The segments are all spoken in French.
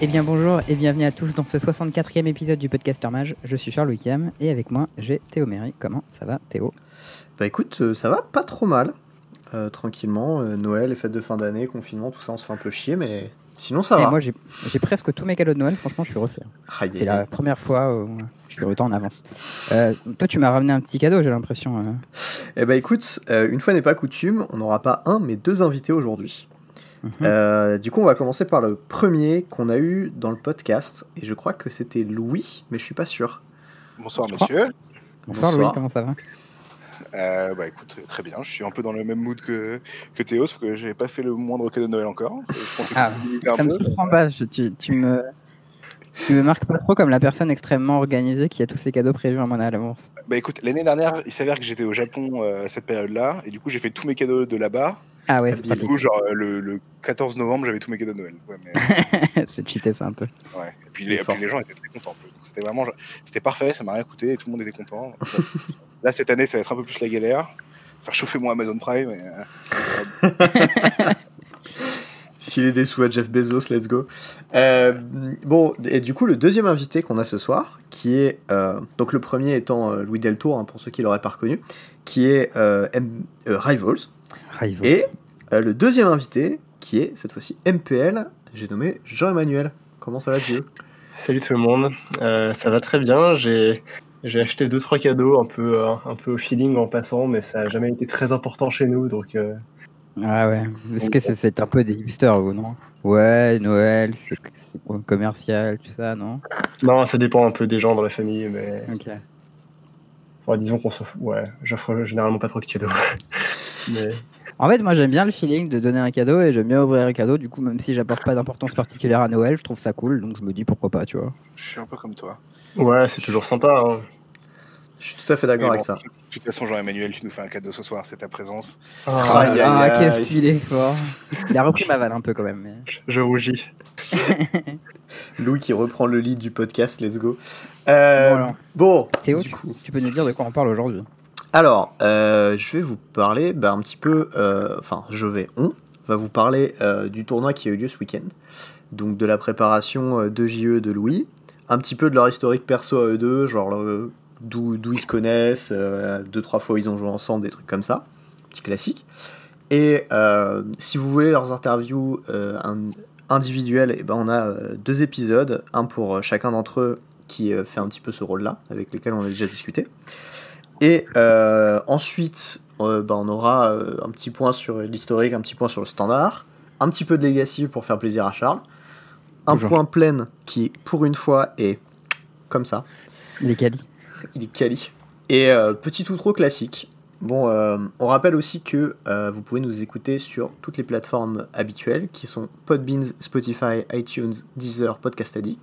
Eh bien bonjour et bienvenue à tous dans ce 64e épisode du Podcaster Mage. Je suis Charles Wickham et avec moi j'ai Théo Méry. Comment ça va Théo? Bah écoute, euh, ça va pas trop mal. Euh, tranquillement, euh, Noël, les fêtes de fin d'année, confinement, tout ça, on se fait un peu chier, mais sinon ça Et va. moi j'ai presque tous mes cadeaux de Noël, franchement je suis refait. C'est la première fois où je suis autant en avance. Euh, toi tu m'as ramené un petit cadeau j'ai l'impression. Eh bah écoute, une fois n'est pas coutume, on n'aura pas un, mais deux invités aujourd'hui. Mhm. Euh, du coup, on va commencer par le premier qu'on a eu dans le podcast, et je crois que c'était Louis, mais je suis pas sûr. Bonsoir messieurs. Bonsoir, bonsoir. Louis, comment ça va? Euh, bah écoute, très bien. Je suis un peu dans le même mood que, que Théo, sauf que j'ai pas fait le moindre cadeau de Noël encore. Je pense que Ah, Ça me surprend pas, je- tu, tu me... Tu me marques pas trop comme la personne extrêmement organisée qui a tous ses cadeaux prévus à l'avance. Bah écoute, l'année dernière, il s'avère que j'étais au Japon euh, à cette période-là, et du coup j'ai fait tous mes cadeaux de là-bas. Ah ouais, c'est bien. Du pratique. coup, genre euh, le, le 14 novembre, j'avais tous mes cadeaux de Noël. Ouais, mais, c'est cheaté ça un peu. ouais. Et puis, les, puis gens étaient très contents. C'était vraiment, c'était parfait, ça m'a rien coûté, et tout le monde était content. Là cette année, ça va être un peu plus la galère. Faire chauffer mon Amazon Prime. et, euh, Filer des sous à Jeff Bezos, let's go. Euh, bon, et du coup, le deuxième invité qu'on a ce soir, qui est. euh, donc, le premier étant euh, Louis Deltour, hein, pour ceux qui l'auraient pas reconnu, qui est euh, M- euh, Rivals. Et euh, le deuxième invité, qui est cette fois-ci MPL, j'ai nommé Jean-Emmanuel. Comment ça va, Dieu? Salut tout le monde, Euh, ça va très bien. J'ai j'ai acheté deux trois cadeaux un peu euh, un peu au feeling en passant, mais ça a jamais été très important chez nous, donc euh, Ah ouais, est-ce que c'est- un peu des hipsters vous, non? Ouais, Noël, c'est commercial, tout ça, non? Non, ça dépend un peu des gens dans la famille, mais Ok. enfin, disons qu'on s'en fout. Ouais, j'offre généralement pas trop de cadeaux. mais En fait, moi j'aime bien le feeling de donner un cadeau et j'aime bien ouvrir un cadeau. Du coup, même si j'apporte pas d'importance particulière à Noël, je trouve ça cool, donc je me dis pourquoi pas, tu vois. je suis un peu comme toi. ouais, c'est toujours sympa. hein. Je suis tout à fait d'accord avec ça. De toute façon, Jean-Emmanuel, tu nous fais un cadeau ce soir, c'est ta présence. Ah, ah, qu'est-ce qu'il est fort Il a repris ma vanne un peu quand même. Mais... je rougis. Louis qui reprend le lead du podcast, let's go. Euh, Bon, bon, Théo, du tu, coup. tu peux nous dire de quoi on parle aujourd'hui? Alors, euh, je vais vous parler bah, un petit peu, euh, enfin, je vais, on va vous parler euh, du tournoi qui a eu lieu ce week-end. Donc, de la préparation de JE de Louis, un petit peu de leur historique perso à eux deux, genre d'où ils se connaissent, deux, trois fois ils ont joué ensemble, des trucs comme ça, petit classique. Et si vous voulez leurs interviews in- individuelles, eh ben, on a deux épisodes, un pour chacun d'entre eux qui fait un petit peu ce rôle-là, avec lesquels on a déjà discuté. Et euh, ensuite, euh, bah, on aura euh, un petit point sur l'historique, un petit point sur le standard, un petit peu de legacy pour faire plaisir à Charles, un Toujours. point plein qui, pour une fois, est comme ça. Il est quali. Il est quali. Et euh, petit outro classique. Bon, euh, on rappelle aussi que euh, vous pouvez nous écouter sur toutes les plateformes habituelles qui sont Podbeans, Spotify, iTunes, Deezer, Podcast Addict.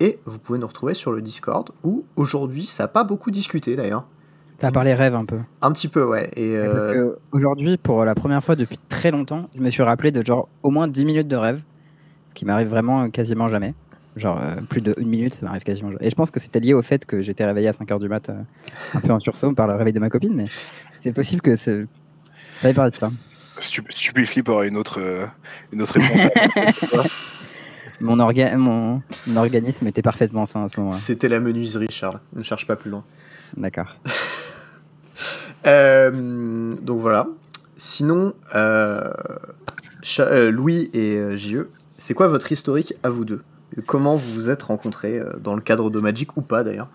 Et vous pouvez nous retrouver sur le Discord où aujourd'hui ça n'a pas beaucoup discuté d'ailleurs. T'as parlé rêve un peu. Un petit peu, ouais. Et, Parce euh, que aujourd'hui, pour la première fois depuis très longtemps, je me suis rappelé de genre au moins 10 minutes de rêve, ce qui m'arrive vraiment quasiment jamais. Genre euh, plus de une minute, ça m'arrive quasiment jamais. Et je pense que c'était lié au fait que j'étais réveillé à 5h du mat, euh, un peu en sursaut par le réveil de ma copine, mais c'est possible que c'est- ça ait parlé de ça. Stu- Stupéflip aurait une autre, euh, une autre réponse. Mon, orga mon, mon organisme était parfaitement sain à ce moment-là. C'était la menuiserie, Charles. Ne cherche pas plus loin. D'accord. Euh, donc voilà. Sinon, euh, euh, Louis et JE, c'est quoi votre historique à vous deux? Comment vous vous êtes rencontrés dans le cadre de Magic ou pas d'ailleurs?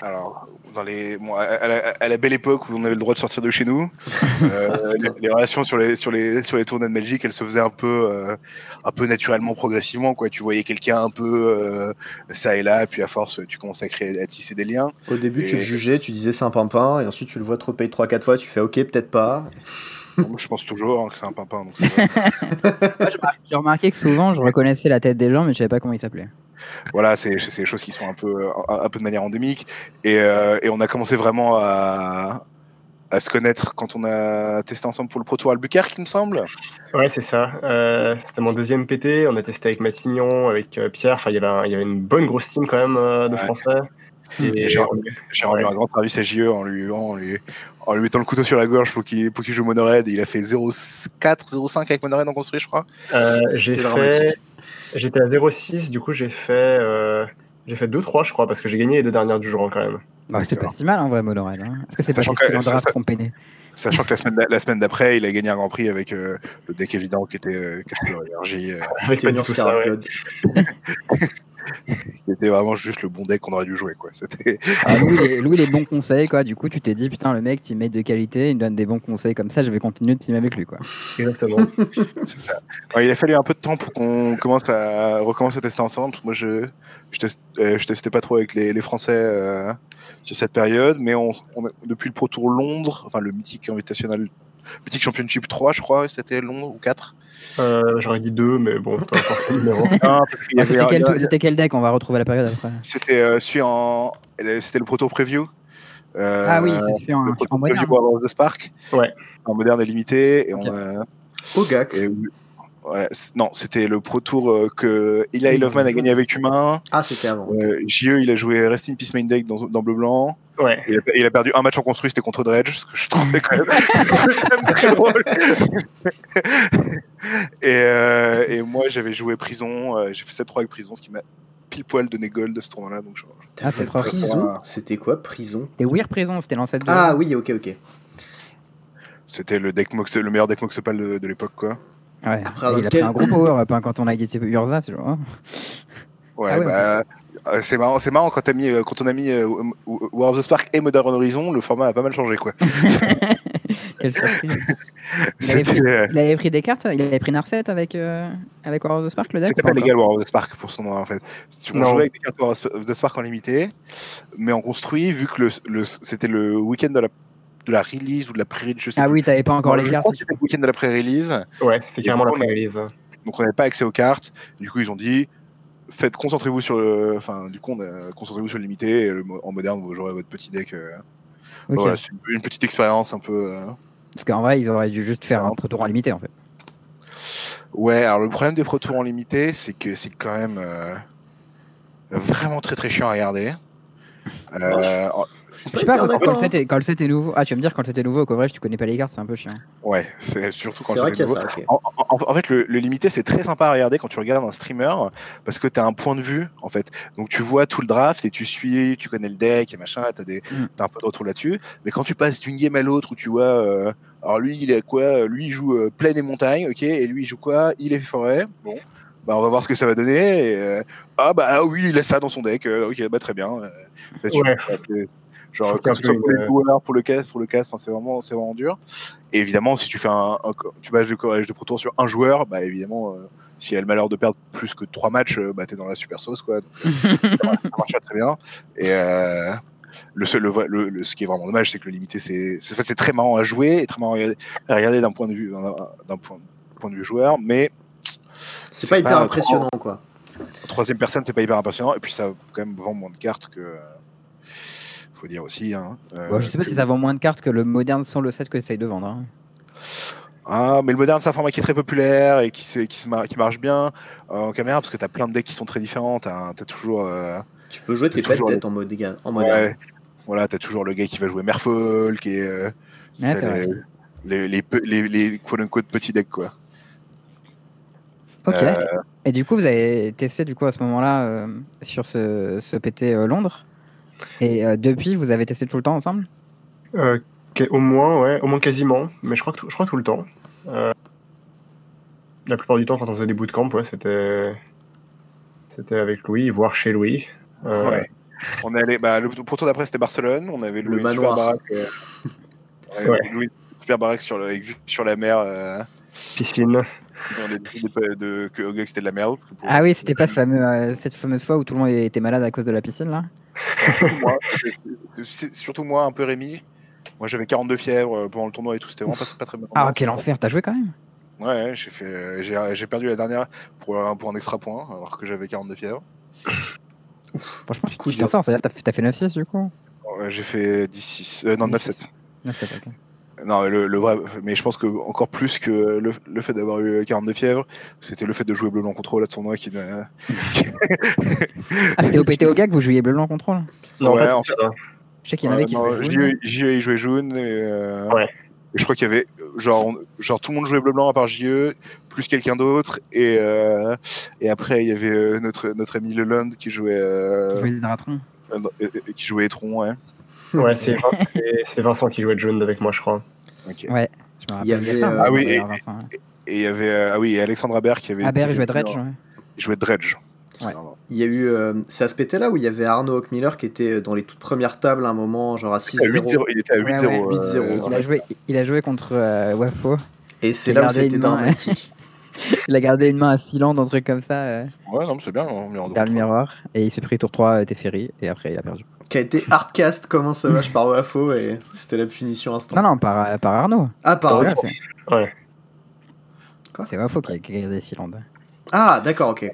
Alors, dans les, bon, à, à la, à la belle époque où on avait le droit de sortir de chez nous, euh, les, les relations sur les, sur les, sur les tournois de Magic, elles se faisaient un peu, euh, un peu naturellement, progressivement. Quoi. Tu voyais quelqu'un un peu euh, ça et là, puis à force, tu commences à créer, à tisser des liens. Au début, tu le jugeais, tu disais c'est un pimpin, et ensuite tu le vois te repayer 3-4 fois, tu fais ok, peut-être pas. Je pense toujours hein, que c'est un pimpin. Donc. Moi, J'ai remarqué que souvent, je reconnaissais la tête des gens, mais je savais pas comment ils s'appelaient. Voilà, c'est c'est des choses qui sont un peu, un, un peu de manière endémique. Et, euh, et on a commencé vraiment à, à se connaître quand on a testé ensemble pour le Pro Tour Albuquerque, il me semble. Ouais, c'est ça. Euh, C'était mon deuxième PT. On a testé avec Matignon, avec euh, Pierre. Enfin, il y avait une bonne grosse team quand même euh, de Ouais. Français. Et Et j'ai rendu Ouais. un grand service à JE en lui, en lui, en lui mettant le couteau sur la gorge pour qu'il pour qu'il joue Monored. Il a fait 0,4, 0,5 avec Monored en construit, je crois. J'ai fait. J'étais à 0,6, du coup j'ai fait euh, j'ai fait 2-3 je crois parce que j'ai gagné les deux dernières du jour quand même. Bah, c'était pas si mal en vrai, Modorel. Hein. Est-ce que c'est pas qu'il que- en draft qu'on peinait Sachant que la semaine, d'a- la semaine d'après, il a gagné un Grand Prix avec euh, le deck évident qui était euh, Castle Energy, euh, Avec Seigneur tout ça, ouais. Scarlet God. qui était vraiment juste le bon deck qu'on aurait dû jouer. Quoi. C'était... Ah, Louis, les, Louis, les bons conseils, quoi. Du coup, tu t'es dit, putain, le mec, teammate de qualité, il me donne des bons conseils comme ça, je vais continuer de team avec lui, quoi. Exactement. c'est ça. Alors, il a fallu un peu de temps pour qu'on commence à recommence à tester ensemble. Parce que moi, je je, teste- euh, je testais pas trop avec les, les Français euh, sur cette période, mais on, on a- depuis le Pro Tour Londres, enfin le mythique invitational, mythique Championship 3, je crois, c'était Londres ou 4. Euh, J'aurais dit 2, mais bon, peu importe le Ah, c'était, un- quel, deck On va retrouver la période après. C'était euh, celui en, c'était le Pro Tour Preview. Euh, ah oui, c'est le en, Tour Preview moderne. pour avoir The Spark. Ouais. En moderne et limité. Et Ok. on a, Ogak. et- ouais, c- non, c'était le Pro Tour euh, que Eli Loveman a gagné avec Humain. Ah, c'était avant. Euh, JE, il a joué Rest in Peace Main Deck dans, dans Bleu Blanc. Ouais. Il a, il a perdu un match en construit, c'était contre Dredge, ce que je trouvais quand même, très drôle. et, euh, et moi, j'avais joué Prison, euh, j'ai fait 7-3 avec Prison, ce qui m'a pile poil donné gold de ce tournoi-là. Donc je- Ah, c'est. Prison C'était quoi, prison? C'était Weird Prison, c'était l'ancêtre de. Ah oui, ok, ok. C'était le, deck Mox, le meilleur deck Moxopal de, de l'époque, quoi. Ouais. Après, il a quel- pris un gros power hein, quand on a guetté Urza, c'est genre. Ouais, Ah ouais, bah, c'est marrant, c'est marrant quand, euh, on a mis euh, War of the Spark et Modern Horizon, le format a pas mal changé, quoi. Quelle surprise. Il avait, pris, euh, des cartes, il avait pris Narset avec, euh, avec War of the Spark, le deck C'était pas légal War of the Spark pour son nom en fait. On jouait avec des cartes War of the Spark en limité, mais en construit, vu que c'était le week-end de la, de la release ou de la pré-release, je sais Ah oui, t'avais pas encore les cartes. c'était le week-end de la pré-release, Ouais, c'était carrément la pré-release. donc on n'avait pas accès aux cartes. Du coup, ils ont dit faites, concentrez-vous sur le. Enfin, du coup, concentrez-vous sur le limité, et le en moderne, vous jouerez votre petit deck. euh. Voilà, c'est une, une petite expérience un peu. euh. Parce qu'en vrai, ils auraient dû juste faire un Pro Tour en limité en fait. Ouais, alors le problème des Pro Tours en limité, c'est que c'est quand même euh, vraiment très très chiant à regarder. Euh, Je sais pas, hyper parce que quand le, set est, quand le set est nouveau. Ah, tu vas me dire, quand le set est nouveau au coverage, tu connais pas les cartes, c'est un peu chiant. ouais, c'est surtout quand C'est nouveau. ça. En, en- en fait, le, le limité, c'est très sympa à regarder quand tu regardes un streamer parce que tu as un point de vue, en fait. Donc, tu vois tout le draft et tu suis, tu connais le deck et machin, tu as, Mm. un peu de retour là-dessus. Mais quand tu passes d'une game à l'autre où tu vois, euh, alors lui, il est quoi Lui, il joue euh, plaine et montagne, ok, et lui, il joue quoi Il est forêt, bon. Bah, on va voir ce que ça va donner. Et, euh, ah, bah ah oui, il a ça dans son deck, euh, ok, bah très bien. Euh, là, tu- Ouais. Genre, pour les joueurs, pour le cast, pour le cast, enfin, c'est vraiment, c'est vraiment dur. Et évidemment, si tu fais un, un- tu bases le corrège de Pro Tour sur un joueur, bah évidemment, euh, s'il a le malheur de perdre plus que trois matchs, euh, bah t'es dans la super sauce, quoi. Donc, euh, ça marche- pas très bien. Et euh, le seul, le, le- le- ce qui est vraiment dommage, c'est que le limité, c'est, c'est- en fait, c'est très marrant à jouer et très marrant à regarder- d'un point de vue, d'un, point, point de vue joueur, mais C'est pas hyper pas impressionnant, quoi. en troisième personne, c'est pas hyper impressionnant. Et puis ça quand même vend moins de cartes que. Faut dire aussi. Hein. Euh, Bon, je sais pas que- si ça vend moins de cartes que le moderne sans le set que essaye de vendre. hein. Ah, mais le moderne, c'est un format qui est très populaire et qui, se, qui, se mar- qui marche bien euh, en caméra parce que t'as plein de decks qui sont très différents. T'as as toujours. euh, Tu peux jouer tes C'est toujours pet en mode en mode. ouais, voilà, t'as toujours le gars qui va jouer Merfolk et. euh, Ouais, les, les, les, les, les quote-unquote petits decks, quoi. Ok. Euh, Et du coup, vous avez testé du coup à ce moment-là euh, sur ce, ce PT euh, Londres? Et euh, depuis, vous avez testé tout le temps ensemble? Euh, au moins, ouais, au moins quasiment, mais je crois que tout, je crois tout le temps. Euh, la plupart du temps, quand on faisait des bootcamps, ouais, c'était c'était avec Louis, voire chez Louis. Euh, Ouais. On est allé, bah, le pour tour d'après c'était Barcelone, on avait Le une super manoir. baraque, euh, Ouais. une super baraque sur le, avec vue sur la mer, euh, Piscine. on a dit de, de- que c'était de la merde. Pour- Ah oui, c'était pas ce fameux, euh, cette fameuse fois où tout le monde était malade à cause de la piscine là? Surtout moi, surtout un peu Rémi. Moi j'avais 42 fièvres euh, pendant le tournoi et tout, c'était vraiment pas, pas très bien. Ah quel enfer, t'as joué quand même? Ouais, j'ai fait, j'ai j'ai perdu la dernière pour un, pour un extra point alors que j'avais 42 fièvres. Franchement, Coup tu t'en sors, c'est-à-dire que t'as fait, t'as fait 9-6 du coup? Ouais, j'ai fait 10-6, euh, non 9-7. 9-7, ok. Non, mais le, le vrai, mais je pense que encore plus que le, le fait d'avoir eu 42 fièvres, c'était le fait de jouer bleu blanc contrôle à ce tournoi qui. Ah, c'était au PT au gars que vous jouiez bleu blanc contrôle? Non, Ouais, en tout ça. Je sais qu'il y en avait Ouais, qui JE. JE, il jouait jaune. Et, euh, Ouais. et je crois qu'il y avait genre, on- genre tout le monde jouait bleu blanc à part JE, plus quelqu'un d'autre, et euh, et après il y avait euh, notre notre ami Leland qui jouait euh, Qui jouait le Dratron. qui jouait Etron, ouais. Ouais, c'est Vin- c'est- c'est Vincent qui jouait Jaune avec moi, je crois. Ouais. Je me Il y rappelle. avait, euh, Ah oui, et- Vincent, ouais. Et il y avait euh, ah oui et Alexandre Aber qui avait Aber, il qui jouait Dredge. ouais. Il jouait Dredge. Ouais. Il y a eu. euh, c'est à ce PT-là où il y avait Arnaud Hockmiller qui était dans les toutes premières tables à un moment, genre à Il était à 6-0. 8-0. Il était à Ouais, 8-0. ouais, euh, 8-0. Il a joué, il a joué contre euh, Wafo. Et c'est là où c'était dramatique. Il a gardé une main à Siland, un truc comme ça, euh, Ouais, non, mais c'est bien. on met en dans le miroir. Et il s'est pris tour 3 Teferi. Et après, il a perdu. Qui a été hardcast comme un sauvage par Wafo et c'était la punition instant. Non, non, par, par Arnaud. Ah, par Ouais, Ouais, c'est- Ouais. C'est Wafo qui a, gardé Siland. Ah, d'accord, ok.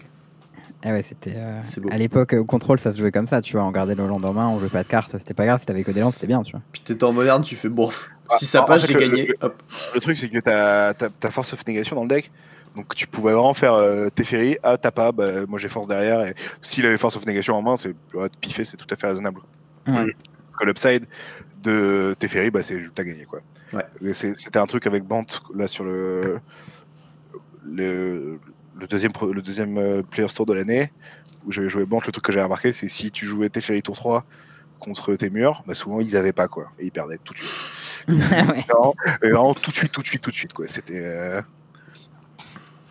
Ah ouais, c'était. euh, C'est beau. à l'époque, au contrôle, ça se jouait comme ça, tu vois. On gardait le lendemain, on jouait pas de cartes, c'était pas grave. Si t'avais que des c'était bien, tu vois. Puis t'étais en moderne, tu fais bourf. Ah, Si ça en passe, j'ai le- gagné. le- Hop. Le truc, c'est que t'as as, force of négation dans le deck. Donc tu pouvais vraiment faire euh, Teferi, ah t'as pas, bah, moi j'ai force derrière. Et s'il avait force of négation en main, c'est ouais, de piffer, c'est tout à fait raisonnable. Ouais. Parce que l'upside de Teferi, bah, c'est t'as gagné quoi. Ouais. C'était un truc avec Bant là sur le le, le deuxième le deuxième euh, Players Tour de l'année où j'avais joué Bant. Le truc que j'ai remarqué, c'est si tu jouais Teferi tour 3 contre tes murs, bah, souvent ils avaient pas quoi et ils perdaient tout de suite. ouais. Vraiment tout de suite, tout de suite, tout de suite quoi. C'était euh,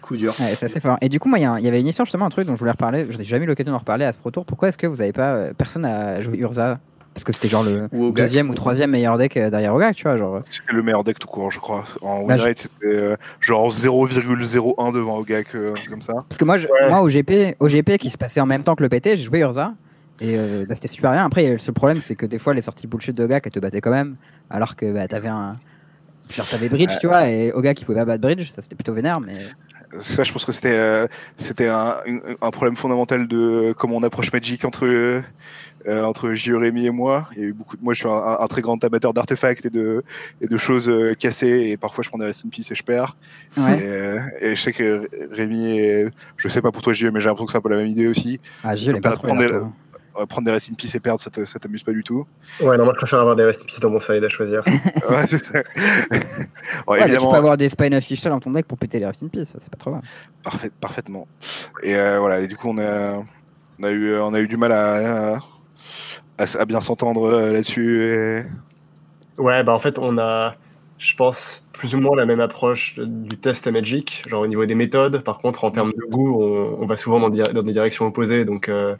Coup dur. Ouais, c'est assez fort. Et du coup, moi, il y, avait une histoire, justement, un truc dont je voulais reparler. Je n'ai jamais eu l'occasion d'en reparler à ce Pro Tour. Pourquoi est-ce que vous avez pas. euh, personne n'a joué Urza? Parce que c'était genre le Ou Ogak. deuxième ou troisième meilleur deck euh, derrière Ogak, tu vois. Genre, C'était le meilleur deck tout court, je crois. En Bah, win je- rate, c'était euh, genre 0,01 devant Ogak, euh, comme ça. Parce que moi, je- Ouais. moi au, GP, au GP qui se passait en même temps que le PT, j'ai joué Urza. Et euh, bah, c'était super bien. Après, le seul problème, c'est que des fois, les sorties bullshit de Ogak, elles te battaient quand même. Alors que bah, t'avais un. Genre, t'avais Bridge, Ouais. tu vois, et Ogak, il pouvait pas battre Bridge. Ça, c'était plutôt vénère, mais. Ça, je pense que c'était euh, c'était un, problème fondamental de comment on approche Magic entre euh, entre Jérémy et moi. Il y a eu beaucoup de... Moi, je suis un, un très grand amateur d'artefacts et de et de choses euh, cassées et parfois je prends des Rest in Peace et je perds. Ouais. Et, euh, et je sais que Rémi, est... je sais pas pour toi Jérémy, mais j'ai l'impression que c'est un peu la même idée aussi. Ah, je l'ai pas trop. Prendre des-. Euh, prendre des Rest in Peace et perdre, ça te- ça t'amuse pas du tout. Ouais, non, moi je préfère avoir des restes dans mon side à choisir. Ouais, c'est ça. Bon, Ouais, mais tu évidemment, peux avoir des Spine Official dans ton deck pour péter les Rest in Peace, ça, c'est pas trop grave. Parfait, parfaitement. Et euh, voilà, et du coup, on a, on a, eu, on a eu du mal à, à, à bien s'entendre euh, là-dessus. et- Ouais, bah en fait, on a, je pense, plus ou moins la même approche du test à Magic, genre au niveau des méthodes. Par contre, en termes de goût, on, on va souvent dans, di- dans des directions opposées, donc, euh,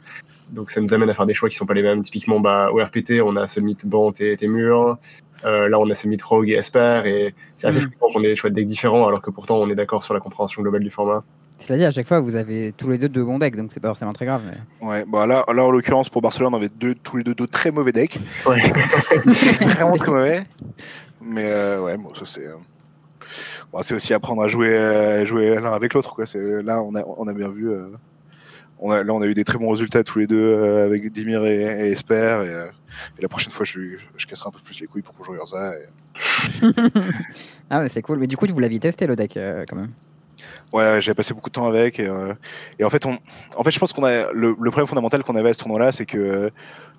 donc ça nous amène à faire des choix qui sont pas les mêmes. Typiquement, bah, au RPT, on a Summit Bant et Témur. Euh, là, on a Summit Rogue et Esper, et c'est assez Mhm. fréquent qu'on ait des choix de decks différents, alors que pourtant, on est d'accord sur la compréhension globale du format. Cela dit, à chaque fois, vous avez tous les deux deux bons decks, donc c'est pas forcément très grave. Mais... Ouais, bah là, là, en l'occurrence, pour Barcelone, on avait deux, tous les deux deux très mauvais decks. Ouais. Vraiment très mauvais. Mais euh, ouais, bon, ça c'est. euh, bon, c'est aussi apprendre à jouer, euh, jouer l'un avec l'autre. Là, on a, on a bien vu. On a, là, on a eu des très bons résultats tous les deux euh, avec Dimir et, et Esper. Et, euh, et la prochaine fois, je, je casserai un peu plus les couilles pour qu'on joue Urza. Et... ah, mais c'est cool. Mais du coup, vous l'aviez testé le deck euh, quand même. Ouais, j'ai passé beaucoup de temps avec. Et, euh, et en fait, on, en fait, je pense qu'on a le, le problème fondamental qu'on avait à ce tournoi-là, c'est que euh,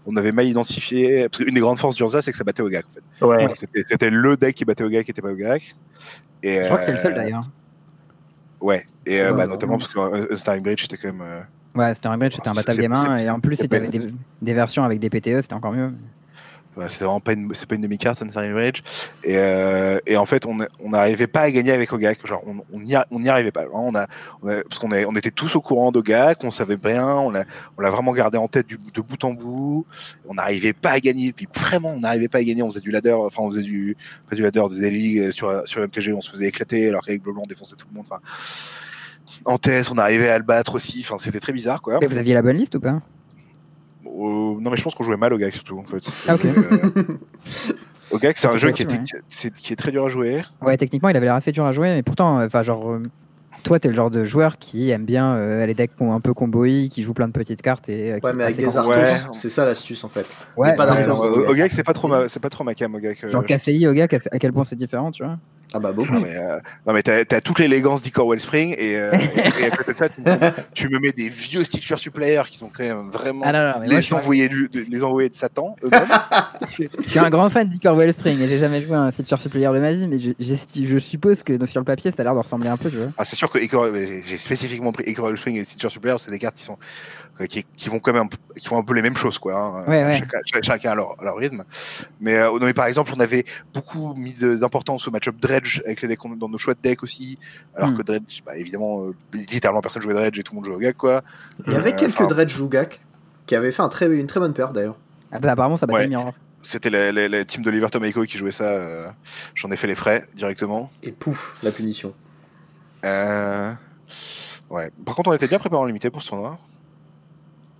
on avait mal identifié. Parce qu'une des grandes forces d'Urza, c'est que ça battait au gag. En fait. Ouais. C'était, c'était le deck qui battait au gag, qui était pas au gag. Et, Je crois que c'est le seul d'ailleurs. Ouais, et euh, bah, notamment parce que euh, Starring Bridge, c'était quand même. Euh, Ouais, c'était un bridge, c'était un c'est- battle c'est- gamin. c'est- Et en plus, c'est si t'avais des, des versions avec des PTE, c'était encore mieux. ouais, c'était vraiment pas une, c'est pas une demi-carte, un Starring Bridge. Et, euh, et en fait, on on n'arrivait pas à gagner avec Ogak. Genre, on n'y on arrivait pas. Vraiment, On a, on a- parce qu'on on était tous au courant d'Ogak, on savait rien, on l'a on l'a vraiment gardé en tête du, de bout en bout. On n'arrivait pas à gagner. Puis vraiment, on n'arrivait pas à gagner. On faisait du ladder, enfin, on faisait du, pas du ladder, des ligues sur, sur MTG, on se faisait éclater alors qu'avec Blanc, on défonçait tout le monde. Enfin, en test, on arrivait à le battre aussi. Enfin, c'était très bizarre, quoi. Et vous aviez la bonne liste ou pas? Euh, non, mais je pense qu'on jouait mal au gag surtout. En fait. Ah, ok. Euh, au gag, c'est un jeu qui, est très dur à jouer. Ouais, techniquement, il avait l'air assez dur à jouer, mais pourtant, euh, enfin, genre, euh, toi, t'es le genre de joueur qui aime bien euh, les decks un peu combo qui joue plein de petites cartes et euh, Ouais, mais avec des Ouais. c'est ça l'astuce en fait. Ouais, pas ouais, c'est pas trop ma, c'est pas trop ma cam euh, Genre KCI au gars, à quel point c'est différent, tu vois Ah bah beaucoup. Non mais, euh, non, mais t'as, t'as toute l'élégance d'Icor Wellspring et, euh, et, et à côté de ça, tu, tu me mets des vieux Stitcher Supplier qui sont quand même vraiment Ah non, non, moi, les, un, envoyés du- de- les envoyés de Satan eux-mêmes. je suis un grand fan d'Icor Wellspring et j'ai jamais joué à un Stitcher Supplier de ma vie, mais je, suppose que sur le papier ça a l'air de ressembler un peu, tu vois. ah, c'est sûr que Icor- j'ai spécifiquement pris Icor Wellspring et Stitcher Supplier, c'est des cartes qui sont qui, qui vont quand même qui font un peu les mêmes choses quoi. hein. Ouais, ouais. Chacun, cha- chacun à leur, à leur rythme. Mais, euh, non, mais par exemple, on avait beaucoup mis d'importance au match-up Dredge avec les decks dans nos choix de deck aussi, alors Hmm. que Dredge, bah, évidemment, euh, littéralement personne jouait Dredge et tout le monde jouait au gag quoi. Il y avait Euh, quelques Dredge Jugak qui avaient fait un très, une très bonne paire d'ailleurs. Ah bah, apparemment ça battait Ouais. miroir. C'était la, la, la team d'Oliver Tomaico qui jouait ça. euh, J'en ai fait les frais directement. Et pouf, la punition. Euh, Ouais. Par contre, on était bien préparé en limité pour ce tournoi.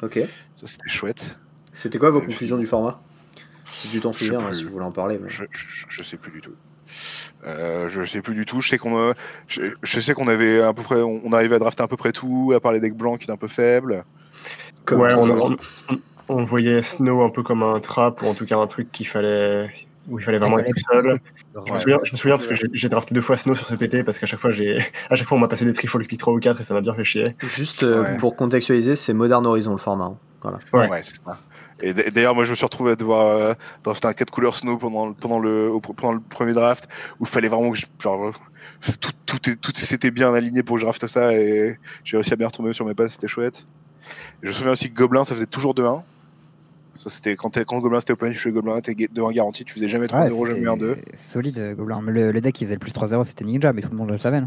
Ok. Ça, c'était chouette. C'était quoi vos Euh, conclusions du format? Si tu t'en souviens, hein, si vous voulez en parler. mais- Je, je, je sais plus du tout. Euh, je sais plus du tout. Je sais qu'on a- je, je sais qu'on avait à peu près, on, on arrivait à drafter à peu près tout, à part les decks blancs qui étaient un peu faibles. Comme ouais, on, toujours. on- on voyait Snow un peu comme un trap, ou en tout cas un truc qu'il fallait, où il fallait vraiment être tout seul. Je me souviens, je me souviens parce que j'ai- drafté deux fois Snow sur ce PT parce qu'à chaque fois j'ai, à chaque fois on m'a passé des trifles depuis 3 ou 4 et ça m'a bien fait chier. Juste euh, Ouais. pour contextualiser, c'est Modern Horizon le format. hein. Voilà. Ouais. Ouais, c'est ça. Et d'ailleurs, moi, je me suis retrouvé à devoir euh, drafter un 4 couleurs snow pendant, pendant, le, au- pendant le premier draft, où il fallait vraiment que je, genre, euh, tout, tout, tout s'était bien aligné pour que je drafte ça, et j'ai réussi à bien retomber sur mes pas, c'était chouette. Et je me souviens aussi que Gobelin, ça faisait toujours 2-1. Ça, c'était quand, quand Gobelin c'était open, je jouais Gobelin, t'es 2-1 garanti, tu faisais jamais 3-0, Ouais, jamais 1-2. c'était solide euh, Gobelin. Mais le, le deck qui faisait le plus 3-0 c'était Ninja, mais tout le monde le savait.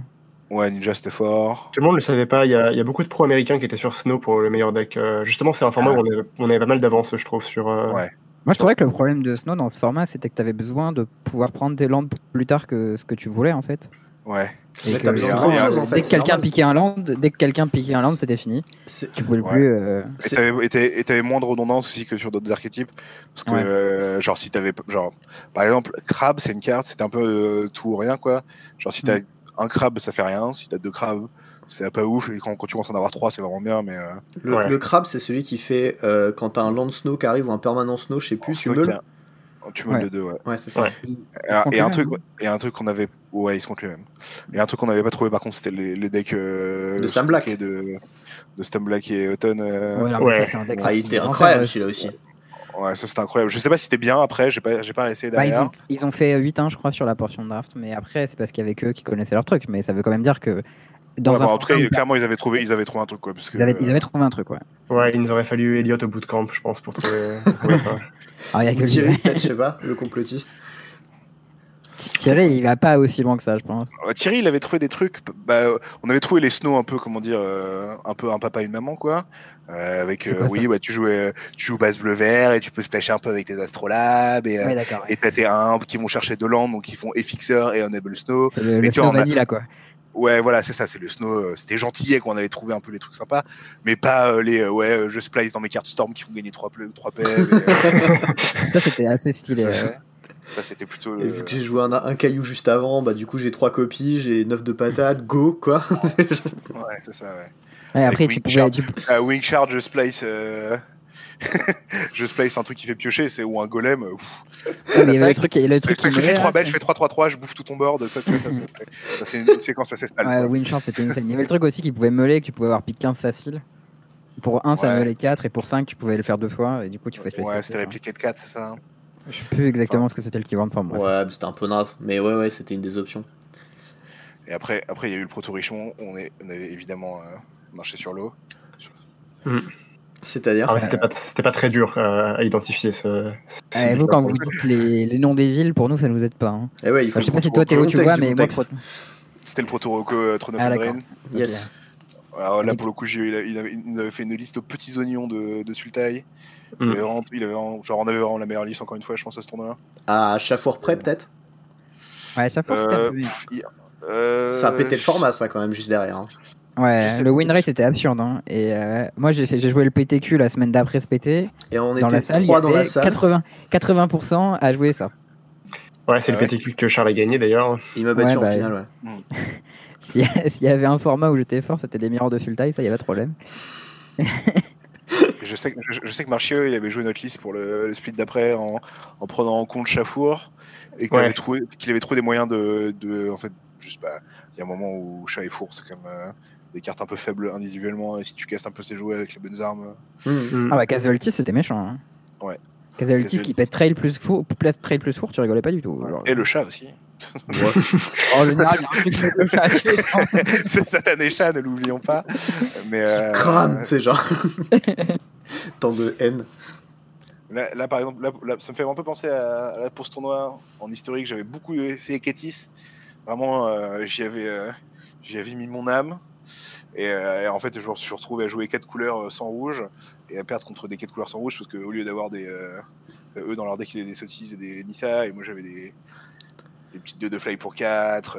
Ouais, Ninja, c'était fort. Tout le monde ne le savait pas, il y, a, il y a beaucoup de pros américains qui étaient sur Snow pour le meilleur deck. Euh, justement, c'est un format Ah. où on avait, on avait pas mal d'avance, je trouve, sur. euh, Ouais. Moi je trouvais que le problème de Snow dans ce format c'était que tu avais besoin de pouvoir prendre tes landes plus tard que ce que tu voulais en fait. Ouais. Et Mais que t'as besoin de et- grand et- chose en dès que quelqu'un piquait un land, dès que quelqu'un piquait un land, c'était fini. Tu pouvais Ouais. plus. euh, Et t'avais, moins de redondance aussi que sur d'autres archétypes. Parce que, Ouais. euh, genre, si t'avais, genre, par exemple, crabe, c'est une carte, c'était un peu euh, tout ou rien, quoi. Genre, si t'as un crabe, ça fait rien. Si t'as deux crabes, c'est pas ouf. Et quand, quand tu commences à en avoir trois, c'est vraiment bien, mais. Euh, Le, Ouais. le crabe, c'est celui qui fait euh, quand t'as un land snow qui arrive ou un permanent snow, je sais plus, tu meules. Tu meules Ouais. les deux, ouais. Ouais, c'est ça. Ouais. Et, un- et truc, et un truc qu'on avait, ouais, ils se comptent les mêmes. Et un truc qu'on n'avait pas trouvé, par contre, c'était les, les decks euh, De Sam Black. et de, de Stam Black et Autumn. euh, ouais, alors, ouais. ça, c'est un deck Ah, il était incroyable celui-là aussi. Ouais, ça c'était incroyable. Je sais pas si c'était bien après, j'ai pas, j'ai pas essayé Bah, ils, derrière. ont, ils ont fait 8-1, je crois, sur la portion de draft, mais après, c'est parce qu'il y avait que qui connaissaient leur truc. Mais ça veut quand même dire que dans Ouais, un bah, en tout cas, clairement, ils avaient trouvé, ils avaient trouvé un truc, quoi. Parce que, ils, avaient, ils avaient trouvé un truc, ouais. Ouais, il nous aurait fallu Elliot au bootcamp, je pense, pour trouver, pour trouver ça. Alors, il y a que Thierry, peut-être, je sais pas, le complotiste. Thierry, il va pas aussi loin que ça, je pense. Euh, Thierry, il avait trouvé des trucs. Bah, on avait trouvé les snow un peu, comment dire, euh, un peu un papa et une maman, quoi. Euh, avec, euh, quoi oui, tu jouais, tu joues base bleu vert et tu peux splasher un peu avec tes astrolabes et, euh, Ouais, ouais. t'as tes 1 qui vont chercher deux landes, donc ils font Effixer et Unable Snow. C'est le, mais le tu vois, Snow a- Vanilla, quoi. Ouais, voilà, c'est ça, c'est le snow. euh, C'était gentil qu'on avait trouvé un peu les trucs sympas, mais pas euh, les, euh, ouais, je splice dans mes cartes Storm qui font gagner 3 trois pèves. et, euh, Ça, c'était assez stylé. Ça, ouais. ça, c'était plutôt Et vu que j'ai joué un, un caillou juste avant, bah du coup j'ai trois copies, j'ai 9 de patates, go quoi. Ouais, c'est ça, ouais. Ouais, après, Avec tu Wing pouvais. Tu... Ah, Wing Charge, je splice. euh, je splice un truc qui fait piocher, c'est ou un golem. euh. Ouais, il y avait le truc, il y avait le Je truc qui fais, je fais mêlait, 3 là, bêtes, je fais 3-3-3, je bouffe tout ton board. Ça, ça, ça, ça, c'est une, une séquence assez sale. Ouais. Winchance, c'était insane. Il y avait le truc aussi qui pouvait meuler, que tu pouvais avoir pick 15 facile. Pour 1, ça Ouais. meulait 4, et pour 5, tu pouvais le faire deux fois, et du coup, tu pouvais Ouais, c'était répliqué de 4, c'est ça. hein. Je sais plus exactement ce que c'était le keyword form. bref. Ouais, mais c'était un peu naze. Mais ouais, ouais, c'était une des options. Et après, après, il y a eu le proto Richemont. On, est, on avait évidemment euh, marché sur l'eau. C'est-à-dire Ah, mais c'était pas, c'était pas très dur euh, à identifier ce. ce Eh, vous, quand vous dites les, les noms des villes, pour nous, ça nous aide pas. Hein. Eh ouais, il Enfin, faut je sais pas si toi, Théo, tu vois, mais moi. C'était le proto Rocco euh, Throne of Ah, Eldraine. d'accord. Yes. Alors là, pour le coup, j'ai- il, a- il avait, il nous avait fait une liste aux petits oignons de, de Sultai. Il Mm. avait vraiment- il avait genre, on avait vraiment la meilleure liste, encore une fois, je pense, à ce tournoi-là. À chafour près peut-être? Ouais, chaque fois, c'était un peu il- Ça a pété le format ça quand même juste derrière. hein. Ouais, le win rate était absurde. Hein. Et euh, moi, j'ai fait- j'ai joué le PTQ la semaine d'après ce PT. Et on Dans la était salle, il y trois dans la salle. 80, 80% à jouer ça. Ouais, c'est Ah le ouais. PTQ que Charles a gagné d'ailleurs. Il m'a battu Ouais, en bah, finale, ouais. S'il y, avait un format où j'étais fort, c'était les mirrors de full taille, ça, y avait pas de problème. Je sais, que- je, je sais que Marchieu, il avait joué notre liste pour le, le split d'après en, en prenant en compte Chafour et qu'il Ouais. avait, trouvé, qu'il avait trouvé des moyens de, de. En fait, juste, bah, il y a un moment où Chat et Four, c'est quand même euh, des cartes un peu faibles individuellement et si tu casses un peu ses jouets avec les bonnes armes. Hmm. Mm. Ah bah Casualty c'était méchant. Hein. Ouais. Casualty Casualty. qui pète trail plus four, plus trail plus four, tu rigolais pas du tout. Genre, Et le chat aussi. En général, c'est Satané Chat, ne l'oublions pas. Mais, euh, Crame, c'est genre. Tant de haine. Là, là, par exemple, là, là, ça me fait un peu penser à, à- pour ce tournoi en historique. J'avais beaucoup essayé Kétis. Vraiment, euh, j'y avais, euh, j'y avais mis mon âme. Et, euh, et en fait, je me suis retrouvé à jouer quatre couleurs euh, sans rouge et à perdre contre des quatre couleurs sans rouge parce qu'au lieu d'avoir des. euh, eux, dans leur deck, ils avaient des saucisses et des Nissa, et moi j'avais des, des petites 2 de fly pour 4,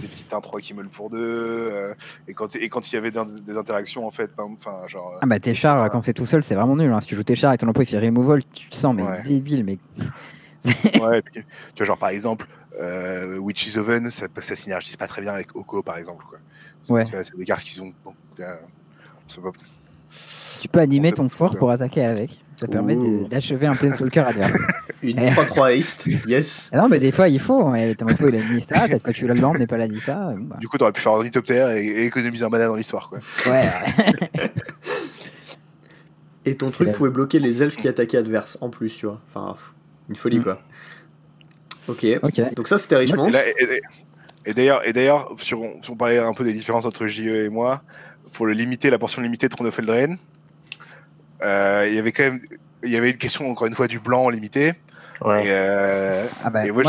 des petites 1-3 qui meulent pour 2. et, quand, et quand il y avait des, des interactions, en fait, exemple, enfin, genre. Ah bah Téchar, quand c'est tout seul, c'est vraiment nul. Hein. Si tu joues Téchar et ton emploi il fait removal, tu te sens mais Ouais. débile. Mais Ouais, puis, tu vois, genre par exemple, euh, Witch's Oven, ça, ça synergise pas très bien avec Oko par exemple. Quoi. C'est- Ouais. tu vois, C'est des cartes qui sont. Bon, euh, pas- tu peux animer ton fort pour attaquer avec. Ça permet d'achever un Planeswalker adverse. Une Eh. 3-3 haste, yes. Ah non, mais des fois il faut. hein. Ton emploi il a mis ça, peut-être que tu l'as le land n'est pas la Nissa. Bon, bah. Du coup, t'aurais pu faire un Ornithoptère et, et économiser un mana dans l'histoire. quoi. Ouais, Et ton truc la- pouvait bloquer les elfes qui attaquaient adverse en plus, tu vois. Enfin, une folie Mm. quoi. Ok. ok. Donc ça c'était Richmond. Et, là, et- et- d'ailleurs, et d'ailleurs, sur, si on parlait un peu des différences entre JE et moi, pour le limiter, la portion limitée de Throne of Eldraine, euh, il y avait quand même. Il y avait une question, encore une fois, du blanc limité. Ouais. Et, euh, Ah bah, Et moi,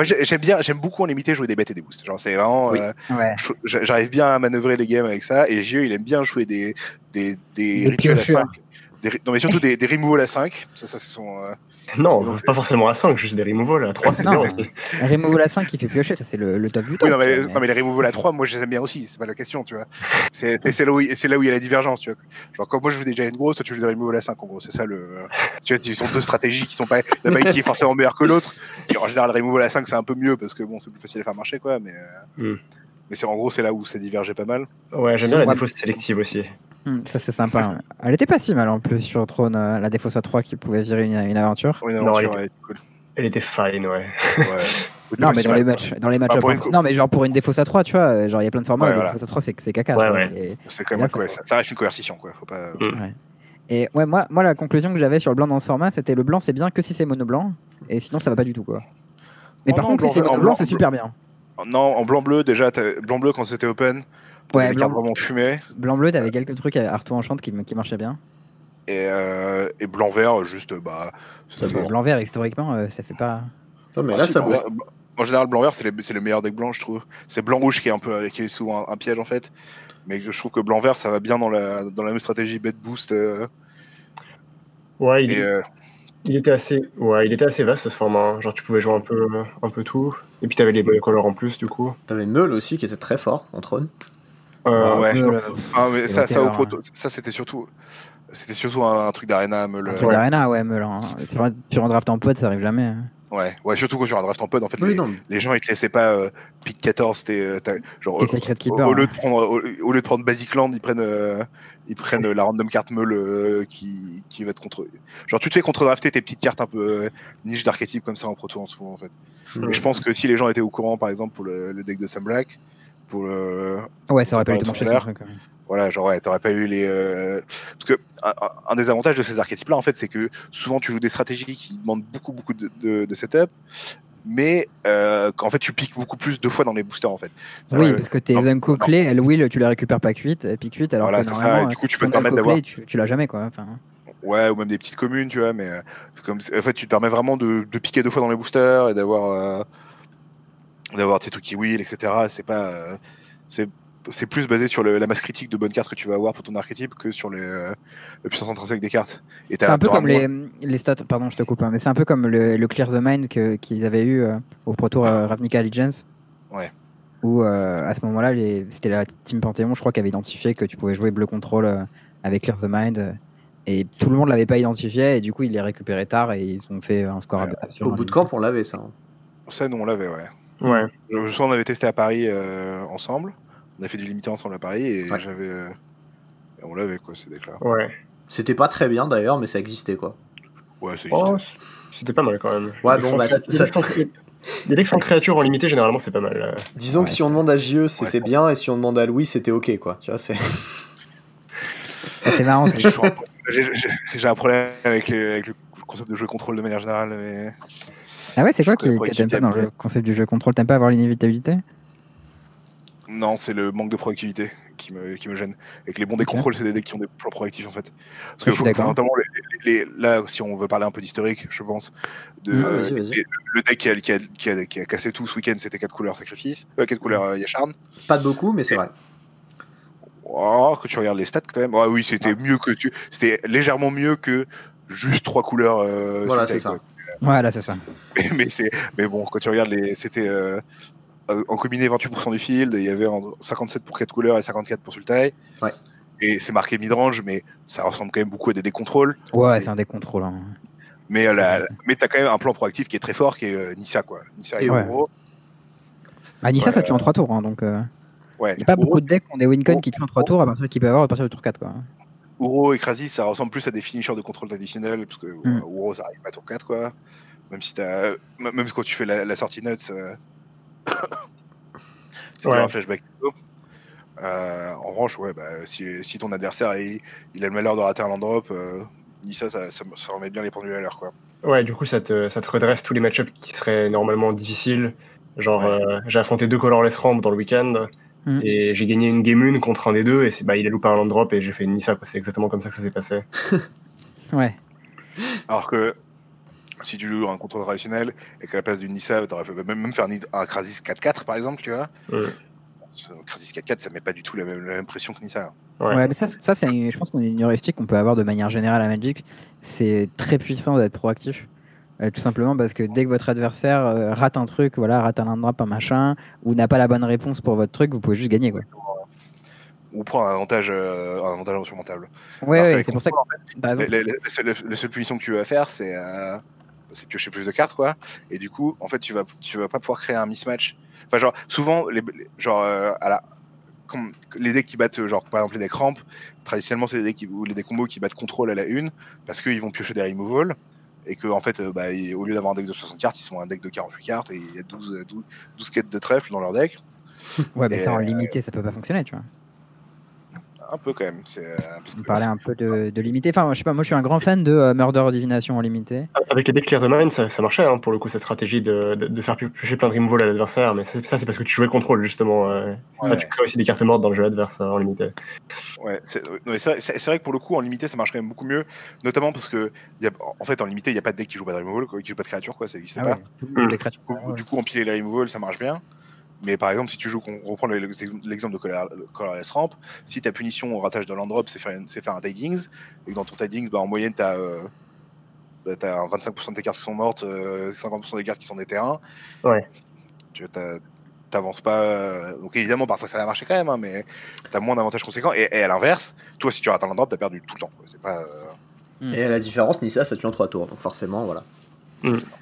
j'ai- j'aime bien, j'aime beaucoup en limité jouer des bêtes et des boosts. Genre, c'est vraiment. Oui. euh, ouais. j'arrive bien à manœuvrer les games avec ça et JE il aime bien jouer des des, des, Des rituels à piocheurs. 5 des, ri- non mais surtout des, des removals à 5 ça ça c'est son euh, Non, Donc, pas forcément à 5, juste des removals. À 3, c'est bien aussi. Removal à 5 qui fait piocher, ça c'est le, le top du top. oui non mais, quoi, mais- non mais les removals à 3 moi je les aime bien aussi c'est pas la question tu vois c'est et c'est là où il- c'est là où il y a la divergence tu vois genre quand moi je joue déjà une grosse toi tu joues des removals à 5 en gros c'est ça le tu vois ils sont deux stratégies qui sont pas il y en a pas une qui est forcément meilleure que l'autre en général removal à 5 c'est un peu mieux parce que bon c'est plus facile à faire marcher quoi mais mais c'est en gros c'est là où ça divergeait pas mal Ouais, j'aime bien la défausse sélective aussi. Hmm, ça c'est sympa. hein. Elle était pas si mal en plus sur Trône, euh, la défausse à 3 qui pouvait virer une, une aventure. Oui, Non, aventure, elle ouais, cool. Elle était fine, ouais. Ouais. Non, mais dans les matchs, dans les matchs. Bah, pour une Non, mais genre pour une défausse à 3, tu vois, euh, genre il y a plein de formats, Ouais, voilà. défausses à 3 c'est c'est caca. Ouais, tu vois, ouais. et- C'est quand même Là, ça co- va. ça, ça reste une coercition quoi. Faut pas. Et ouais, moi, moi la conclusion que j'avais sur le blanc dans ce format, c'était le blanc c'est bien que si c'est mono blanc, et sinon ça va pas du tout quoi. Mais Oh par non, contre, blanc- si c'est en mono blanc- blanc, c'est super bien. Non, en blanc bleu déjà, blanc bleu quand c'était open, Ouais, blanc, vraiment fumées blanc bleu, t'avais quelques trucs à Arto Enchante qui, qui marchaient bien. et, euh, et blanc vert juste bah. Blanc vert, historiquement, euh, ça fait pas. Non mais Ah, là si, ça blanc va. vert- blanc- En général, blanc vert c'est le meilleur deck blanc, je trouve. C'est blanc rouge qui est un peu qui est souvent un, un piège en fait, mais je trouve que blanc vert ça va bien dans la dans la même stratégie bet boost. euh, Ouais, il, et euh, il était assez, ouais, il était assez vaste ce format. hein. Genre, tu pouvais jouer un peu, un peu tout. Et puis, t'avais les monocolores en plus, du coup. T'avais Meul aussi qui était très fort en trône. Euh, ouais. Euh, ah, mais ça, ça, au proto- ça c'était surtout c'était surtout un, un truc d'arena me le. Un truc d'arena, ouais, Meul. hein. Sur, un, sur un draft en pod, ça arrive jamais. hein. Ouais, ouais, surtout quand sur un draft en pod en fait. Oui les- gens ils te laissaient pas euh, pick 14 t'es euh, genre T'es au, Keeper. lieu hein. de prendre au, au lieu de prendre Basic Land ils prennent euh, ils prennent la random carte meule euh, qui qui va te contre genre tu te fais contre drafter tes petites cartes un peu euh, niche d'archétype comme ça en proto en souvent en fait Mm. et je pense que si les gens étaient au courant par exemple pour le, le deck de Sam Black pour le Ouais, ça aurait pas tout le marché voilà genre ouais t'aurais pas eu les euh, parce que un, des avantages de ces archétypes là en fait c'est que souvent tu joues des stratégies qui demandent beaucoup beaucoup de, de, de setup mais euh, qu'en fait tu piques beaucoup plus deux fois dans les boosters en fait. Ça, Oui, euh, parce que tes Unco clés, elle will, tu les récupères pas cuites, et puis cuites, alors Voilà, que c'est ça, normalement, et du coup, tu peux te permettre d'avoir- Tu, tu l'as jamais, quoi. Enfin, Ouais, ou même des petites communes, tu vois, mais euh, comme, en fait, tu te permets vraiment de, de piquer deux fois dans les boosters et d'avoir, d'avoir tes trucs qui wheel, etc. C'est pas, euh, c'est, c'est plus basé sur le- la masse critique de bonnes cartes que tu vas avoir pour ton archétype que sur les, euh, la puissance intrinsèque des cartes. Et c'est un peu comme les, les stats, pardon, je te coupe, hein, mais c'est un peu comme le, le Clear the Mind que- qu'ils avaient eu euh, au Pro Tour euh, Ravnica Allegiance. Ouais. Où euh, à ce moment-là, les- c'était la Team Panthéon, je crois, qui avait identifié que tu pouvais jouer bleu contrôle euh, avec Clear the Mind. euh, et tout le monde l'avait pas identifié, et du coup, ils les récupéraient tard et ils ont fait un score Ouais. absurde. Au bout de camp on l'avait ça. hein. Ça, nous, on l'avait, ouais. Ouais. Je souviens, on avait testé à Paris euh, ensemble. On a fait du limité ensemble à Paris et Ouais. j'avais, euh, on l'avait, quoi, ces decks-là. Ouais. C'était pas très bien d'ailleurs, mais ça existait quoi. Ouais, c'est Oh, c'était pas mal quand même. Ouais, Les bon, bah, sans- ça- les decks sans- créatures en limité, généralement, c'est pas mal. Disons Ouais, que si on demande à JE, c'était Ouais. bien, et si on demande à Louis, c'était ok quoi. Tu vois, c'est. Ah, C'est marrant. c'est- J'ai un problème avec, les- avec le concept de jeu contrôle de manière générale. Mais... Ah ouais, c'est quoi qui connais pas dans le concept du jeu contrôle? T'aimes pas avoir l'inévitabilité? Non, c'est le manque de proactivité qui me, qui me gêne. Et que les bons des contrôles, c'est des decks qui ont des plans proactifs en fait. Parce que faut- notamment, les, les- les- là, si on veut parler un peu d'historique, je pense, de, Ah, le deck qui a, qui a- qui a- qui a cassé tout ce week-end, c'était 4 couleurs sacrifice, euh, 4 couleurs euh, Yasharn. Pas de beaucoup, mais c'est vrai. Oh, que tu regardes les stats quand même. Ouais, oui, c'était mieux que tu. C'était légèrement mieux que juste 3 couleurs. euh, Voilà, c'est ça. quoi. Voilà, c'est ça. mais, c'est mais bon quand tu regardes les c'était euh, euh, en combiné 28% du field et il y avait en 57 pour 4 couleurs et 54 pour Sultai Ouais. et c'est marqué midrange mais ça ressemble quand même beaucoup à des décontrôles Ouais, C'est- c'est un des contrôles. hein. mais euh, la- mais t'as quand même un plan proactif qui est très fort qui est euh, Nissa quoi Nissa et Ouais. Uro Ah, Nissa, ça tue en 3 tours, hein, donc euh, ouais il n'y a pas beaucoup de decks qui ont des wincon qui tuent en 3 tours à partir qu'ils peuvent avoir à partir du tour 4. Quoi. Uro et Krasis ça ressemble plus à des finishers de contrôle traditionnels parce que Mm. euh, Uro ça arrive pas à tour 4 quoi même si t'as m- même quand tu fais la, la sortie nuts euh, c'est Ouais. un flashback Euh, en revanche, ouais, bah, si, si ton adversaire il, il a le malheur de rater un land drop, euh, Nissa, ça, ça, ça remet bien les pendules à l'heure. quoi. Ouais, du coup, ça te, ça te redresse tous les match-ups qui seraient normalement difficiles. Genre, Ouais. euh, j'ai affronté deux colorless ramp dans le week-end Mm. et j'ai gagné une game 1 contre un des deux et c'est- bah, il a loupé un land drop et j'ai fait une Nissa. C'est exactement comme ça que ça s'est passé. Ouais. Alors que si tu joues un contrôle traditionnel et qu'à la place d'une Nissa, tu aurais même, même faire un, un Krasis 4-4 par exemple, tu vois. Mm. Ce Krasis 4-4, ça met pas du tout la même, la même pression que Nissa. Ouais. Ouais, mais ça, ça c'est, une- je pense qu'on est une heuristique qu'on peut avoir de manière générale à Magic. C'est très puissant d'être proactif. Euh, tout simplement parce que dès que votre adversaire euh, rate un truc, voilà, rate un drop, un machin, ou n'a pas la bonne réponse pour votre truc, vous pouvez juste gagner. Quoi. Ou prendre un avantage, euh, un avantage insurmontable. Ouais, ouais, c'est pour ça que, La, exemple, la- la seule, la seule punition que tu vas faire, c'est c'est piocher plus de cartes, quoi. Et du coup, en fait, tu vas, tu vas pas pouvoir créer un mismatch. Enfin, genre, souvent, les, les- genre, à la, comme les decks qui battent, genre, par exemple, les decks ramp, traditionnellement, c'est des decks qui, ou les decks combos qui battent contrôle à la une, parce qu'ils vont piocher des removal. Et que, en fait, euh, bah, au lieu d'avoir un deck de 60 cartes, ils sont un deck de 48 cartes et il y a 12, euh, 12, 12 quêtes de trèfle dans leur deck. ouais, mais et, ça en euh, limité, ça peut pas fonctionner, tu vois. Un peu quand même. C'est, euh, parce On que parlait un peu de, de limité. Enfin, je sais pas, moi je suis un grand fan de euh, Murder Divination en limité. Avec les decks Clear the Mind, ça, ça marchait hein, pour le coup, cette stratégie de, de, de faire piocher plein de removal à l'adversaire. Mais ça, ça, c'est parce que tu jouais contrôle justement. euh. Ouais. Tu crées aussi des cartes mortes dans le jeu adverse en limité. Ouais, c'est ouais, c'est vrai, c'est- c'est vrai que pour le coup, en limité, ça marche quand même beaucoup mieux, notamment parce que, il y a, en fait, en limité, il n'y a pas de deck qui joue pas de removal, quoi, qui joue pas de créature, quoi, ça n'existe Ah pas. ouais, toutes les créatures. Du coup, Du coup, empiler les removal, ça marche bien. Mais par exemple, si tu joues, on reprend le- l'exemple de Color- Colorless Ramp, si ta punition au ratage de land drop, c'est faire, un tidings, et que dans ton tidings, bah, en moyenne, tu as, 25% de tes cartes qui sont mortes, euh, 50% des cartes qui sont des terrains. Ouais. Tu t'avances pas. euh, Donc évidemment, parfois ça va marcher quand même, hein, mais tu as moins d'avantages conséquents. Et, et à l'inverse, toi, si tu rates un land drop, tu as perdu tout le temps. pas. euh, Et à la différence, Nissa, ça tue en 3 tours. Donc forcément, voilà.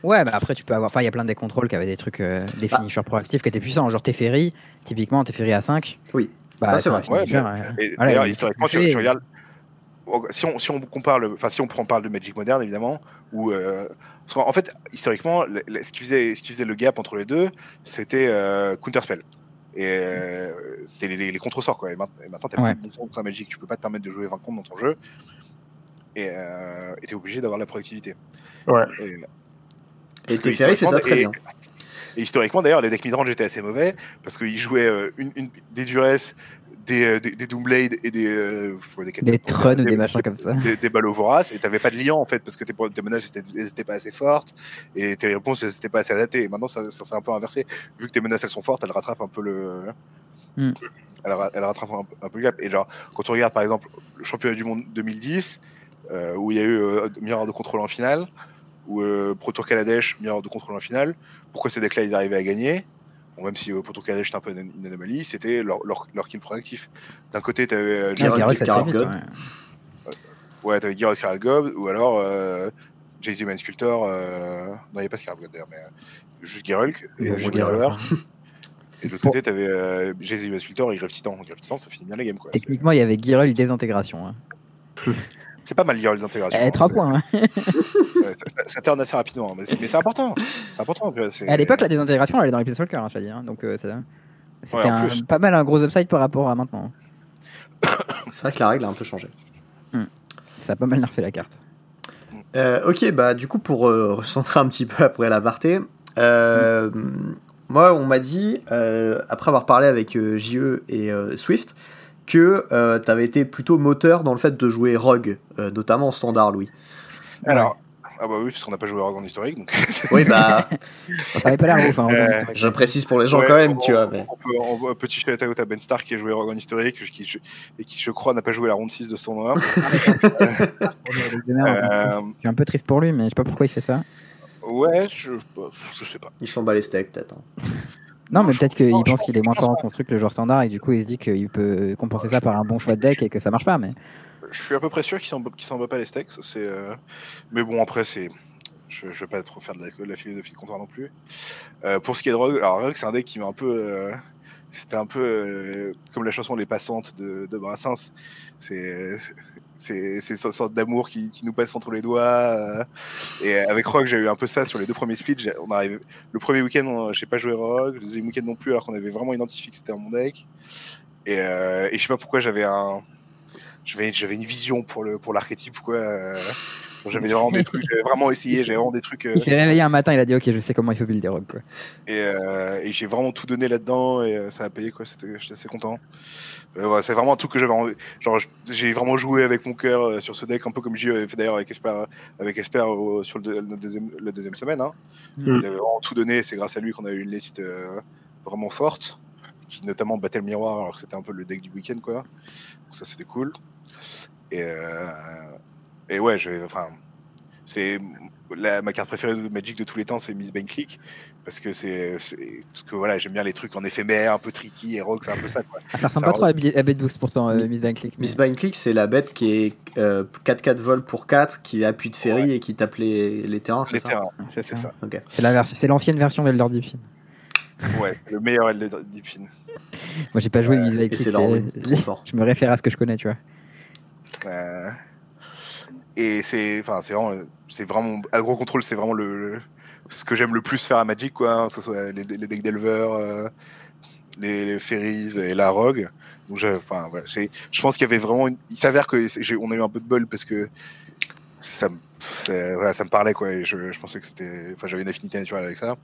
Ouais, mais après, tu peux avoir. Enfin, il y a plein de contrôles qui avaient des trucs, euh, des Ah. finishers proactifs qui étaient puissants. Genre Teferi, typiquement, Teferi à 5. Oui. Bah, Ça, c'est vrai. Ouais, voilà, historiquement, tu, regardes. Si on, si on compare le, enfin si on prend parle de Magic moderne évidemment, où euh, parce qu'en en fait historiquement, le- le- ce qui faisait, ce qui faisait le gap entre les deux, c'était euh, Counterspell. Et euh, c'était les, les, les contre-sorts quoi. Et maintenant, t'as Ouais. plus de contre Magic, tu peux pas te permettre de jouer 20 contre dans ton jeu. Et euh, t'es obligé d'avoir la productivité. Ouais. Et, Et parce que Teferi fait ça historiquement, très et- bien. Et historiquement, d'ailleurs, les decks midrange étaient assez mauvais parce qu'ils jouaient euh, une, une- des Duress, des, euh, des, des Doomblade et des. euh, des, Des trônes ou des machins comme ça. Des, des ballots voraces et t'avais pas de liant en fait parce que tes, tes menaces étaient, elles étaient pas assez fortes et tes réponses elles étaient pas assez adaptées. Et maintenant, ça, ça s'est un peu inversé. Vu que tes menaces elles sont fortes, elles rattrapent un peu le. Elles rattrapent un, peu- un peu le gap. Et genre, quand tu regardes par exemple le championnat du monde 2010, euh, où il y a eu euh, Mirror de contrôle en finale, ou euh, Pro Tour Kaladesh, Mirror de contrôle en finale, pourquoi ces decks-là ils arrivaient à gagner? Bon, même si euh, Pro Tour Kaladesh c'était un peu une, une anomalie, c'était leur, leur, leur kill proactif. D'un côté, tu avais vite, God. ouais. Ouais, t'avais Gyro Scarab Gob, ou alors euh, Jay-Z Man Sculptor. Euh... Non, il n'y a pas Scarab God d'ailleurs, mais euh, juste Geralt et. Geralt. Et de l'autre côté, t'avais euh, Jay-Z Man Sculptor et Grave Titan. Grave Titan, ça finit bien la game quoi. Techniquement, il y avait Girel désintégration. hein. C'est pas mal lire les intégrations. Eh, 3 c'est- points. hein. Ça, ça- ça turn assez rapidement, hein, mais c'est mais c'est important. C'est important. À l'époque, la désintégration, elle est dans les Peace Walker, hein, je veux dire. Donc, euh, c'était Ouais, pas mal un gros upside par rapport à maintenant. C'est vrai que la règle a un peu changé. Ça a pas mal nerfé la carte. Euh, ok, bah du coup pour euh, recentrer un petit peu après l'aparté, euh, moi on m'a dit, euh, après avoir parlé avec euh, JE et euh, Swift, que euh, t'avais été plutôt moteur dans le fait de jouer Rogue, euh, notamment en standard, Louis. Alors, ah bah oui, parce qu'on n'a pas joué Rogue en historique, donc. Oui, bah Ça pas l'air ouf. Hein, Euh, je précise pour les gens Ouais, quand même, on- tu vois. Mais... On, peut, on voit un petit shout out à Ben Stark qui a joué Rogue en historique qui, je- et qui, je crois, n'a pas joué la ronde 6 de. De merde. Euh, Je suis un peu triste pour lui, mais je sais pas pourquoi il fait ça. ouais, je, bah, je sais pas. Il s'en bat les steaks peut-être. hein. Non, mais peut-être qu'il pense qu'il est moins fort en pense construct que le joueur standard et du coup il se dit qu'il peut compenser ça par un bon choix de deck et que ça marche pas. Mais Je suis à peu près sûr qu'il s'en bat pas les steaks. C'est, euh, Mais bon, après, c'est. Je, je vais pas trop faire de la, de la philosophie de comptoir non plus. Euh, pour ce qui est de Rogue, alors Rogue, c'est un deck qui m'a un peu. euh, C'était un peu comme la chanson Les Passantes de, de Brassens. C'est. C'est cette sorte d'amour qui, qui nous passe entre les doigts. euh, et avec Rogue, j'ai eu un peu ça sur les deux premiers splits. On arrive, le premier week-end, j'ai pas joué Rogue. Le deuxième week-end non plus, alors qu'on avait vraiment identifié que c'était un bon deck. Et, euh, et je sais pas pourquoi j'avais un, j'avais une vision pour le pour l'archétype quoi. Euh, j'avais vraiment des trucs, j'avais vraiment essayé, j'avais vraiment des trucs euh, il s'est réveillé un matin, il a dit ok, je sais comment il faut build des rogues. Quoi. et, euh, et j'ai vraiment tout donné là-dedans et euh, ça a payé quoi. C'était, j'étais assez content. Euh, ouais, c'est vraiment un truc que j'avais envie. Genre, j'ai vraiment joué avec mon cœur euh, sur ce deck, un peu comme j'ai fait d'ailleurs avec Esper, avec Esper au- sur le, deux- le deuxième, la deuxième semaine. Hein. Mm. Il avait vraiment tout donné. C'est grâce à lui qu'on a eu une liste euh, vraiment forte, qui notamment battait le miroir alors que c'était un peu le deck du week-end quoi. Donc ça c'était cool. Et, euh, et ouais, je, enfin, c'est la, ma carte préférée de Magic de tous les temps, c'est Miss Bane Click. Parce que c'est, c'est- parce que voilà, j'aime bien les trucs en éphémère, un peu tricky et rogue, c'est un peu ça quoi. Ah, ça ressemble Ça pas trop à, à Bed Boost pourtant, euh, Miss Van Click. mais- Miss Bind Click, c'est la bête qui est euh, 4-4 vol pour 4, qui appuie de ferry et qui tape les, les terrains, c'est Les ça terrains, C'est c'est ça. C'est la version- c'est l'ancienne version d'Elder Deepin. Ouais, le meilleur Elder Deepin. Moi j'ai pas joué Miss Van Et Click. c'est c'est-. Je me réfère à ce que je connais, tu vois. Euh, et c'est, enfin, c'est vraiment, c'est vraiment, agro control, c'est vraiment le, le- ce que j'aime le plus faire à Magic, quoi. hein, que ce soit les, les decks d'éleveurs, euh, les, les ferries et la rogue. Donc, j'ai- enfin, voilà, c'est, je pense qu'il y avait vraiment, une- il s'avère que on a eu un peu de bol parce que ça, voilà, ça me parlait, quoi. Et je, je pensais que c'était, enfin, j'avais une affinité naturelle avec ça.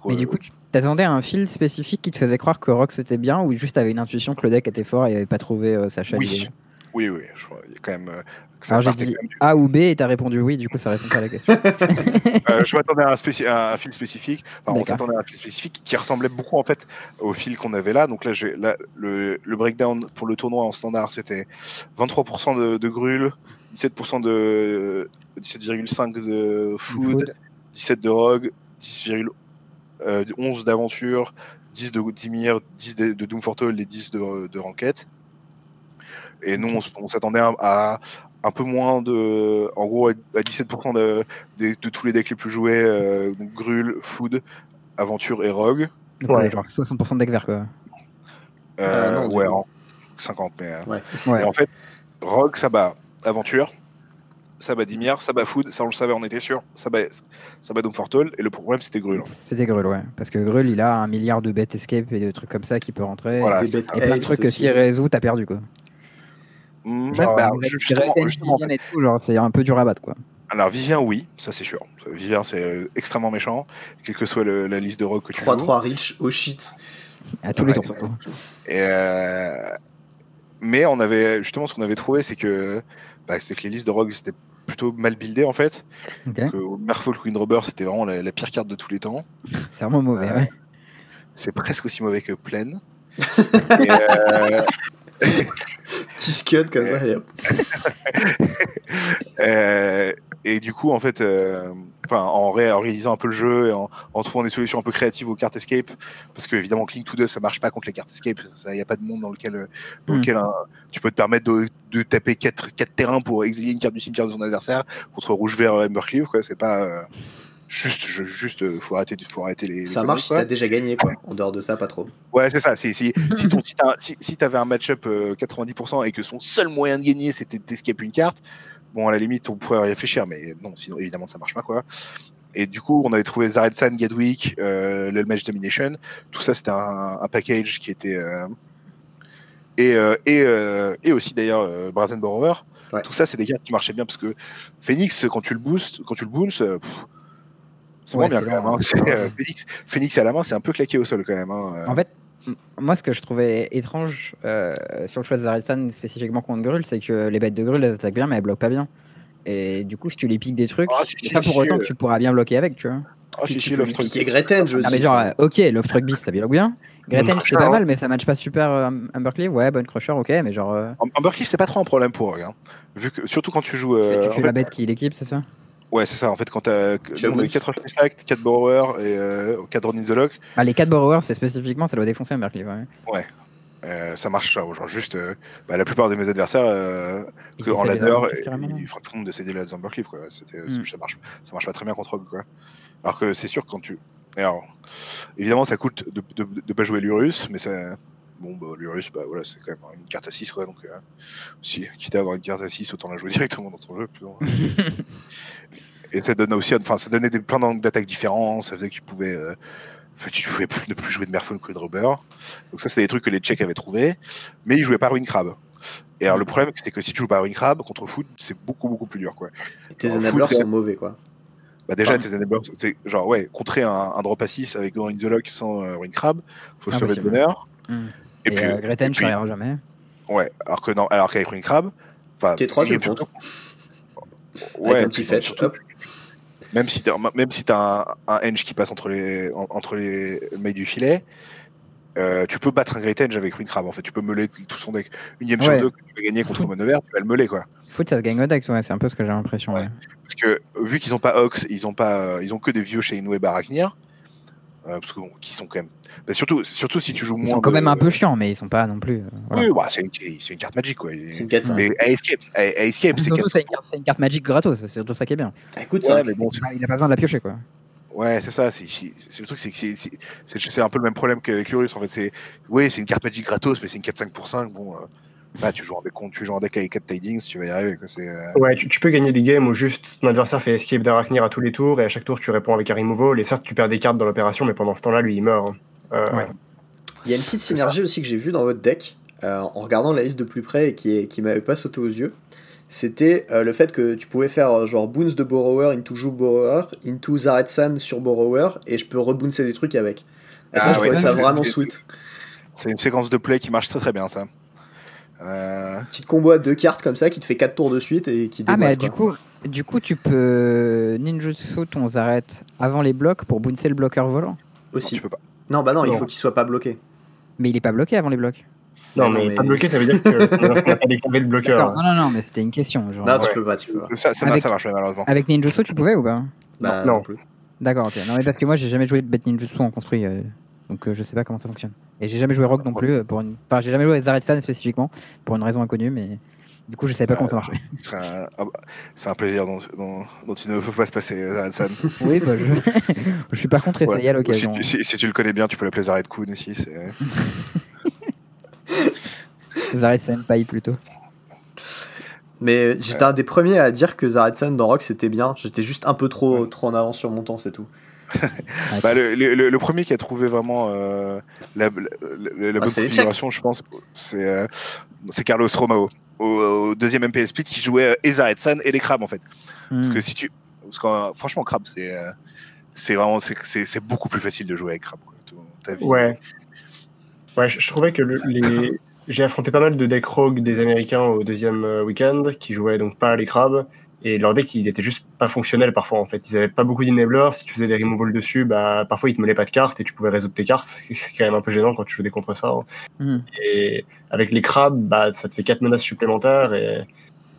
Quoi, Mais du coup, tu t'attendais à un fil spécifique qui te faisait croire que Rock c'était bien ou juste t'avais une intuition que le deck était fort et avait pas trouvé euh, sa chaîne oui, oui, oui, je crois, il y a quand même. euh, Alors j'ai dit A ou B et t'as répondu oui, du coup ça répond pas à la question. Euh, je m'attendais à un, spéci- à un fil spécifique. Enfin, on s'attendait à un fil spécifique qui ressemblait beaucoup en fait au fil qu'on avait là. Donc là, j'ai- là le, le breakdown pour le tournoi en standard, c'était 23% de, de grul, 17% de 17,5 de food, Food. 17 de rogue, 10,11 d'aventure, 10 de Dimir, 10 de, de Doom Fortal et 10 de, de Ranked. Et nous, on, s'attendait à, à un peu moins de. En gros, à, à 17% de, de, de tous les decks les plus joués euh, donc Grul, Food, Aventure et Rogue. Donc, Ouais. ouais, genre 60% de deck vert quoi. Euh, Euh, non, ouais, en 50, mais. euh, Ouais. Et en fait, Rogue, ça bat Aventure, ça bat Dimir, ça bat Food, ça on le savait, on était sûr, ça bat, ça bat et le problème c'était Grul. C'était Grul, ouais. Parce que Grul il a un milliard de bêtes escape et de trucs comme ça qui peut rentrer. Voilà, Des c'est bêtes ça. Et plein de trucs que aussi. si résout, t'as perdu quoi. Mm, Genre, bah, avec justement, et tout, genre c'est un peu dur à battre quoi. Alors Vivien, oui, ça c'est sûr. Vivien, c'est euh, extrêmement méchant, quelle que soit le- la liste de rock que tu joues. 3-3 rich au shit. À tous les tours surtout. Et, euh, Mais on avait justement ce qu'on avait trouvé, c'est que bah, c'est que les listes de rogue c'était plutôt mal buildées en fait. Que Merfolk Queen Robber c'était vraiment la, la pire carte de tous les temps. C'est vraiment mauvais, Ouais. ouais. C'est presque aussi mauvais que Plaine. Et, Petit scud comme ça. allez, hop. Euh, et du coup, en fait, euh, en, ré- en réalisant un peu le jeu et en, en trouvant des solutions un peu créatives aux cartes escape, parce que évidemment, Cling to 2 ça marche pas contre les cartes escape. Il n'y a pas de monde dans lequel, euh, dans Hmm. lequel un- tu peux te permettre de, de taper 4, quatre terrains pour exiler une carte du cimetière de son adversaire contre rouge vert Embercleave. Quoi, c'est pas. euh, Juste, je- juste, euh, faut arrêter, faut arrêter les. Ça marche si t'as déjà gagné, quoi. En dehors de ça, pas trop. Ouais, c'est ça. Si, si, si, ton- si, t'as- si, si t'avais un match-up euh, 90% et que son seul moyen de gagner c'était d'escape une carte, bon, à la limite, on pourrait y réfléchir, mais non, sinon, évidemment, ça marche pas, quoi. Et du coup, on avait trouvé Zaredsan, Gadwick, euh, le match domination. Tout ça, c'était un, un package qui était. euh, et, euh, et, euh, et aussi, d'ailleurs, euh, Brazen Borrower. Ouais. Tout ça, c'est des cartes qui marchaient bien parce que Phoenix, quand tu le boostes, quand tu le euh, pff, c'est Ouais, bien c'est quand même. lent, hein. euh, Phoenix, Phoenix à la main, c'est un peu claqué au sol quand même. hein. Euh, En fait, m- moi, ce que je trouvais étrange euh, sur le choix de Zaritsan, spécifiquement contre Grul, c'est que les bêtes de Grul, elles attaquent bien, mais elles bloquent pas bien. Et du coup, si tu les piques des trucs, si, pas pour autant que tu pourras bien bloquer avec, tu vois. ah, si, tu si, peux Love Truck. piquer Greten, aussi. Ah, mais genre, euh, ok, Love Truck Beast, ça bloque bien. Greten, Crusher, c'est pas mal, mais ça match pas super Humbercleave. Ouais, Bonne Crusher, ok, mais genre. Ambercliff, c'est pas trop un problème pour eux. Hein. Vu que, surtout quand tu joues. euh, tu fait- la bête qui l'équipe, c'est ça? Ouais, c'est ça. En fait, quand t'as Tu as nous, on avait boost. 4 Face Act, 4 Borrower et euh, 4 Run in the Lock, ah, Les 4 borrowers, c'est spécifiquement, ça doit défoncer Humbercleave. Ouais. euh, ça marche ça. Genre, juste. euh, bah, la plupart de mes adversaires, euh, que en ladder, ils font tout le monde d'essayer les Ambercliff. Quoi. C'était, Mm. ça, marche, ça marche pas très bien contre eux. Quoi. Alors que c'est sûr, quand tu. Alors, évidemment, ça coûte de, de, de pas jouer l'Urus, mais ça. Bon, bah, l'Urus, bah, voilà, c'est quand même une carte à 6, quoi. Donc, euh, si, quitte à avoir une carte à 6, autant la jouer directement dans ton jeu. plus. Et ça donne aussi, enfin, ça donnait des, plein d'angles d'attaque différents. Ça faisait que tu pouvais, euh, tu pouvais plus- ne plus jouer de Merfolk que de Rubber. Donc ça, c'est des trucs que les Tchèques avaient trouvé, mais ils jouaient pas Ruin Crab. Et alors le problème, c'est que si tu joues pas Ruin Crab contre Foot, c'est beaucoup beaucoup plus dur, quoi. Tes Alors, enablers sont mauvais, quoi. Bah déjà, Ah. tes enablers, c'est genre ouais, contrer un, un drop à 6 avec Go in the Lock sans euh, Ruin Crab, faut se lever de bonheur. Mm. Et, Et, puis, euh, ça puis- arrivera jamais. ouais, alors que non, alors qu'avec Ruin Crab, enfin, T3, tu le comptes. Ouais, Avec un petit fetch, surtout. Même si t'as même si as un, un henge qui passe entre les en- entre les mailles du filet, euh, tu peux battre un Great Henge avec Ruin Crab. En fait, tu peux meuler tout son deck. Une game sur Ouais. deux que tu peux gagner contre Monover, tu vas le meuler quoi. Foot, ça se gagne au deck, ouais, c'est un peu ce que j'ai l'impression. Ouais. ouais. Parce que vu qu'ils ont pas Ox, ils ont pas, euh, ils ont que des vieux chez Inoue et Baraknir. Euh, parce que bon, qui sont quand même. bah, surtout, surtout si tu joues Ils moins. sont quand de- même un peu chiants, mais ils sont pas non plus. euh, voilà. Oui, bah, c'est une, carte magique quoi. C'est une 4-5. Mais à Escape, à, à Escape, c'est Surtout, 4 c'est une, carte- une carte magique gratos, c'est surtout ça qui est bien. Ah, Écoute, Ouais, ça. mais bon, Il a pas besoin de la piocher, quoi. Ouais, c'est ça. C'est le truc, c'est que c'est- un peu le même problème qu'avec l'Urus. En fait, c'est oui, c'est une carte magique gratos, mais c'est une 4-5 pour 5. Bon, euh, ça, tu joues en deck, tu joues en deck avec 4 tidings, tu vas y arriver. Quoi. C'est, euh, Ouais, tu, tu peux gagner des games où juste ton adversaire fait escape d'Arachnir à tous les tours et à chaque tour tu réponds avec un removal et certes tu perds des cartes dans l'opération mais pendant ce temps-là lui il meurt. hein. Euh, Ouais. Il y a une petite synergie aussi que j'ai vue dans votre deck, euh, en regardant la liste de plus près et qui, est, qui m'avait pas sauté aux yeux. C'était euh, le fait que tu pouvais faire euh, genre bounce de Borrower into Joue Borrower, into Zaretsan sur Borrower, et je peux rebouncer des trucs avec. Et ça, Ah je ouais, trouvais ça c'est- vraiment sweet. C'est une séquence de play qui marche très très bien, ça. Euh, Petite combo à deux cartes comme ça qui te fait 4 tours de suite et qui Ah, mais déboîte, du quoi. coup, du coup, tu peux ninjutsu ton Zaret avant les blocs pour bouncer le bloqueur volant. non, Aussi. tu peux pas. Non, bah non, il Non. faut qu'il soit pas bloqué. Mais il est pas bloqué avant les blocs. Non, Mais non, mais, mais- pas bloqué ça veut dire que pas découvert le bloqueur. Non, non, non, mais c'était une question. Genre, Non, euh, tu peux pas, tu peux pas. Ça, ça, Avec- ça marche, malheureusement. Avec ninjutsu, tu pouvais ou pas? Bah, non. non plus. D'accord, ok. Non, mais parce que moi, j'ai jamais joué de bête ninjutsu en construit. euh, donc, euh, je sais pas comment ça fonctionne. Et j'ai jamais joué Rogue non plus. euh, pour une... Enfin, j'ai jamais joué Zaretsan spécifiquement pour une raison inconnue, mais du coup, je savais pas comment ça marchait. C'est un, ah bah, c'est un plaisir dont, dont, dont il ne faut pas se passer, euh, Zaredsan. oui, bah, je... je suis pas contre essayer à si, l'occasion. tu- si- si tu le connais bien, tu peux l'appeler Zared Kun aussi. Zaretsan paille plutôt. Mais j'étais un des premiers à dire que Zaretsan dans Rock c'était bien. J'étais juste un peu trop, trop en avance sur mon temps, c'est tout. Bah, le, le- le- le premier qui a trouvé vraiment euh, la, la, la- la Ah, bonne configuration, je pense, c'est euh, Carlos Romao. Au, au deuxième MPL Split, qui jouait euh, et Zaredsan et les crabes en fait. Parce Hmm. que si tu. Parce que euh, franchement, crabe, c'est euh, c'est vraiment. c'est- beaucoup plus facile de jouer avec crabe. quoi. Vie. Ouais. Ouais, je, je trouvais que le- les... j'ai affronté pas mal de decks rogue des Américains au deuxième week-end qui jouaient donc pas les crabes et leur deck il était juste pas fonctionnel parfois en fait. Ils avaient pas beaucoup d'enablers. Si tu faisais des removals dessus, bah parfois ils te mêlaient pas de cartes et tu pouvais résoudre tes cartes. C'est quand même un peu gênant quand tu joues des contre sorts. Mhm. Et avec les crabes, bah ça te fait quatre menaces supplémentaires et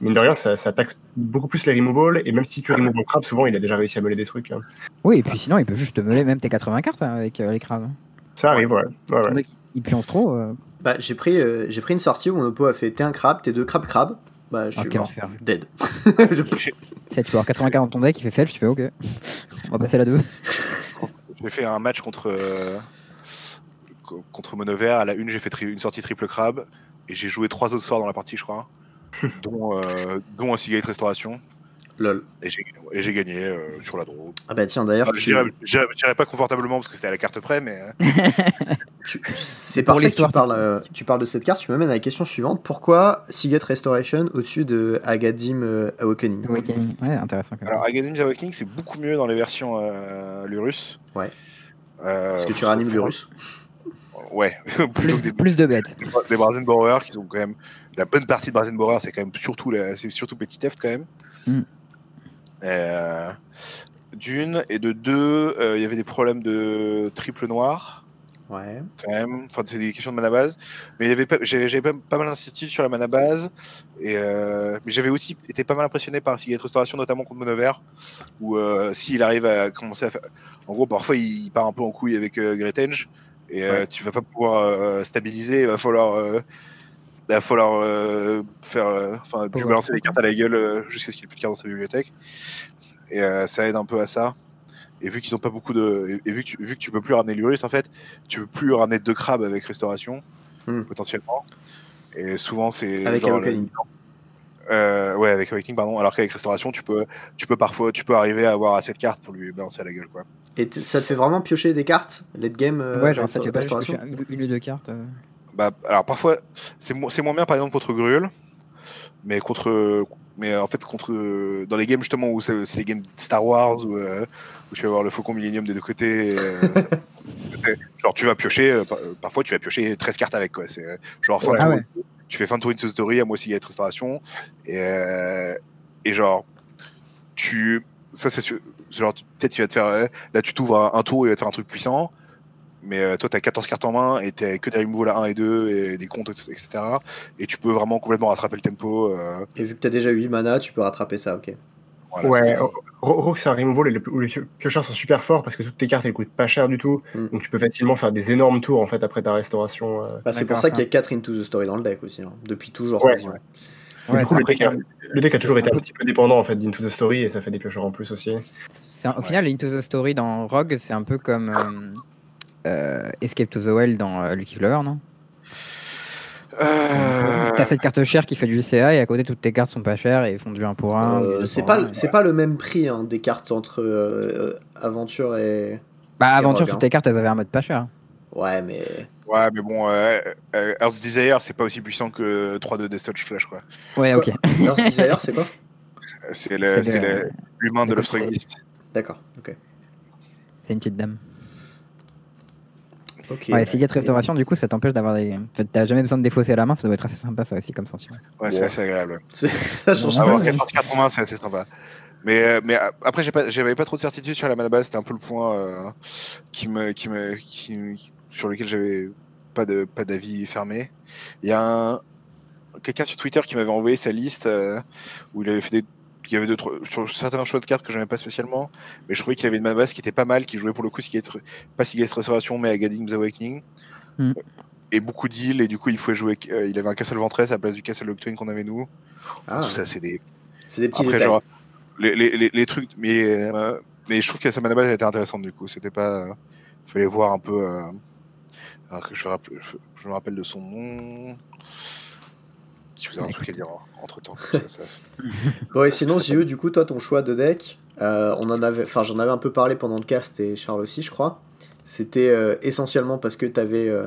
mine de rien ça, ça taxe beaucoup plus les removals et même si tu removes un crabe, souvent il a déjà réussi à meuler des trucs. hein. Oui, et puis sinon, il peut juste te meuler même tes 80 cartes hein, avec euh, les crabes. Ça arrive, ouais. ouais, ouais. Il pionce trop. euh, Bah, j'ai pris, euh, j'ai pris une sortie où mon oppo a fait t'es un crabe, t'es deux crabes crabes. Bah, je Ah, suis quel mort. Dead. Tu sais, tu peux avoir 80 cartes dans ton deck, il fait fetch, tu fais ok. On va passer la 2. J'ai fait un match contre, euh, co- contre Monover. À la une, j'ai fait tri- une sortie triple crabe. Et j'ai joué trois autres sorts dans la partie, je crois. dont, euh, dont un Seagate Restauration. Lol. Et j'ai et j'ai gagné euh, sur la draw. Ah bah tiens, d'ailleurs, Ah, je tu- dirais- je je pas confortablement parce que c'était à la carte près, mais euh, c'est Pour parfait que tu l'histoire, parles, euh, tu parles de cette carte. Tu m'amènes à la question suivante. Pourquoi Seagate Restoration au-dessus de Agadim euh, Awakening Awakening. Ouais, intéressant. Quand même. alors Agadim's Awakening c'est beaucoup mieux dans les versions euh, Lurus. Ouais. Euh, Parce que tu réanimes le russe. Ouais, plus, que des, plus de bêtes. des qui sont quand même la bonne partie de Brazenbauer, c'est quand même surtout la- c'est surtout Petit Theft quand même. Mm. Euh, D'une et de deux, euh, il y avait des problèmes de triple noir Ouais. quand même. Enfin, c'est des questions de mana base. Mais il y avait pas, j'avais, pas, pas mal insisté sur la mana base. Et euh, mais j'avais aussi été pas mal impressionné par Seagate Restauration, notamment contre Monover, où euh, s'il arrive à commencer à faire, en gros, parfois il part un peu en couille avec euh, Gretenge, et euh, Ouais. tu vas pas pouvoir euh, stabiliser. Il va falloir, il va falloir faire, enfin, lui balancer through, cartes à la gueule jusqu'à ce qu'il ait plus de cartes dans sa bibliothèque. Et ça aide un peu à ça. Et vu qu'ils ont pas beaucoup de, et, vu que tu, vu que tu peux plus ramener l'Urus en fait, tu peux plus ramener deux crabes avec restauration Hmm. potentiellement. Et souvent c'est Avec Awakening. le- euh, ouais, avec Awakening pardon. Alors qu'avec restauration, tu peux, tu peux parfois, tu peux arriver à avoir assez de cartes pour lui balancer à la gueule quoi. Et t- ça te fait vraiment piocher des cartes Late game euh, ouais, genre ça, tu veux pas une, ou deux cartes. euh. Bah, alors parfois, c'est mo- c'est moins bien par exemple contre Gruul, mais contre, mais en fait contre dans les games justement où c'est les games Star Wars où, euh, où tu vas avoir le Faucon Millennium des deux côtés. euh, genre tu vas piocher, euh, par- euh, parfois tu vas piocher 13 cartes avec quoi. C'est euh, genre fin de tour, tu fais fin de tour Into Story, à moi aussi il y a restauration et euh, et genre tu ça c'est sûr- genre peut-être tu vas te faire euh, là tu t'ouvres un, un tour il va te faire un truc puissant mais euh, toi, tu as 14 cartes en main et tu que des removals à 1 et 2 et des comptes, etc. Et tu peux vraiment complètement rattraper le tempo. euh, Et vu que t'as déjà 8 mana, tu peux rattraper ça, ok. voilà, Ouais, Rogue, c'est un removal et les, où les pio- piocheurs sont super forts parce que toutes tes cartes elles coûtent pas cher du tout. Mm. Donc tu peux facilement faire des énormes tours en fait après ta restauration. euh. Bah, c'est pour ça qu'il y a 4 Into the Story dans le deck aussi, hein, depuis toujours. Ouais. Du coup, le, deck a, après- le deck a toujours été un petit peu dépendant en fait d'Into the Story et ça fait des piocheurs en plus aussi. un- Au final, Into the Story dans Rogue, c'est un peu comme euh, Escape to the Well dans euh, Lucky Flower, non? Euh, T'as cette carte chère qui fait du CA et à côté, toutes tes cartes sont pas chères et font du 1 pour 1. Euh, c'est pas, c'est pas le même prix hein, des cartes entre euh, Aventure et. Bah, Aventure, toutes tes cartes, elles avaient un mode pas cher. Ouais, mais. Ouais, mais bon, euh, euh, Earth's Desire, c'est pas aussi puissant que 3-2 Death Touch Flash, quoi. Ouais, ok. Earth Desire, c'est quoi? C'est l'humain de l'Australiste. D'accord, ok. C'est une petite dame. Ok. Ouais, Seagate Restauration, du coup, ça t'empêche d'avoir des. En fait, t'as jamais besoin de défausser à la main, ça doit être assez sympa, ça aussi, comme sentiment. Ouais, c'est assez agréable. Ça change pas. Avoir 14-80, c'est assez sympa. Mais, euh, mais euh, après, j'avais pas trop de certitude sur la mana base. C'était un peu le point euh, qui me, qui me, qui, sur lequel j'avais pas de, pas d'avis fermé. Il y a un, quelqu'un sur Twitter qui m'avait envoyé sa liste euh, où il avait fait des, il y avait deux, trois, sur certains choix de cartes que j'aimais pas spécialement, mais je trouvais qu'il avait une mana base qui était pas mal, qui jouait pour le coup Seagate, pas Seagate Restoration, mais Agadim's Awakening. Mm. Et beaucoup d'îles, et du coup, il pouvait jouer. euh, il avait un Castle Ventress à la place du Castle Octane qu'on avait nous. Ah, Tout ça, c'est des, c'est des petits après, détails. genre, les, les, les, les trucs, mais, euh, mais je trouve que sa mana base elle était intéressante du coup. C'était pas. euh, fallait voir un peu. euh, alors que je, je me rappelle de son nom. Si vous avez un truc à dire entre temps. Comme ça, ça- Bon, et sinon, JE, du coup, toi, ton choix de deck, euh, on en avait, enfin, j'en avais un peu parlé pendant le cast et Charles aussi, je crois. C'était euh, essentiellement parce que t'avais euh,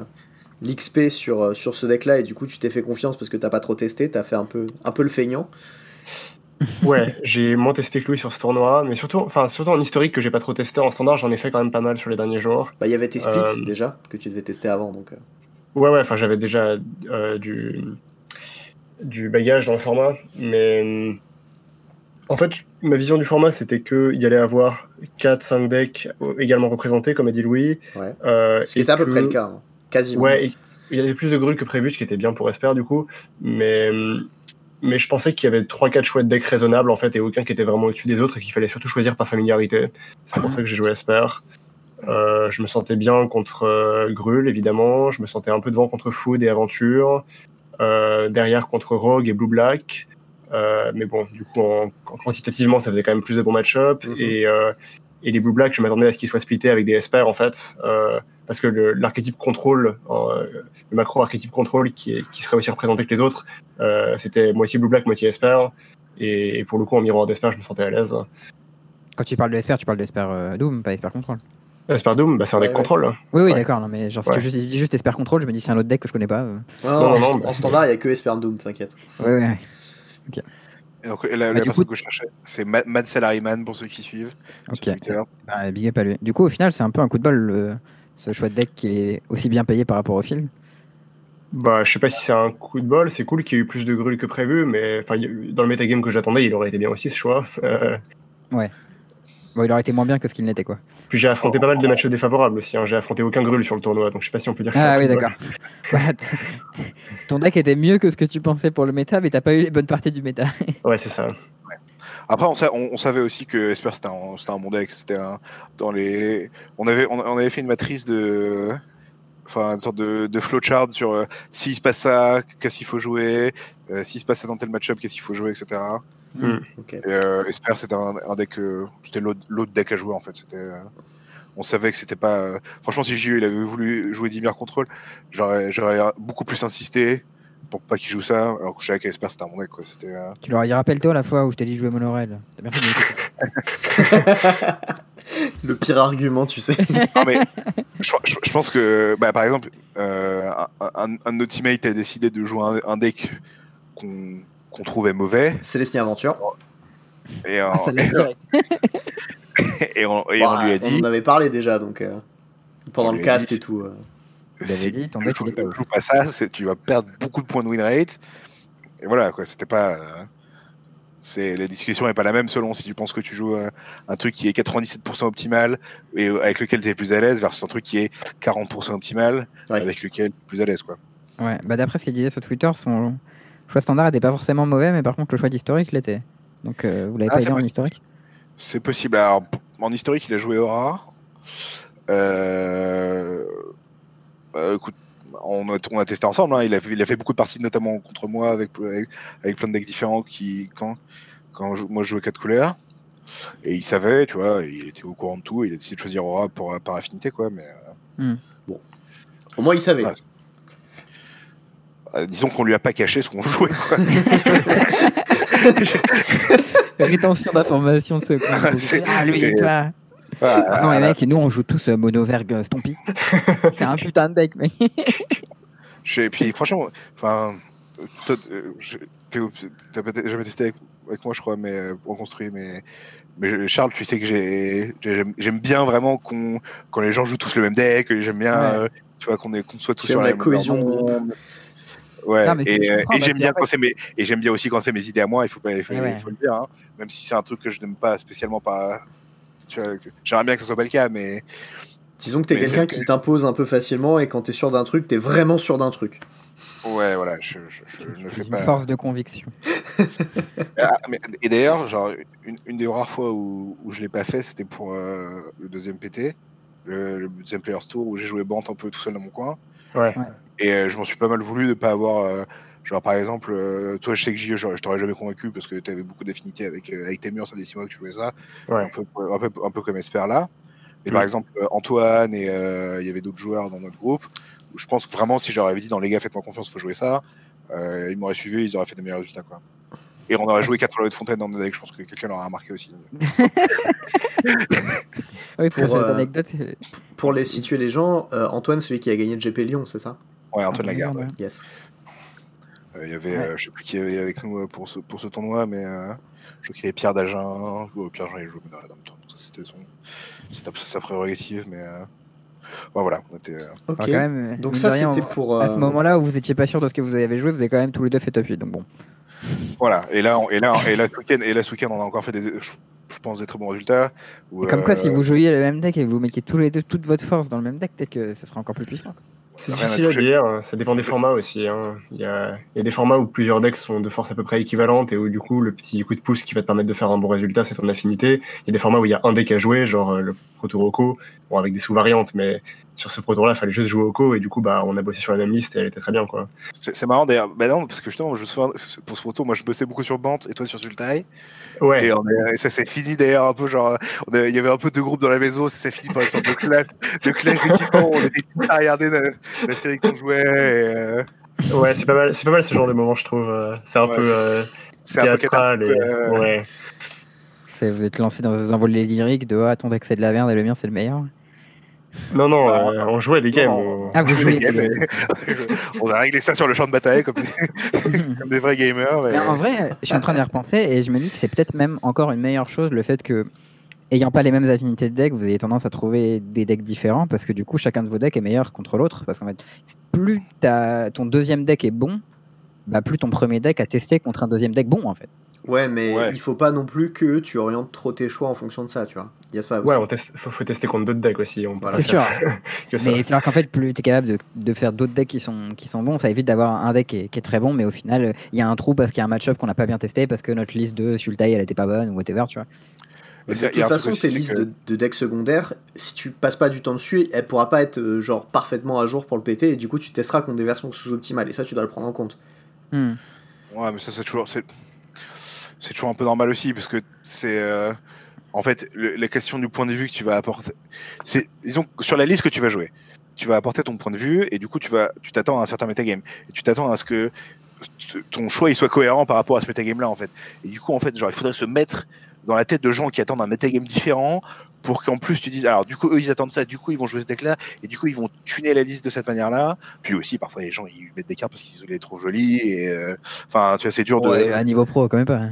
l'XP sur, euh, sur ce deck-là et du coup, tu t'es fait confiance parce que t'as pas trop testé, t'as fait un peu, un peu le feignant. Ouais, j'ai moins testé que lui sur ce tournoi, mais surtout, enfin, surtout en historique que j'ai pas trop testé en standard, j'en ai fait quand même pas mal sur les derniers jours. Bah, il y avait tes splits Euh, déjà que tu devais tester avant, donc. euh. Ouais, ouais, enfin, j'avais déjà euh, du, du bagage dans le format, mais hum, en fait, ma vision du format, c'était qu'il y allait avoir 4-5 decks également représentés, comme a dit Louis. Ouais. Euh, Ce qui était à peu près le cas, hein. quasiment. Ouais, il y avait plus de grules que prévu, ce qui était bien pour Esper du coup, mais, mais je pensais qu'il y avait 3-4 chouettes decks raisonnables en fait, et aucun qui était vraiment au-dessus des autres, et qu'il fallait surtout choisir par familiarité. C'est pour ça que j'ai joué Esper. Euh, je me sentais bien contre euh, Grul, évidemment. Je me sentais un peu devant contre Food et Aventure. Euh, derrière contre Rogue et Blue Black. Euh, mais bon, du coup, en, en- quantitativement, ça faisait quand même plus de bons match-up. Mhm. et, euh, et les Blue Black, je m'attendais à ce qu'ils soient splittés avec des Esper en fait, euh, parce que le- l'archétype contrôle, euh, le macro archétype contrôle qui, est, qui serait aussi représenté que les autres, euh, c'était moitié Blue Black, moitié Esper. Et, et pour le coup, en miroir d'Esper, je me sentais à l'aise. Quand tu parles de Esper, tu parles d'Esper euh, Doom, pas Esper Control. Esper Doom, bah, c'est un Ouais, deck ouais. contrôle. Oui, oui, Ouais. d'accord. Non, mais genre, si Ouais. juste, dis juste Esper Control, je me dis c'est un autre deck que je connais pas. euh. Non, Non, en, non, bah, en standard, il n'y a que Esperm Doom, t'inquiète. Ouais, ouais. Et donc, la, la du personne coup- que je cherchais, c'est Ma- Mad Salaryman pour ceux qui suivent Ok. Bah, big up à lui. Du coup, au final, c'est un peu un coup de bol, le- ce choix de deck qui est aussi bien payé par rapport au film. Bah, je sais pas si c'est un coup de bol, c'est cool qu'il y ait eu plus de grules que prévu, mais enfin, dans le metagame que j'attendais, il aurait été bien aussi ce choix. Euh, Bon, il aurait été moins bien que ce qu'il n'était, quoi. puis j'ai affronté pas mal de matchs défavorables aussi, hein. j'ai affronté aucun grul sur le tournoi, donc je sais pas si on peut dire que c'est Ah oui, d'accord. Ton deck était mieux que ce que tu pensais pour le méta, mais t'as pas eu les bonnes parties du méta. Ouais, c'est ça. Après, on, sa- on- on savait aussi que Esper c'était un, c'était un bon deck. C'était un- dans les. On avait, on, on avait fait une matrice de. Enfin, une sorte de, de flowchart sur euh, s'il se passe ça, qu'est-ce qu'il faut jouer, euh, s'il se passe ça dans tel match-up, qu'est-ce qu'il faut jouer, etc. Et, euh, Esper, c'était un, un deck. euh, c'était l'autre deck à jouer en fait. C'était. euh, on savait que c'était pas. Franchement, si JE il avait voulu jouer Dimir Control, j'aurais j'aurais beaucoup plus insisté pour pas qu'il joue ça. Alors que je savais qu'Esper c'était un bon deck quoi. C'était. Tu leur as dit, rappelle-toi la fois où je t'ai dit jouer monorel. Le pire argument, tu sais. Non, mais je, je- je pense que, bah, par exemple, euh, un, un- un de nos teammates a décidé de jouer un, un deck qu'on qu'on trouvait mauvais. Célestine Aventure. Et, Ah, ça et on, et Bah, on lui a dit en avait parlé déjà, donc. euh, pendant On le cast dit- et tout. euh. Il avait dit, tu deck, joues- pas ça, c'est- tu vas perdre beaucoup de points de win rate. Et voilà, quoi, c'était pas. euh, c'est la discussion est pas la même selon si tu penses que tu joues euh, un truc qui est 97% optimal et euh, avec lequel tu es plus à l'aise versus un truc qui est 40% optimal Ouais. avec lequel tu es plus à l'aise quoi. Ouais, bah d'après ce qu'il disait sur Twitter, son choix standard était pas forcément mauvais, mais par contre le choix d'historique l'était. Donc euh, vous l'avez Ah, pas aidé en possible. historique C'est possible. Alors, en historique, il a joué Aura. Euh... euh, écoute, on a, on a testé ensemble. hein. Il, a, il a fait beaucoup de parties, notamment contre moi, avec, avec, avec plein de decks différents. Qui, quand quand je- moi je jouais 4 couleurs, et il savait, tu vois, il était au courant de tout. Il a décidé de choisir Aura pour, par affinité, quoi. Mais Au moins, il savait. Ouais. Euh, disons qu'on lui a pas caché ce qu'on jouait. Quoi. Rétention d'informations de ce. C'est- Ah lui, c'est- toi. Ah non, les mecs, nous on joue tous euh, mono vergue Stompy. C'est un putain de deck, mec. Je- Et puis franchement, enfin, euh, t'as peut-être jamais testé avec, avec moi, je crois, mais euh, on construit. Mais, mais Charles, tu sais que j'ai, j'aime, bien vraiment qu'on, quand les gens jouent tous le même deck. que J'aime bien, Ouais. euh, tu vois, qu'on est, qu'on soit tous sur la, la même cohésion. Ouais. Non, et, euh, et j'aime bien qu'en quand c'est mes, et j'aime bien aussi quand c'est mes idées à moi. Il faut pas, il faut, Eh ouais. il faut le dire. hein. Même si c'est un truc que je n'aime pas spécialement pas. J'aimerais bien que ce soit pas le cas, mais Disons que t'es quelqu'un qui t'impose un peu facilement et quand t'es sûr d'un truc, t'es vraiment sûr d'un truc. ouais, voilà, je, je, je, je ne fais Une pas. force de conviction. Ah, mais- et d'ailleurs, genre, une, une des rares fois où, où je l'ai pas fait, c'était pour euh, le deuxième PT, le, le deuxième Players Tour, où j'ai joué Bant un peu tout seul dans mon coin. Ouais. Et euh, je m'en suis pas mal voulu de pas avoir. euh, genre, par exemple, euh, toi, je sais que JE, je, je t'aurais jamais convaincu parce que tu avais beaucoup d'affinités avec, euh, avec tes murs, ça des six mois que tu jouais ça. Ouais. Un, peu, un, peu, un peu comme Esper là. Et Mm. par exemple, Antoine et euh, il y avait d'autres joueurs dans notre groupe. Où je pense que vraiment, si j'aurais dit dans les gars, faites-moi confiance, faut jouer ça, euh, ils m'auraient suivi, ils auraient fait des meilleurs résultats. Quoi. Et on aurait joué 4 de fontaine dans nos decks, je pense que quelqu'un l'aurait remarqué aussi. Oui, pour, Pour, euh, anecdote. Pour les situer les gens, euh, Antoine, celui qui a gagné le GP Lyon, c'est ça? Ouais, Antoine Lagarde. ouais. Yes. Euh, Il y avait, Ouais. euh, je sais plus qui avait avec nous euh, pour ce, pour ce tournoi, mais euh, je crois qu'il y avait Pierre Dagen. euh, Pierre Dagen, il jouait en même temps. Ça, c'était son, c'était sa prérogative, mais euh, voilà. On était, euh, Ok. enfin, quand même, Donc ça, c'était pour. À ce moment-là où vous étiez pas sûr de ce que vous avez joué, vous avez quand même tous les deux fait top 8. Donc bon. voilà. Et là, on- et là, et là, ce week-end, et là, ce week-end, on a encore fait des, je, je pense, des très bons résultats. où, Comme quoi, si vous jouiez le même deck et vous mettiez tous les deux toute votre force dans le même deck, peut-être que ça sera encore plus puissant. C'est à difficile à dire, hein. ça dépend des formats aussi. hein. Il, y a, il y a des formats où plusieurs decks sont de force à peu près équivalentes et où du coup le petit coup de pouce qui va te permettre de faire un bon résultat c'est ton affinité. Il y a des formats où il y a un deck à jouer, genre euh, le Pro Tour Oko, bon, avec des sous-variantes, mais sur ce Pro Tour-là, il fallait juste jouer Oko, et du coup, bah, on a bossé sur la même liste et elle était très bien, quoi. C'est marrant d'ailleurs. Bah non, parce que justement, je souviens, pour ce photo, moi je bossais beaucoup sur Bant et toi sur Sultai. Ouais, Et, on a- et ça s'est fini d'ailleurs un peu genre. on a- Il y avait un peu de groupes dans la maison, ça s'est fini par une sorte de clash, de clash d'équipement. On était tous à regarder la, la série qu'on jouait. et, euh, ouais, c'est pas mal, c'est pas mal ce genre de moment, je trouve. euh, C'est un Ouais, peu c'est- euh, C'est un peu théâtral, et, euh, ouais. Vous êtes lancé dans des envolées lyriques de ah ton deck c'est de la merde et le mien c'est le meilleur. Non, non, Ah. euh, on jouait à des games. On- Ah vous jouez. Mais- on a réglé ça sur le champ de bataille comme des, comme des vrais gamers. mais- Mais en vrai, je suis en train d'y repenser et je me dis que c'est peut-être même encore une meilleure chose le fait que, ayant pas les mêmes affinités de deck, vous ayez tendance à trouver des decks différents parce que du coup, chacun de vos decks est meilleur contre l'autre. Parce qu'en fait, plus ta- ton deuxième deck est bon, bah, plus ton premier deck a testé contre un deuxième deck bon en fait. Ouais, mais Ouais. il faut pas non plus que tu orientes trop tes choix en fonction de ça, tu vois. Il y a ça aussi. Ouais, on teste, faut, faut tester contre d'autres decks aussi. On C'est sûr. faire que ça. Mais c'est-à-dire qu'en fait, plus tu es capable de, de faire d'autres decks qui sont, qui sont bons, ça évite d'avoir un deck qui est, qui est très bon, mais au final, il y a un trou parce qu'il y a un match-up qu'on n'a pas bien testé, parce que notre liste de Sultai elle était pas bonne ou whatever, tu vois. Mais de toute façon, tes listes que- de, de decks secondaires, si tu passes pas du temps dessus, elle pourra pas être euh, genre parfaitement à jour pour le PT, et du coup tu testeras contre des versions sous-optimales, et ça tu dois le prendre en compte. Hmm. Ouais, mais ça, c'est toujours, c'est, toujours un peu normal aussi, parce que c'est, euh, en fait, la question du point de vue que tu vas apporter, c'est, disons, sur la liste que tu vas jouer, tu vas apporter ton point de vue, et du coup, tu vas, tu t'attends à un certain metagame, et tu t'attends à ce que ton choix il soit cohérent par rapport à ce metagame-là, en fait. Et du coup, en fait, genre, il faudrait se mettre dans la tête de gens qui attendent un metagame différent, pour qu'en plus tu dises, alors du coup, eux, ils attendent ça, du coup, ils vont jouer ce deck-là, et du coup, ils vont tuner la liste de cette manière-là. Puis aussi, parfois, les gens, ils mettent des cartes parce qu'ils les trouvent jolies, et, euh, enfin, tu vois, c'est dur de, à niveau pro, quand même pas.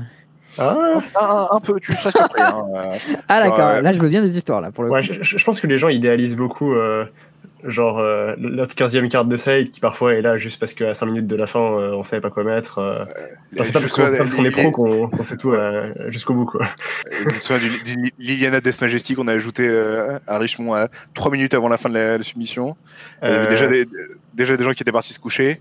Hein. Ah, un, un peu, tu serais surpris. Hein. euh, Ah d'accord, euh, là je veux bien des histoires là pour le ouais, coup. je, pense que les gens idéalisent beaucoup, euh, genre, euh, notre 15e carte de side qui parfois est là juste parce qu'à 5 minutes de la fin, euh, on savait pas quoi mettre. euh. C'est pas parce qu'on est pro qu'on sait tout euh, jusqu'au bout, quoi. Je me souviens d'une- d'une Liliana Death Majestic qu'on a ajouté euh, à Richemont à 3 minutes avant la fin de la, la submission. Il y avait déjà des, déjà des gens qui étaient partis se coucher.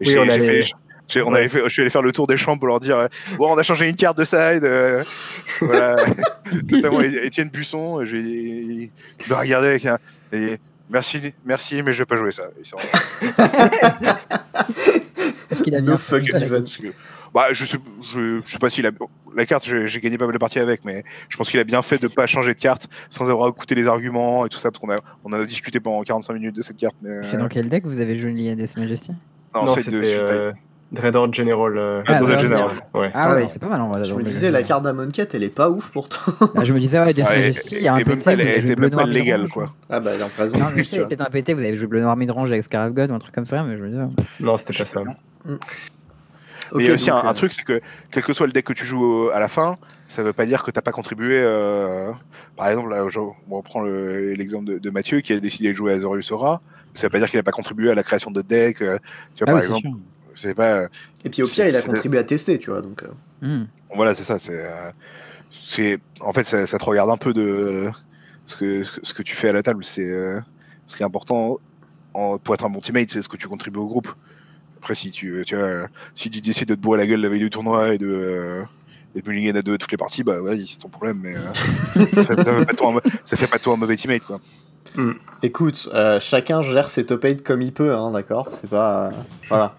Et Oui, on allait- fait- j'ai- on Ouais. avait fait- je suis allé faire le tour des chambres pour leur dire euh, Bon, on a changé une carte de side. euh, voilà. Notamment Étienne Buisson. J'ai il m'a regardé avec un. et, merci, merci, mais je vais pas jouer ça. Et c'est vraiment- Est-ce qu'il a bien No fuck. Parce bah, je sais, je, je sais pas s'il a la carte, j'ai j'ai gagné pas mal de parties avec, mais je pense qu'il a bien fait de pas changer de carte sans avoir écouté les arguments et tout ça, parce qu'on a, on a discuté pendant 45 minutes de cette carte. Mais, C'est dans quel deck vous avez joué Lian Death Majesty non, non, c'est de c'était euh, Dreadhorde General. euh, Ah, Ah, Dreadhorde General. ouais. Ah Ah ouais, ouais. c'est pas mal en vrai. Je me disais, la carte d'Amon 4, elle est pas ouf pourtant. Ah, je me disais, ouais, Death Ouais, il y a un PT, elle était même pas légale, quoi. Ah bah, il a raison. Non, en je sais, peut-être un PT, vous avez joué bleu noir midrange avec Scarab God ou un truc comme ça, mais je me disais. Non, c'était pas ça. Mais il y a aussi un, euh, truc, c'est que quel que soit le deck que tu joues à la fin, ça veut pas dire que t'as pas contribué. euh, par exemple, on reprend le- l'exemple de, Mathieu qui a décidé de jouer Azorius Aura. Ça veut pas dire qu'il a pas contribué à la création de deck. euh, tu vois, Ah par exemple. C'est pas. Et puis au pire, il a contribué à tester, tu vois. Donc, euh, Hmm. Voilà, c'est ça. C'est, euh, c'est, en fait, ça, ça te regarde un peu de ce que, ce que- ce que tu fais à la table. C'est euh, ce qui est important en, pour être un bon teammate, c'est ce que tu contribues au groupe. Après, si tu, tu vois, si tu décides de te bourrer la gueule la veille du tournoi et de, euh, et de à deux toutes les parties, bah vas-y, c'est ton problème. Mais euh, ça, fait, ça fait pas de toi un, mau- ça fait pas de toi un mauvais teammate, quoi. écoute, euh, chacun gère ses top 8 comme il peut, hein, d'accord? C'est pas. euh, voilà.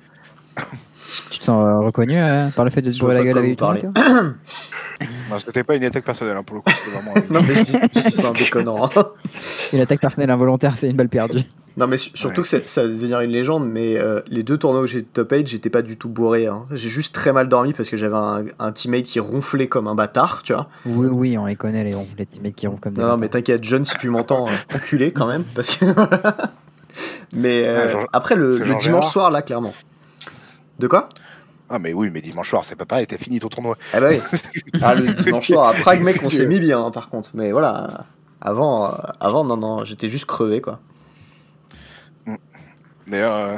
Tu te sens euh, reconnu euh, par le fait de te vois bourrer la gueule avec Non, C'était pas une attaque personnelle, hein, pour le coup. C'était vraiment. Non, mais je dis, je dis c'est un déconnant. hein. Une attaque personnelle involontaire, c'est une balle perdue. Non, mais su- surtout Ouais. que ça va devenir une légende, mais euh, les deux tournois où j'ai top 8, j'étais pas du tout bourré. hein. J'ai juste très mal dormi parce que j'avais un, un teammate qui ronflait comme un bâtard, tu vois. Oui, oui, on les connaît, les, les teammates qui ronflent comme des Non, non, mais t'inquiète, John, si tu m'entends, euh, enculé quand même, parce que. mais euh, Ah, après, le, dimanche soir, là, clairement. De quoi? Ah, mais oui, mais dimanche soir, c'est pas pareil, t'as fini ton tournoi. Ah bah oui. Ah, le dimanche soir, à Prague, mec, on s'est mis bien, hein, par contre. Mais voilà, avant, euh, avant non, non, j'étais juste crevé, quoi. D'ailleurs, euh,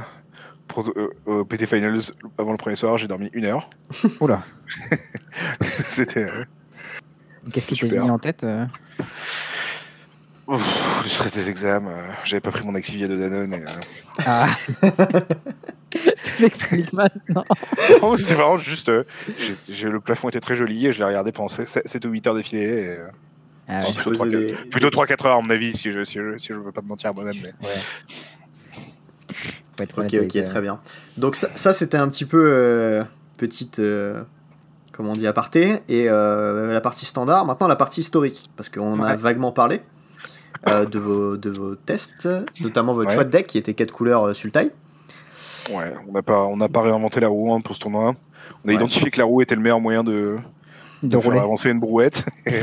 pour- euh, au PT Finals, avant le premier soir, j'ai dormi une heure. Oula, C'était. euh, qu'est-ce qui Super. mis en tête euh? Ouf, le stress des examens, euh, j'avais pas pris mon Activia de Danone. Et, euh, Ah Tout s'explique maintenant. non, C'était vraiment juste. euh, j'ai- j'ai- le plafond était très joli et je l'ai regardé pendant 7 ou 8 heures défilé. Et, euh, Ah ouais. plutôt poser 3, des- plutôt 3-4 heures à mon avis si je, si je, si je veux pas me mentir à moi-même. Mais... Faut être Ok, honnête avec, ok, euh, très bien. Donc ça, ça, c'était un petit peu euh, petite, euh, comment on dit, aparté, et euh, la partie standard. Maintenant, la partie historique, parce qu'on en a Ouais. vaguement parlé euh, de, vos, de vos tests, notamment votre Ouais. choix de deck qui était 4 couleurs euh, Sultai. Ouais, on n'a pas, on n'a pas réinventé la roue hein, pour ce tournoi. On a Ouais. identifié que la roue était le meilleur moyen de, De de faire avancer une brouette.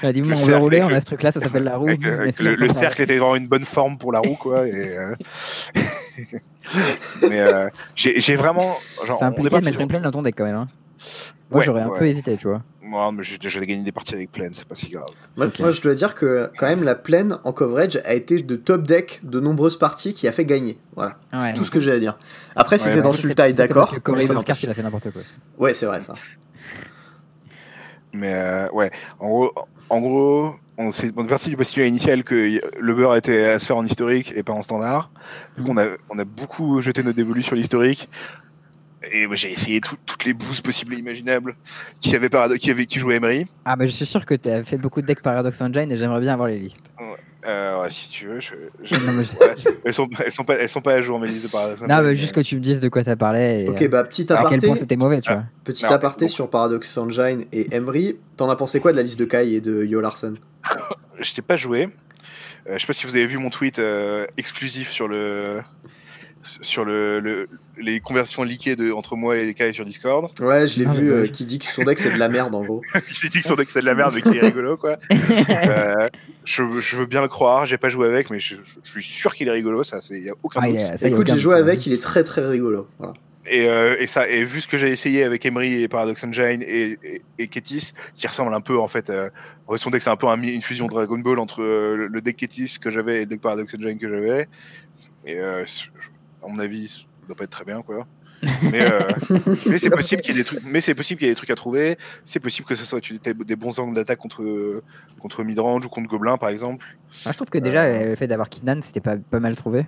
Ouais, Dis-moi, on veut rouler, on a ce truc-là, ça s'appelle la roue. Avec, avec le, cercle était vraiment une bonne forme pour la roue, quoi. Et, euh, mais euh, j'ai vraiment. C'est impliqué de mettre une plaine dans ton deck quand même. hein. Moi Ouais, j'aurais un ouais. peu hésité, tu vois. Moi, mais j'ai déjà gagné des parties avec Plaine, c'est pas si grave. Moi, je dois dire que quand même la plaine en coverage a été de top deck de nombreuses parties qui a fait gagner. Voilà, Ouais. c'est tout ce que j'ai à dire. Après, c'est Ouais, fait ouais. dans c'est- Sultai, c'est d'accord. Corey il a fait n'importe quoi. Ouais, c'est vrai ça. Mais euh, ouais, en gros, en gros on, s'est- parti du postulat initial que le beurre était à se faire en historique et pas en standard. Donc Mhm. on, a, on a beaucoup jeté nos dévolus sur l'historique. Et j'ai essayé tout- toutes les boosts possibles et imaginables qui avaient, parado- qui avaient qui jouaient Emery. Ah bah je suis sûr que tu as fait beaucoup de decks Paradox Engine et j'aimerais bien avoir les listes. Euh, ouais, si tu veux, je, je- Non, mais je- ouais, elles, sont, elles, sont pas, elles sont pas à jour mes listes de paradoxe. Non, mais juste que tu me dises de quoi t'as parlé et Ok, euh, bah petit à quel aparté. point c'était mauvais, tu vois. Petit Non, aparté bon. sur Paradox Engine et Emery. T'en as pensé quoi de la liste de Kai et de Yo Larson? Je t'ai pas joué. Euh, je sais pas si vous avez vu mon tweet euh, exclusif sur le sur le, le- les conversions leakées de, entre moi et Kai sur Discord. Ouais, je l'ai Ah, vu, bah euh, qui dit que son deck c'est de la merde en gros. J'ai dit que son deck c'est de la merde mais qu'il est rigolo quoi. Euh, je, je veux bien le croire, j'ai pas joué avec mais je, je- je suis sûr qu'il est rigolo, ça c'est y a aucun Ah, doute. il ça, Écoute, j'ai joué doute, hein. avec, il est très très rigolo. Voilà. Et, euh, et ça et vu ce que j'ai essayé avec Emery et Paradox Engine et, et, et Ketis qui ressemble un peu en fait euh, son deck c'est un peu un une fusion Dragon Ball entre euh, le- deck Ketis que j'avais et le deck Paradox Engine que j'avais et euh, à mon avis ça doit pas être très bien quoi mais, euh, mais c'est possible qu'il y ait des trucs mais c'est possible qu'il y ait des trucs à trouver c'est possible que ce soit des bons angles d'attaque contre contre midrange ou contre gobelin par exemple Moi, je trouve que déjà Euh. le fait d'avoir Kidnan c'était pas, pas mal trouvé.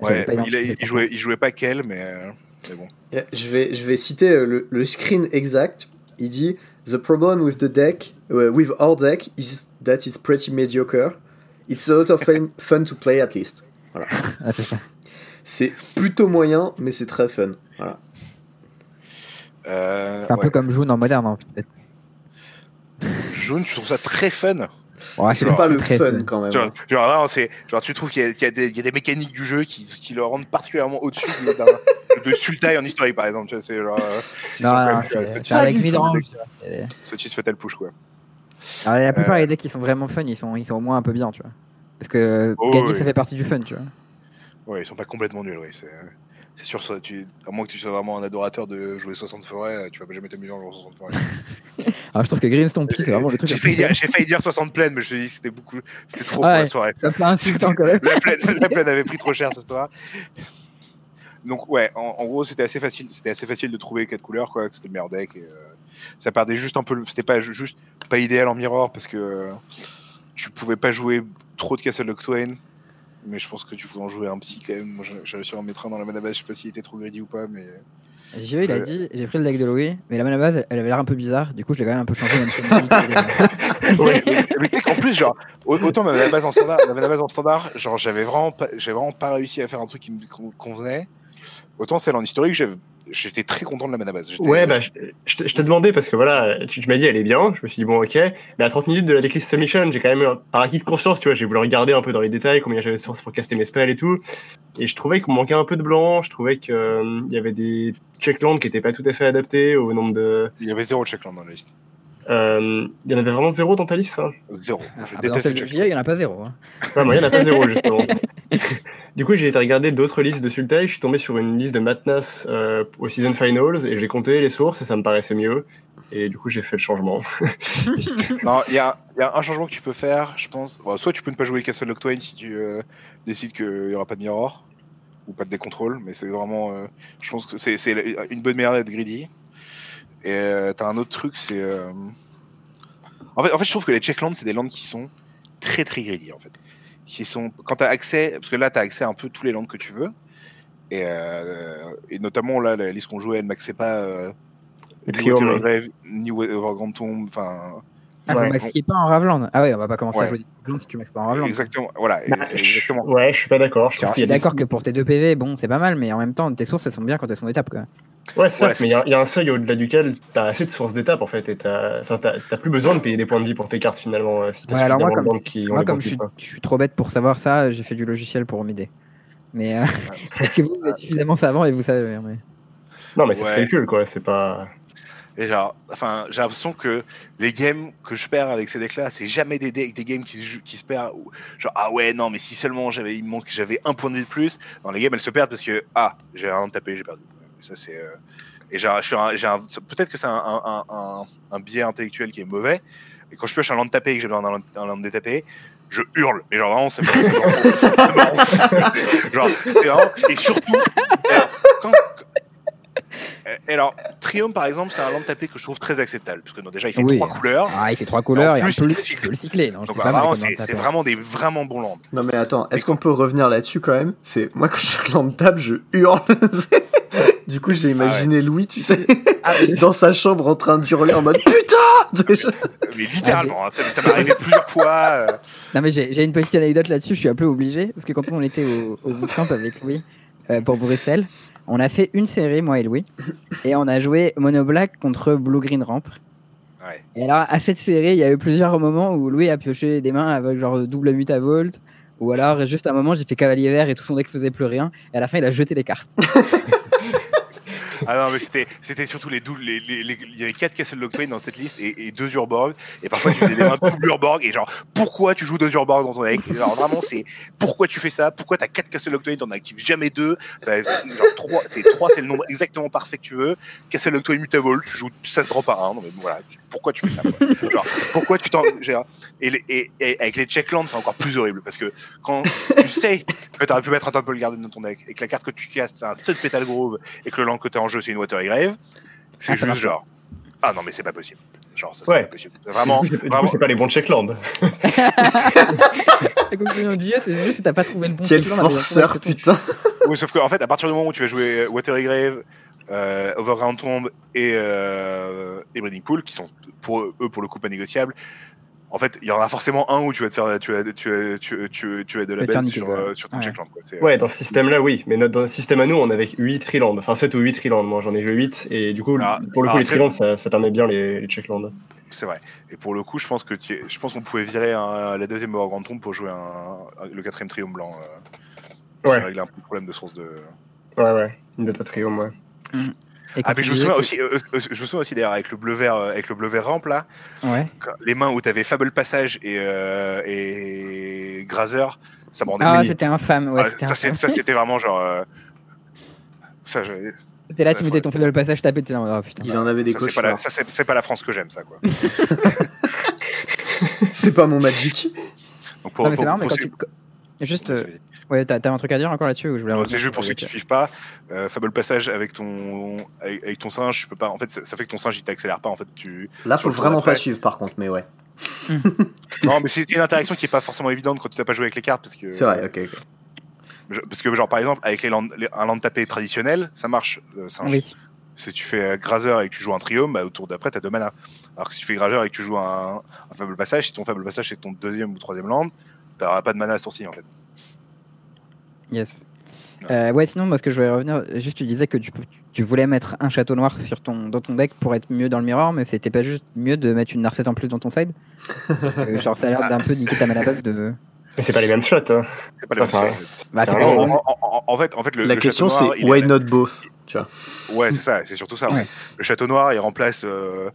ouais pas il, a- il jouait il jouait pas quel mais, euh, mais bon Je vais, je vais citer euh, le, le screen exact. Il dit The problem with the deck, uh, with our deck, is that it's pretty mediocre. It's a lot of fun, fun to play at least. Ah, c'est ça. C'est plutôt moyen, mais c'est très fun. Voilà. Euh, C'est un ouais. peu comme June en moderne en fait. jaune je trouve ça très fun Ouais, c'est pas le très fun quand même. Genre, genre, vraiment, c'est, genre, tu trouves qu'il y a, qu'il y a des, il y a des mécaniques du jeu qui, qui le rendent particulièrement au-dessus de, d'un- de Sultai en historique, par exemple. Tu vois, c'est genre, euh, Non, non, même- c'est avec midrange. Sotis Fatal Push, quoi. Alors, la plupart Euh. des decks qui sont vraiment fun, ils sont, ils sont au moins un peu bien, tu vois. Parce que Oh, gagner, oui. ça fait partie du fun, tu vois. Ouais, ils sont pas complètement nuls, oui. C'est, sûr, ça, tu, à moins que tu sois vraiment un adorateur de jouer 60 forêts, tu vas jamais t'amuser en jouant 60 forêts. Alors, je trouve que Greenstone Pea, c'est vraiment le truc. J'ai failli, dire, fun. j'ai failli dire 60 plaines, mais je me suis dit que c'était beaucoup, c'était trop Ouais. pour la soirée. Quand même. la, plaine, la plaine avait pris trop cher ce soir. Donc ouais, en, en gros c'était assez facile, c'était assez facile de trouver quatre couleurs quoi, que c'était le meilleur deck. Et, euh, ça perdait juste un peu, c'était pas ju- juste pas idéal en mirror parce que euh, tu pouvais pas jouer trop de Castle Locthwain. Mais je pense que tu pouvais en jouer un psy quand même. J'avais sur en mettre un dans la mana base, je sais pas s'il était trop greedy ou pas, mais il a Ouais. dit j'ai pris le deck de Louis, mais la mana base elle avait l'air un peu bizarre, du coup je l'ai quand même un peu changé. Même si mais en plus, genre, au- autant ma mana base en standard, ma mana base en standard, genre, j'avais vraiment pas, vraiment pas réussi à faire un truc qui me con- convenait. Autant celle en historique, j'avais- j'étais très content de la mana base. J'étais- Ouais, bah, je, je te- je t'ai demandé parce que voilà, tu, tu m'as dit elle est bien. Je me suis dit bon, ok. Mais à 30 minutes de la decklist submission, j'ai quand même, par acquis de conscience, tu vois, j'ai voulu regarder un peu dans les détails combien j'avais de sources pour caster mes spells et tout. Et je trouvais me manquait un peu de blanc. Je trouvais qu'il y avait des checklands qui étaient pas tout à fait adaptés au nombre de. Il y avait zéro checkland dans la liste. Euh, Il y en avait vraiment zéro dans ta liste, ça Zéro. Ah, Je bah, dans déteste. J.E. il y en a pas zéro. hein. Ouais, moi, il n'y en a pas zéro, justement. du coup, j'ai été regarder d'autres listes de Sultai. Je suis tombé sur une liste de Madness euh, au Season Finals et j'ai compté les sources et ça me paraissait mieux. Et du coup, j'ai fait le changement. Non, il y a, il y a un changement que tu peux faire, je pense. Bon, soit tu peux ne pas jouer le Castle Locthwain si tu euh, décides qu'il n'y aura pas de mirror ou pas de décontrôle, mais c'est vraiment. euh, je pense que c'est c'est une bonne manière d'être greedy. Et euh, t'as un autre truc, c'est. euh, En, fait, en fait, je trouve que les checklands, c'est des lands qui sont très très greedy en fait. Qui sont, quand tu as accès, parce que là tu as accès à un peu tous les lands que tu veux, et, euh, et notamment là, la liste qu'on jouait, elle maxait pas. euh, ni Grave, Overground Tomb, enfin Ah, Ouais. vous maxiez pas en Ravland Ah ouais, on va pas commencer à Ouais. jouer Ravland si tu maxes pas en Ravland. Exactement. Voilà. Bah, exactement. Ouais, je suis pas d'accord. Je je qu'il y suis a des- d'accord que pour tes deux PV, bon, c'est pas mal, mais en même temps, tes sources, elles sont bien quand elles sont d'étape, quoi. Ouais, certes, Ouais, c'est- mais il y, a- il y a un seuil au-delà duquel t'as assez de sources d'étapes en fait, et t'as enfin, t'as- t'as plus besoin de payer des points de vie pour tes cartes finalement. euh, Si t'as Ouais, alors moi, suffisamment de comme- qui Moi, comme je suis, je trop bête pour savoir ça, j'ai fait du logiciel pour m'aider. Mais euh, peut-être que vous, vous êtes suffisamment savant et vous savez. mais- Non, mais ça se Ouais. calcule quoi, c'est pas. Et genre, enfin, j'ai l'impression que les games que je perds avec ces decks-là, c'est jamais des, decks- des games qui, se jouent- qui se perdent. où- Genre, ah ouais, non, mais si seulement j'avais, il me manque, j'avais un point de vie de plus. Dans les games, elles se perdent parce que, ah, j'ai un tapé, j'ai perdu. Et ça, c'est. euh, Et j'ai un- suis un- un- peut-être que c'est un, un, un, un- un biais intellectuel qui est mauvais. Et quand je pioche un land tapé et que j'ai besoin d'un land- un land détapé, je hurle. Mais genre, vraiment, c'est c'est vraiment- c'est- Genre, vraiment. Et surtout, euh, quand, et alors, Triumph, par exemple, c'est un land tapé que je trouve très acceptable. Parce que non, déjà, il fait Oui. trois couleurs. Ah, il fait trois couleurs et en plus, plus, il tu cycle. le cycler. Non, Donc, vraiment, tapeur. vraiment des vraiment bons lands. Non mais attends, est-ce qu'on peut revenir là-dessus quand même? C'est moi quand je land table, je hurle. du coup, j'ai imaginé Louis, tu sais, dans sa chambre en train d'hurler en mode putain. Mais littéralement, hein, ça, m'est arrivé plusieurs fois. euh, Non, mais j'ai j'ai une petite anecdote là-dessus, je suis un peu obligé. Parce que quand on était au, au bootcamp avec Louis euh, pour Bruxelles, on a fait une série, moi et Louis, et on a joué Mono Black contre Blue Green Ramp. Ouais. Et alors, à cette série, il y a eu plusieurs moments où Louis a pioché des mains avec genre double mutavolt, ou alors juste à un moment, j'ai fait cavalier vert et tout son deck faisait plus rien, et à la fin, il a jeté les cartes. Ah non, mais c'était, c'était surtout les doubles. Les, les- les- il y avait quatre Castle Locthwain dans cette liste et, et deux Urborg. Et parfois, tu faisais mains double Urborg. Et genre, pourquoi tu joues deux Urborg dans ton deck Alors vraiment, c'est pourquoi tu fais ça? Pourquoi t'as quatre Castle Locthwain, t'en actives jamais deux? T'as- Genre, trois, c'est trois, c'est le nombre exactement parfait que tu veux. Castle Locthwain Mutable, tu joues 16 drops par un. Non, mais voilà, pourquoi tu fais ça quoi Genre, pourquoi tu t'en. Et, les- et, et avec les checklands, c'est encore plus horrible parce que quand tu sais que t'aurais pu mettre un Temple Garden dans ton deck et que la carte que tu castes, c'est un Sun Petal Grove et que le land que t'as en jeu, c'est une Water Grave, c'est Ah, juste marche genre. Ah non, mais c'est pas possible. Genre, ça, c'est Ouais. pas possible. Vraiment, c'est- vraiment. pas les bons checklands. La conclusion du jeu, c'est juste que t'as pas trouvé le bon Quel forceur, putain. Oui, sauf qu'en fait, à partir du moment où tu vas jouer Water Grave, euh, Overground Tomb et, euh, et Breeding Pool, qui sont pour eux, pour le coup, pas négociables, en fait, il y en a forcément un où tu vas te faire, tu vas, tu vas, tu, vas- tu, vas- tu vas de la baisse sur, euh, sur ton Ouais. checkland. Quoi. Ouais, dans ce système-là, oui. Mais notre, dans le système à nous, on avait 8 trilands. Enfin, 7 ou 8 trilands. Moi, j'en ai joué 8. Et du coup, Ah, pour le coup, ah, les trilands, ça, ça permet bien les, les checklands. C'est vrai. Et pour le coup, je pense que tu je pense qu'on pouvait virer un- la deuxième Overground Tomb pour jouer un, un- le quatrième Triumph blanc. Euh, Ouais. régler un peu le problème de source de. Ouais, ouais. Une data trium, ouais. Ah mais je me souviens que- aussi, euh, euh, je me souviens aussi d'ailleurs avec le bleu vert, euh, avec le bleu vert ramp là, Ouais. quand- les mains où t'avais Fable Passage et euh, et Grazer, ça me rendait Ah, fou. c'était infâme. Ouais, Ah, c'était ça, infâme. ça, c'était vraiment genre. euh, ça, je- T'es là, tu mettais ton faible passage tapé, t'es là, oh putain. Il en avait des ça, c'est pas, la, cauchemars. ça, c'est- pas la France que j'aime ça quoi. C'est pas mon Magic. Donc pour, Non, mais c'est marrant, mais quand tu. Juste. Ouais, t'as t'as un truc à dire encore là-dessus ou je voulais Non, C'est juste pour ceux qui deck suivent pas, euh, Fable Passage avec ton avec, avec ton singe, je peux pas. En fait, ça, ça fait que ton singe il t'accélère pas. En fait, tu. Là, faut vraiment pas suivre par contre, mais ouais. Non, mais c'est une interaction qui est pas forcément évidente quand tu n'as pas joué avec les cartes parce que. C'est vrai, ok. Je- Parce que genre par exemple avec les land- les- un land tapé traditionnel, ça marche. euh, singe. Oui. Si tu fais euh, Grazer et que tu joues un Triome, bah, au tour d'après, t'as deux mana. Alors que si tu fais Grazer et que tu joues un, un Fable Passage, si ton Fable Passage c'est ton deuxième ou troisième land, t'auras pas de mana à sourcil en fait. Yes. Ouais. Euh, ouais, sinon, moi, ce que je voulais revenir, juste, tu disais que tu, tu voulais mettre un château noir sur ton, dans ton deck pour être mieux dans le mirror, mais c'était pas juste mieux de mettre une Narset en plus dans ton side? Euh, Genre, ça a l'air d'un peu niquer ta mana base de. Mais c'est pas les mêmes shots. Hein. C'est pas la Ça, même ça- chose. Bah, En, en- en- en fait, en fait, le, La le question c'est il why not both Tu vois? Ouais, c'est ça, c'est surtout ça. Ouais. Le château noir, il remplace euh,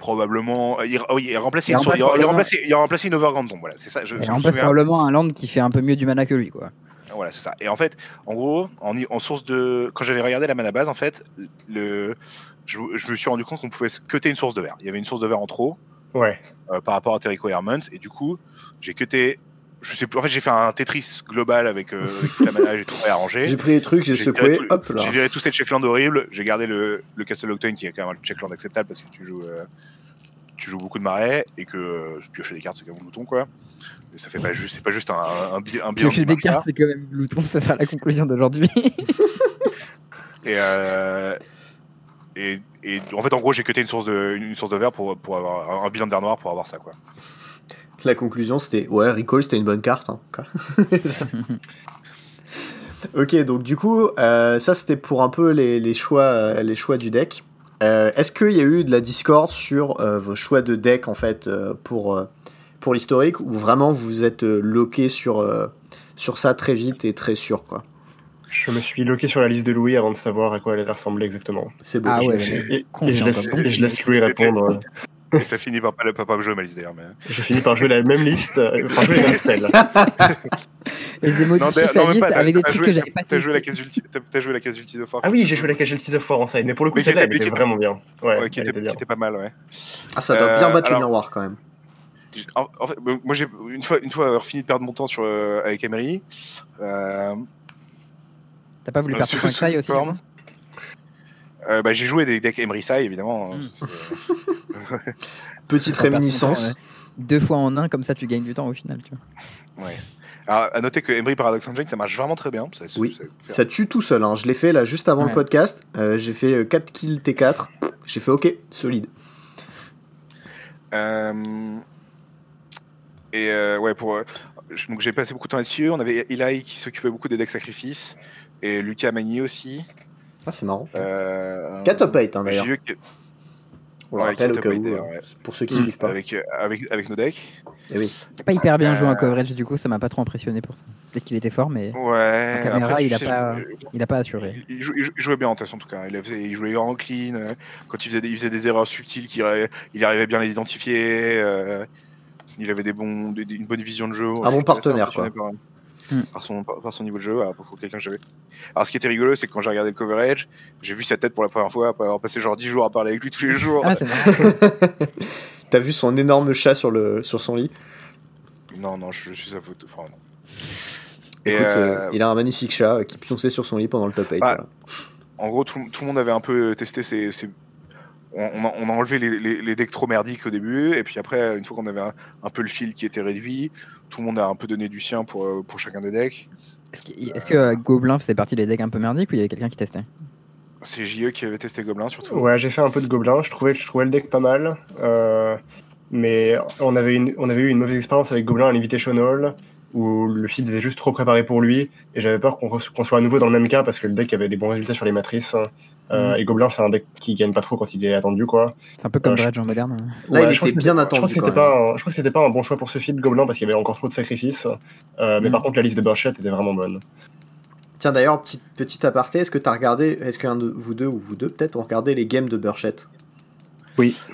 probablement. Il, ah oui, il remplace, Il une, remplace il, il remplace, il remplace Overground Tomb. Voilà, c'est ça. Je, Et je en me place souviens. probablement un land qui fait un peu mieux du mana que lui, quoi. Voilà, c'est ça. Et en fait, en gros, en, en source de. Quand j'avais regardé la mana base, en fait, le, je, je me suis rendu compte qu'on pouvait cutter une source de verre. Il y avait une source de verre en trop Ouais. euh, par rapport à tes requirements, et du coup, j'ai cuté. Je sais plus. En fait, j'ai fait un Tetris global avec, euh, avec toute la mana, j'ai tout réarrangé. J'ai pris les trucs, j'ai secoué, tout- hop là. J'ai viré tous ces checklands horribles. J'ai gardé le, le Castle Octane qui est quand même un checkland acceptable parce que tu joues, euh, tu joues beaucoup de marais et que euh, piocher des cartes c'est comme un bouton quoi. Ça fait pas juste, c'est pas juste un, un, un bilan qui des cartes, c'est quand même glouton, ça sera la conclusion d'aujourd'hui. Et, euh, et, et en fait, en gros, j'ai cuté une source de, une source de verre pour, pour avoir un, un bilan de verre noir pour avoir ça, quoi. La conclusion, c'était ouais, Recall, c'était une bonne carte. hein, quoi. ok, donc du coup, euh, ça c'était pour un peu les, les choix, les choix du deck. Euh, Est-ce qu'il y a eu de la discorde sur euh, vos choix de deck en fait euh, pour, euh, pour l'historique ou vraiment vous êtes euh, loqué sur, euh, sur ça très vite et très sûr quoi? Je me suis loqué sur la liste de Louis avant de savoir à quoi elle allait ressembler exactement. C'est beau. Ah je- ouais, Et, mais- et- je laisse, quoi. et je laisse Louis répondre. Et t'as fini par pas, pas, pas jouer ma liste d'ailleurs. Mais... J'ai fini par jouer la même liste, euh, par jouer les mêmes spells. Et j'ai Non, modifié sa liste avec des trucs joué- que j'avais pas T'as joué joué la case ulti de Fort. Ah oui, j'ai joué la Casualties of War en side, mais pour le coup, celle-là, elle était vraiment bien. Ouais, Ouais, qui, était, pas mal, ouais. Ah, ça doit bien battre le miroir quand même. J'ai- En, en fait, euh, moi, j'ai une fois, une fois avoir fini de perdre mon temps sur, euh, avec Emery, euh, T'as pas voulu Euh, perdre sur- ton aussi forme. du coup euh, bah, j'ai joué des decks Emery Sai, évidemment. Mm. C'est- Petite réminiscence. temps, ouais. Deux fois en un, comme ça tu gagnes du temps au final. Tu vois. Ouais. Alors, à noter que Emery Paradox Engine, ça marche vraiment très bien. Ça, Oui. Ça tue tout seul. Hein. Je l'ai fait là juste avant le podcast. Euh, j'ai fait euh, 4 kills T4. J'ai fait ok, solide. Euh, et euh, ouais, pour. euh, donc j'ai passé beaucoup de temps là-dessus. On avait Eli qui s'occupait beaucoup des decks sacrifices. Et Lucas Magny aussi. Ah, c'est marrant. Euh, 4 top 8 hein, d'ailleurs. On le ouais, rappelle au où, euh, ouais. pour ceux qui suivent pas. avec, avec, avec nos decks. Eh oui. Pas hyper bien joué en coverage, du coup ça m'a pas trop impressionné pour ça. Peut-être qu'il était fort, mais Ouais. En caméra, après, il a sais, pas- je- il a pas assuré. Il, jou- il jou- il jouait bien en test en tout cas. Il, avait- il jouait en clean. Quand il faisait des, il faisait des erreurs subtiles, il arrivait bien à les identifier. euh, il avait des bons, des- des- une bonne vision de jeu. bon J'étais assez partenaire, quoi. Par, Hmm. par son, par, par son niveau de jeu, voilà, pour quelqu'un que j'avais. Alors ce qui était rigolo, c'est que quand j'ai regardé le coverage, j'ai vu sa tête pour la première fois après avoir passé genre 10 jours à parler avec lui tous les jours. Ah. T'as vu son énorme chat sur, le, sur son lit? Non, non, je, je suis sa photo. Enfin, non. Et, Écoute, euh, euh, il a un magnifique chat euh, qui pionçait sur son lit pendant le top 8. Bah, voilà. En gros, tout, tout le monde avait un peu testé ses. ses- On, on a, on a enlevé les, les, les decks trop merdiques au début, et puis après, une fois qu'on avait un, un peu le fil qui était réduit, tout le monde a un peu donné du sien pour, euh, pour chacun des decks. Est-ce que, est-ce que euh, Gobelin faisait partie des decks un peu merdiques ou il y avait quelqu'un qui testait? C'est JE qui avait testé Goblin surtout. Ouais, j'ai fait un peu de gobelin. Je trouvais, je trouvais le deck pas mal. Euh, mais on avait, une, on avait eu une mauvaise expérience avec Gobelin à l'Invitational où le feed était juste trop préparé pour lui. Et j'avais peur qu'on soit à nouveau dans le même cas parce que le deck avait des bons résultats sur les matrices. Euh, Mhm. Et Gobelin, c'est un deck qui gagne pas trop quand il est attendu, quoi. C'est un peu comme Euh, je- Dredge en moderne. Là, Ouais, il je crois était que bien attendu. Je crois que c'était pas, un, je crois que c'était pas un bon choix pour ce feed Gobelin parce qu'il y avait encore trop de sacrifices. Euh, Mais Mhm. par contre, la liste de Burchett était vraiment bonne. Tiens, d'ailleurs, petit, petit aparté, est-ce que t'as regardé, est-ce qu'un de vous deux ou vous deux peut-être ont regardé les games de Burchett?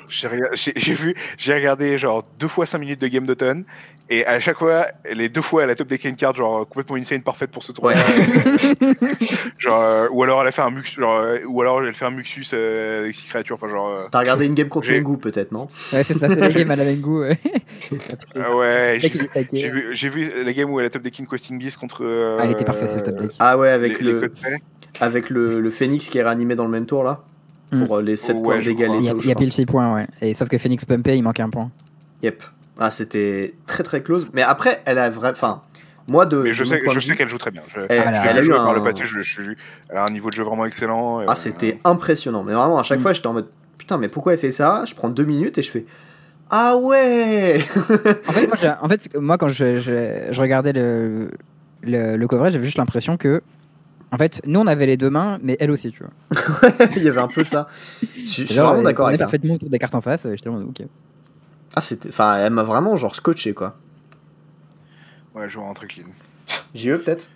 J'ai rega- J'ai j'ai vu, j'ai regardé genre deux fois 5 minutes de game d'automne, et à chaque fois, les deux fois, elle a top deck une carte genre complètement insane, parfaite pour ce tournoi. genre, euh, ou alors elle a fait un mux, genre, euh, ou alors elle fait un muxus euh, avec six créatures, enfin genre. euh, T'as regardé une game contre Mengu peut-être, non? Ouais, c'est ça, c'est les games à la Mengu. Ouais. ah ouais, j'ai vu, vu, vu la game où elle a top deck une Questing Beast contre. euh, Ah, était parfait ce top deck. Ah ouais, avec les, le, avec le, le Phoenix qui est réanimé dans le même tour là. Pour euh, les 7 Ouais, points d'égal. Il y a, a pile 6 points, ouais. Et sauf que Phoenix pumpé, il manquait un point. Yep. Ah, c'était très très close. Mais après, elle a vrai. Enfin, moi de. Mais je de sais, je qu'elle joue très bien. Je, Elle, a eu par un- le passé, je, je- elle a un niveau de jeu vraiment excellent. et, Ah, euh, c'était impressionnant. Mais vraiment, à chaque Mm. fois, j'étais en mode putain, mais pourquoi elle fait ça? Je prends deux minutes et je fais ah ouais En fait, moi, j'ai- en fait, moi quand je, je, je regardais le, le, le coverage, j'avais juste l'impression que. En fait, nous on avait les deux mains, mais elle aussi, tu vois. Il y avait un peu ça. Je, je suis vraiment d'accord avec ça. parfaitement autour des cartes en face. J'étais en mode, ok. Ah, c'était. Enfin, elle m'a vraiment genre scotché quoi. Ouais, je vois un truc clean. JE peut-être?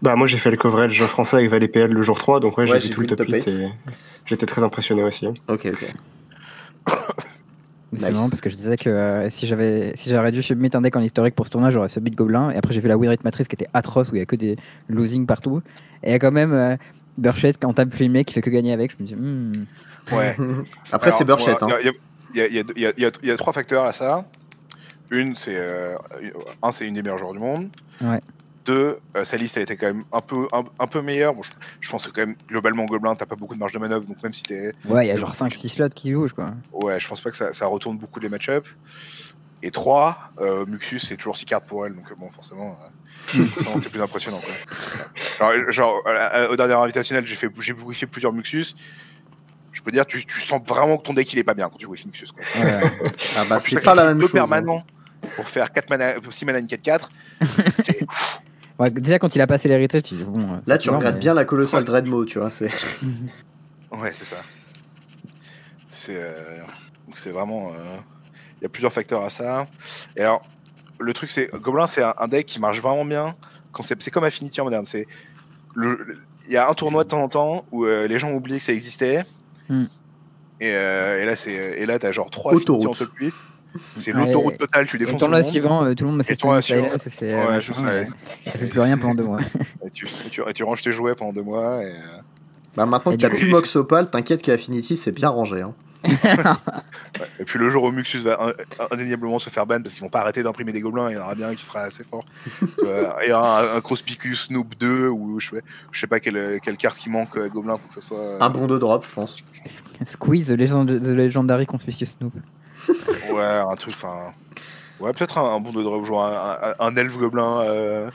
Bah, moi, j'ai fait le coverage français avec Valet PL le jour 3, donc ouais, Ouais, j'ai vu tout le top top 8 et j'étais très impressionné aussi. Ok, ok. Mais Nice. C'est marrant parce que je disais que euh, si j'avais si j'aurais dû submit un deck en historique pour ce tournoi, j'aurais submit Gobelin. Et après, j'ai vu la Win Rate Matrice qui était atroce où il y a que des losing partout. Et il y a quand même euh, Burchett quand tape filmé qui fait que gagner avec. Je me dis, hmm. Ouais. Après, c'est Burchett. hein. Il y, a- il y a- il y a- il y a- il y a- il y a trois facteurs à ça. Une, c'est euh, un, c'est une des meilleures joueurs du monde. Ouais. Deux, euh, sa liste, elle était quand même un peu, un, un peu meilleure. Bon, je, je pense que quand même, globalement, Gobelin, t'as pas beaucoup de marge de manœuvre, donc même si t'es... ouais, il y a genre 5-6 slots qui bougent quoi. Ouais, je pense pas que ça, ça retourne beaucoup les match-ups. Et trois, euh, Muxus, c'est toujours 6 cartes pour elle, donc bon, forcément, euh, c'est plus impressionnant. Quoi. Genre, genre, euh, au dernier invitationnel, j'ai fait, j'ai bouffé plusieurs Muxus. Je peux dire, tu, tu sens vraiment que ton deck il est pas bien quand tu joues. Quoi. Ouais, ouais. Ah bah Quand tu c'est pas la même chose. hein. permanents pour faire 4 mana, 6 mana, une 4-4. c'est- Ouais, déjà, quand il a passé l'hérité, tu dis bon. euh, Là, tu regrettes mais- bien la colossale Dreadmo, tu vois. C'est ouais, c'est ça. C'est euh, c'est vraiment. euh, Il y a plusieurs facteurs à ça. Et alors, le truc, c'est. Gobelin, c'est un, deck qui marche vraiment bien. quand C'est c'est comme Affinity en moderne. C'est. le- Il y a un tournoi de temps en temps où euh, les gens oublient que ça existait. Et, euh, et là, c'est et là, t'as genre trois en top 8. C'est Ouais. l'autoroute totale, tu Et défonces tout le suivant, euh, tout le monde Et fait et c'est, Ouais, euh, je machin, sais. et Ça fait plus rien pendant deux mois. Et tu, et tu, et tu ranges tes jouets pendant deux mois. Et, euh, Bah maintenant Et que t'as plus Mox Opal, t'inquiète qu'Affinity c'est bien rangé. Hein. Et puis le jour où Muxus va in- indéniablement se faire ban parce qu'ils vont pas arrêter d'imprimer des gobelins, il y en aura bien un qui sera assez fort. Tu vois, Et un, un Crospicus Snoop 2 ou je sais, je sais pas quelle, quelle carte qui manque euh, gobelin pour que ça soit. euh, Un bon de drop, je pense. Squeeze, the, legend, the Legendary Conspicuous Snoop. Ouais, un truc, enfin. Ouais, peut-être un, un bon de drop, genre un, un, un elfe gobelin. euh,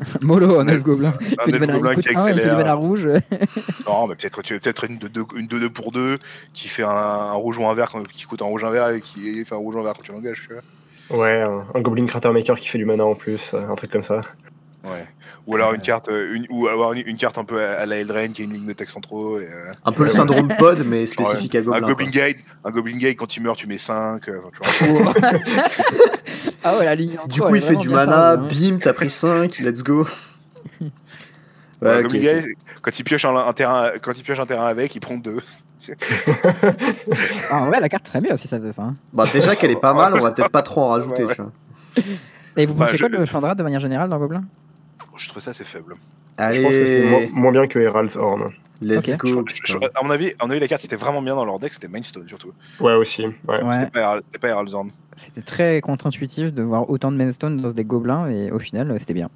Molo, un elfe gobelin. un elfe gobelin qui un, mana accélère. rouge. Non, mais peut-être tu- peut-être une 2-2 une 2-2 pour 2 qui fait un, un rouge ou un vert quand- qui coûte un rouge un vert et qui fait un rouge ou un vert quand tu l'engages, tu vois. Ouais, un, un Goblin Crater Maker qui fait du mana en plus, euh, un truc comme ça. Ouais. Ou alors une carte, euh, une, ou alors une, une carte un peu à, la Eldraine qui a une ligne de texte centraux. Et, euh, Un peu le syndrome pod, mais spécifique à un Goblin. Goblin quoi. Guide, un Goblin Guide quand il meurt tu mets 5. ah ouais, la ligne. en Du trop, coup, il est fait du mana, hein. bim, t'as pris 5, let's go. Ouais, Goblin quand il pioche un, un terrain, quand il pioche un terrain avec, il prend 2. Ah ouais, la carte très bien aussi, ça fait ça. hein. Bah, déjà qu'elle est pas mal, on va peut-être pas trop en rajouter, Ouais, ouais. tu vois. Et vous Bah, pensez je- quoi de Chandra de manière générale dans Gobelin? Je trouve ça c'est faible. Je pense que c'est moins, bien que Herald's Horn. let's Ok. go. Je- je- putain. à mon avis, à mon avis, la carte qui était vraiment bien dans leur deck, c'était Mindstone surtout. Ouais, aussi. Ouais. Ouais, C'était pas, Herald- c'était pas Herald Zorn. c'était très contre-intuitif de voir autant de Mainstone dans ce deck Gobelin, et au final, euh, c'était bien.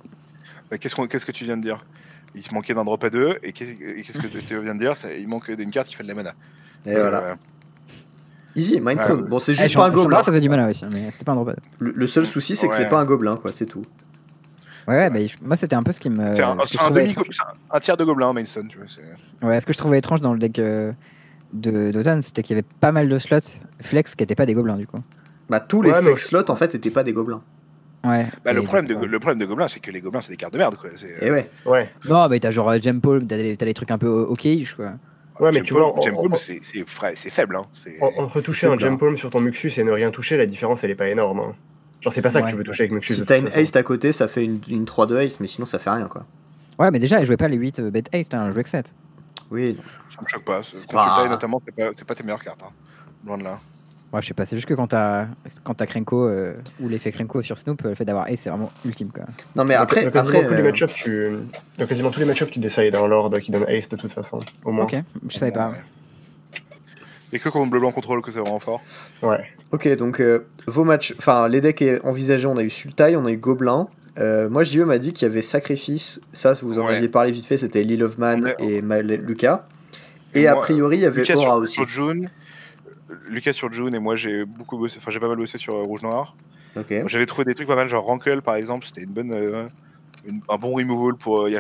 Mais Qu'est-ce qu'on- qu'est-ce que tu viens de dire? Il manquait d'un drop à 2, et qu'est-ce que tu viens de dire? Il manque d'une carte qui fait de la mana. Et voilà. Euh, Easy, Mindstone. Ouais. Bon, c'est Eh, juste pas un gobelin. ça faisait du mana aussi, mais c'était pas un drop. Le, le seul souci, c'est que Ouais. c'est pas un gobelin, quoi, c'est tout. Ouais, ouais, mais je- moi c'était un peu ce qui me. c'est un, ce un demi étrange. un- un tiers de gobelin, Mindstone. Tu vois, Ouais, ce que je trouvais étrange dans le deck euh, de d'Automne, c'était qu'il y avait pas mal de slots flex qui étaient pas des gobelins du coup. Bah, tous les Ouais, mais- flex slots, en fait, étaient pas des gobelins. Ouais. Bah, le, problème de, le problème de gobelin, c'est que les gobelins, c'est des cartes de merde. Quoi. Et ouais. Ouais. Non, mais t'as genre euh, Gem Palm, t'as des, trucs un peu ok quoi. Ouais, mais Gem tu Palm- vois, Gem Palm, c'est, c'est, fra- c'est faible. Hein. Entre toucher un. Gem Palm sur ton Muxus et ne rien toucher, la différence elle est pas énorme. hein. Genre, c'est pas ça Ouais. que tu veux toucher avec Muxus. Si t'as une haste à côté, ça fait une, une 3 de haste, mais sinon, ça fait rien, quoi. Ouais, mais déjà, elle jouait pas les 8 euh, bet ace, elle jouait que 7. Oui, ça me choque pas. C'est Consultae, pas- notamment, c'est pas, c'est pas tes meilleures cartes. Hein. Loin de là. Ouais, je sais pas, c'est juste que quand t'as quand t'as Krenko euh, ou l'effet Krenko sur Snoop, euh, le fait d'avoir ace c'est vraiment ultime quoi. Non, mais Dans- après, dans quasiment après tous les euh, match-ups, tu... dans quasiment tous les match-ups, tu décides un Lord qui donne Ace de toute façon. Au moins. Ok, je savais pas. Ouais. Et que contre bleu-blanc contrôle que c'est vraiment fort. Ouais. Ok, donc euh, vos matchs, enfin les decks envisagés, on a eu Sultai, on a eu Gobelin. Euh, moi, JE m'a dit qu'il y avait Sacrifice, ça vous en Ouais. aviez parlé vite fait, c'était Lil of Man Ouais. et Ma- Lucas. Et, Et a priori, il y avait Lucas Aura sur, aussi. sur June. Lucas sur June et moi j'ai beaucoup bossé, enfin j'ai pas mal bossé sur euh, Rouge Noir. Ok. J'avais trouvé des trucs pas mal, genre Rankle par exemple, c'était une bonne, euh, une- un bon removal pour euh.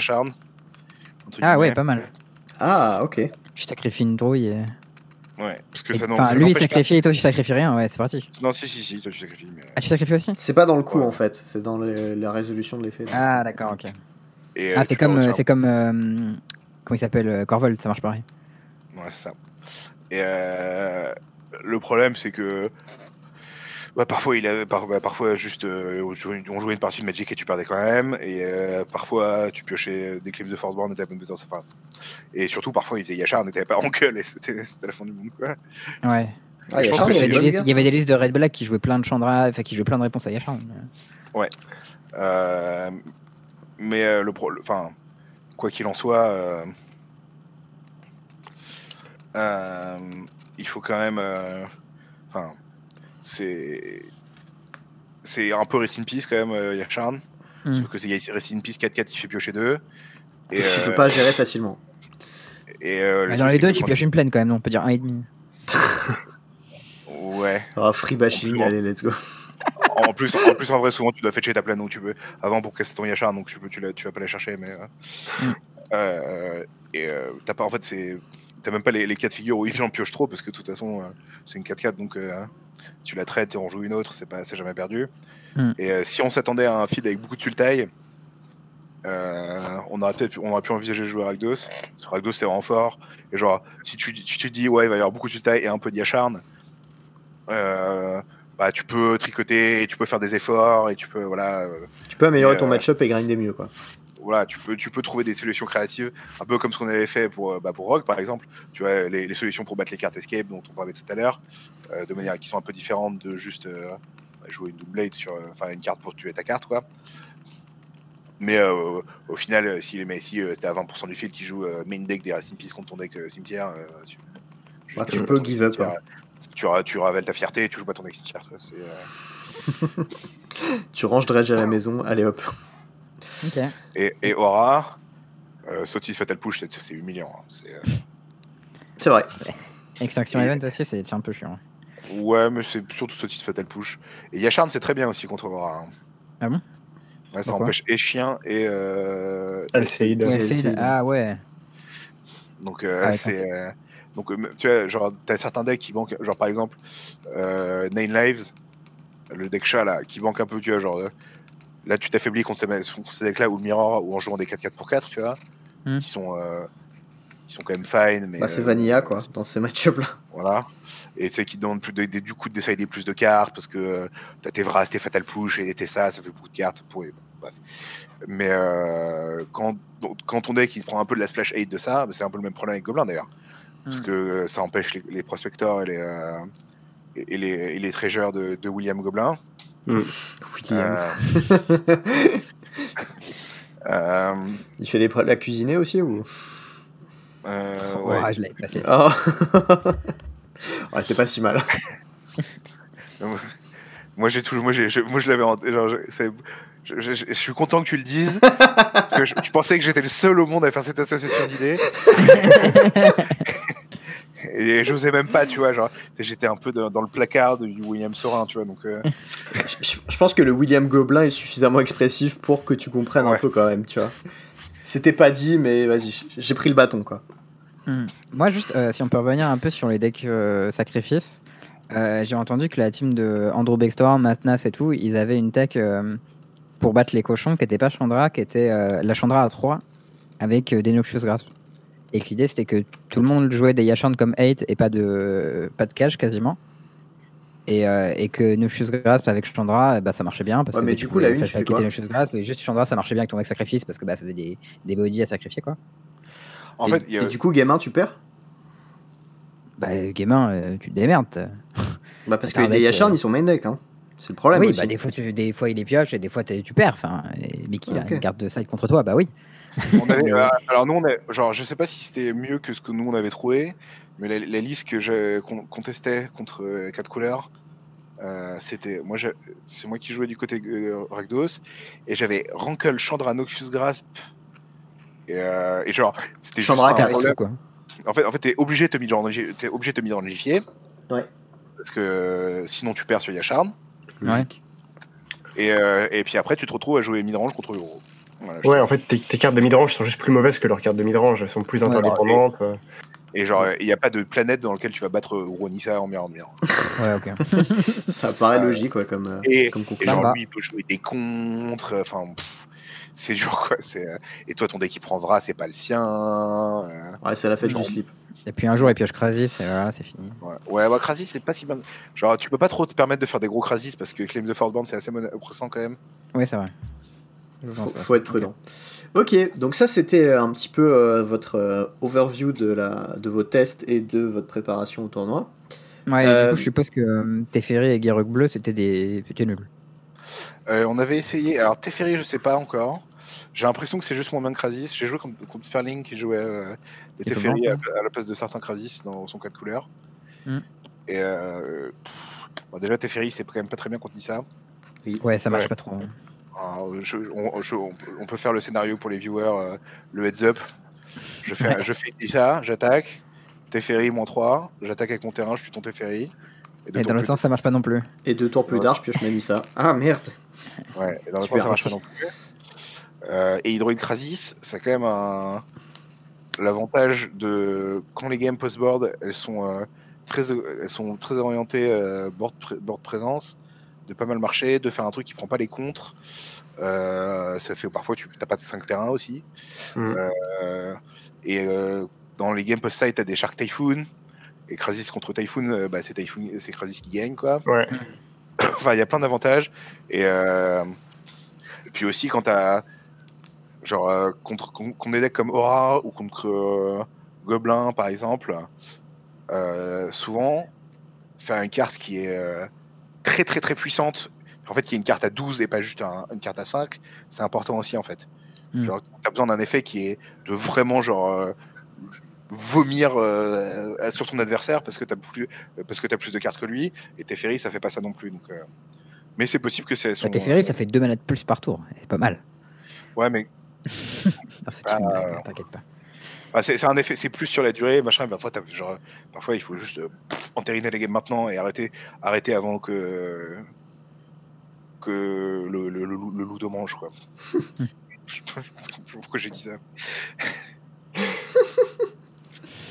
Entre Ah ouais, pas mal. Ah, ok. Tu sacrifies une drouille et. Ouais, parce que et- ça n'en- Enfin, ça lui il sacrifie et toi tu sacrifies rien, ouais, c'est pratique. Non, si, si, si, toi tu sacrifies. Mais... Ah, tu sacrifies aussi? C'est pas dans le coup Ouais. en fait, c'est dans le- la résolution de l'effet. Ah, d'accord, ok. Et, euh, Ah, tu c'est comme, euh, c'est comme, euh, comment il s'appelle, euh, Corvold, ça marche pareil. Ouais, c'est ça. Et euh, le problème, c'est que bah, parfois, il avait, par- bah, parfois juste, euh, on, jouait une, on jouait une partie de Magic et tu perdais quand même. Et euh, parfois, tu piochais des clips de Forceborn et t'avais pas de besoin. Enfin, et surtout, parfois, il faisait Yachar et t'avais pas Rankle et c'était c'était la fin du monde. Quoi. Ouais. Ah, je il y a pense Charles, que il, y c'est avait des bonne listes, carte. il y avait des listes de Red Black qui jouaient plein de Chandra, enfin qui jouaient plein de réponses à Yasharn. mais- Euh, mais euh, le pro, enfin, quoi qu'il en soit, euh, euh, il faut quand même, euh, enfin, c'est c'est un peu Rest in Peace quand même, euh, Yacharn. Hmm. Sauf que c'est Rest in Peace 4-4 qui fait piocher 2. Et, Tu euh, peux pas gérer facilement. et, euh, le dans les deux, tu pioches une plaine quand même, non on peut dire 1,5. Ouais. Ah, free bashing, allez, let's go. En plus, en plus, en vrai, souvent, tu dois fetcher ta plane où tu veux avant pour casser ton Yachar, donc tu, peux, tu, la- tu vas pas la chercher, mais. euh, Mm. euh, et euh, t'as pas, en fait, c'est. t'as même pas les, les cas de figure où il en pioche trop parce que de toute façon euh, c'est une 4-4 donc euh, tu la traites et on joue une autre, c'est pas c'est jamais perdu. Hmm. Et euh, si on s'attendait à un feed avec beaucoup de sultai, euh, on aurait peut-être pu- on aurait pu envisager de jouer Rakdos. Parce que Rakdos c'est vraiment fort. Et genre si tu, tu te dis ouais il va y avoir beaucoup de sultai et un peu d'Yacharn, euh, bah tu peux tricoter, et tu peux faire des efforts et tu peux voilà. euh, Tu peux améliorer Et, ton euh, match-up et grinder mieux, quoi. Voilà, tu peux, tu peux trouver des solutions créatives, un peu comme ce qu'on avait fait pour, euh, bah, pour Rogue, par exemple. Tu vois, les, les solutions pour battre les cartes escape dont on parlait tout à l'heure, euh, de manière qui sont un peu différentes de juste euh, jouer une Doomblade sur, enfin, une carte pour tuer ta carte, quoi. Mais euh, au final, si, mais si à 20% du field qui joue main deck des in Peace contre ton deck cimetière, tu, Bah, tu peux give up, cimetière, Tu, tu ravelles ta fierté et tu joues pas ton deck cimetière. Tu ranges Dredge à la maison, allez hop. Et, et Aura, euh, Sotis Fatal Push, c'est- c'est humiliant. hein. C'est, euh, C'est vrai. Extinction Et- Event aussi, c'est c'est un peu chiant. Ouais, mais c'est surtout Sotis Fatal Push. Et Yacharn, c'est très bien aussi contre Aura. hein. Ah bon? Ouais, ça Pourquoi? empêche et chien et. Euh... C'est- ah ouais. Donc, euh, Ah, c'est. euh, Donc, tu vois, genre, t'as certains decks qui manquent, genre par exemple, euh, Nine Lives, le deck chat là, qui manque un peu, tu vois, genre. Là, tu t'affaiblis contre ces, contre ces decks là, ou le Mirror, ou en jouant des 4-4 pour 4, tu vois, Hmm. qui sont. euh, qui sont quand même fine. Mais, Bah, c'est euh, Vanilla, quoi, dans ces match-up-là. Voilà. Et tu sais, qui te demande plus de, de- du coup de décider plus de cartes parce que euh, t'as tes Vras, tes Fatal Push et tes ça, ça fait beaucoup de cartes. Pour... Bref. Mais euh, quand, donc, quand ton deck il prend un peu de la splash 8 de ça, bah, c'est un peu le même problème avec Goblin d'ailleurs. Parce Hmm. que euh, ça empêche les, les prospectors et les, euh, et, et les, et les treasures de, de William Goblin. William. Euh, euh, Il fait des prêts la cuisiner aussi ou? Euh, Oh, ouais. ah, je l'avais placé. Oh pas si mal. Moi, j'ai toujours, moi, j'ai, je- moi, je l'avais, je, c'est- je, je- je- je suis content que tu le dises parce que je, je pensais que j'étais le seul au monde à faire cette association d'idées. Et j'osais même pas, tu vois, genre, j'étais un peu dans, dans le placard du William Sorin, tu vois, donc. euh, Je, je pense que le William Gobelin est suffisamment expressif pour que tu comprennes un peu quand même, tu vois. C'était pas dit, mais vas-y, j'ai pris le bâton, quoi. Hmm. Moi, juste, euh, si on peut revenir un peu sur les decks euh, sacrifices, euh, j'ai entendu que la team de Andrew Bextor, Matnas et tout, ils avaient une tech euh, pour battre les cochons qui était pas Chandra, qui était euh, la Chandra à 3 avec euh, des Noxious Grasp. Et que l'idée c'était que tout le monde jouait des Yashan comme 8 et pas de, pas de cache quasiment. Et, euh, et que Noxious Grasp avec Chandra, eh bah, ça marchait bien. Parce Ouais, que mais tu du coup, la une, tu fais quoi Noxious Grasp, et juste Chandra, ça marchait bien avec ton deck sacrifice parce que bah, ça faisait des, des bodies à sacrifier quoi. En et, fait, il y a- et du coup, game 1, tu perds? Bah, gamin, euh, tu te démerdes. Bah, parce que les euh, ils sont main deck, hein. C'est le problème oui, aussi. bah, des, fois, tu, des fois il est pioche et des fois tu perds. Enfin, Mickey Ah, a ok. une carte de side contre toi, bah oui. On avait, euh, alors nous, on a, genre, je sais pas si c'était mieux que ce que nous on avait trouvé, mais la, la liste que qu'on testait contre euh, quatre couleurs, euh, c'était moi, c'est moi qui jouais du côté euh, Rakdos et j'avais Rankle, Chandra, Noxious Grasp. Et, et genre, c'était juste Chandra problème. Quoi. En fait, en fait, t'es obligé de te mettre t'es obligé de te mettre. Ouais. Parce que sinon tu perds sur Yacharn. Logique. Et, et puis après, tu te retrouves à jouer midrange contre le gros. Voilà, Ouais, en fait, tes, tes cartes de midrange sont juste plus mauvaises que leurs cartes de midrange. Elles sont plus Ouais, alors, interdépendantes. Et genre, il n'y a pas de planète dans laquelle tu vas battre Ronissa en mirror mirror. Ouais, ok. Ça paraît Euh, logique, ouais, comme, euh, Et, comme et genre, lui, il peut jouer des contres. Enfin, c'est dur, quoi. C'est, euh, et toi, ton deck qui prend Vra, c'est pas le sien. euh, Ouais, c'est la fête genre- du slip. Et puis un jour, il pioche Krasis et voilà, c'est fini. ouais, ouais bah, Krasis, c'est pas si bien. Genre, tu peux pas trop te permettre de faire des gros Krasis parce que Claim the Force Band, c'est assez oppressant quand même. Oui, c'est vrai. Faut, faut être prudent. Ok, donc ça c'était un petit peu euh, votre euh, overview de, la, de vos tests et de votre préparation au tournoi. Ouais, Euh, du coup, je suppose que euh, Teferi et Guerrec Bleu, c'était des c'était nul. Euh, on avait essayé. Alors, Teferi, je sais pas encore. J'ai l'impression que c'est juste bien que Krasis. J'ai joué contre, contre Sperling qui jouait euh, des Teferi à, la place de certains Krasis dans son 4 couleurs. Hmm. Et euh, pff, bon, déjà, Teferi, c'est quand même pas très bien contre Nissa. Ouais, ça marche Ouais. pas trop. Alors, je- on, je- on peut- faire le scénario pour les viewers, euh, le heads up. Je fais, je fais ça, j'attaque. Teferi, moins 3. J'attaque avec mon terrain, je tue ton Teferi. Et tours dans le plus- sens, ça marche pas non plus. Et deux tours plus Ouais. tard, je pioche Manissa. Ah merde Ouais, et dans le Super sens, ça marche pas non plus. Euh, et Hydroid Krasis, c'est quand même un. l'avantage de quand les games post-board, elles sont euh, très, elles sont très orientées euh, board, board présence, de pas mal marcher, de faire un truc qui prend pas les contres. Euh, ça fait parfois tu t'as pas tes 5 terrains aussi. Mm. Euh, et euh, dans les games post-side, t'as des Shark Typhoon. Et Krasis contre Typhoon, bah, c'est Typhoon, c'est Krasis qui gagne quoi. Ouais. enfin, il y a plein d'avantages. Et, et puis aussi, quand t'as. Genre, contre, con- contre des decks comme Aura ou contre Gobelin, par exemple, souvent, faire une carte qui est très, très, très puissante, en fait, qui est une carte à 12 et pas juste un- une carte à 5, c'est important aussi, en fait. Mm. Genre, t'as besoin d'un effet qui est de vraiment, genre. euh, vomir euh, sur son adversaire parce que t'as plus parce que t'as plus de cartes que lui et Teferi ça fait pas ça non plus donc euh, mais c'est possible que c'est son La Teferi, ça fait 2 manettes plus par tour. C'est pas mal. ouais mais Non, c'est une Ah. blague, hein, t'inquiète pas. Bah, c'est un effet c'est plus sur la durée machin mais parfois t'as- genre parfois il faut juste euh, entériner les games maintenant et arrêter arrêter avant que que le, le, le loup, le loup de mange quoi je sais pas pourquoi j'ai dit ça?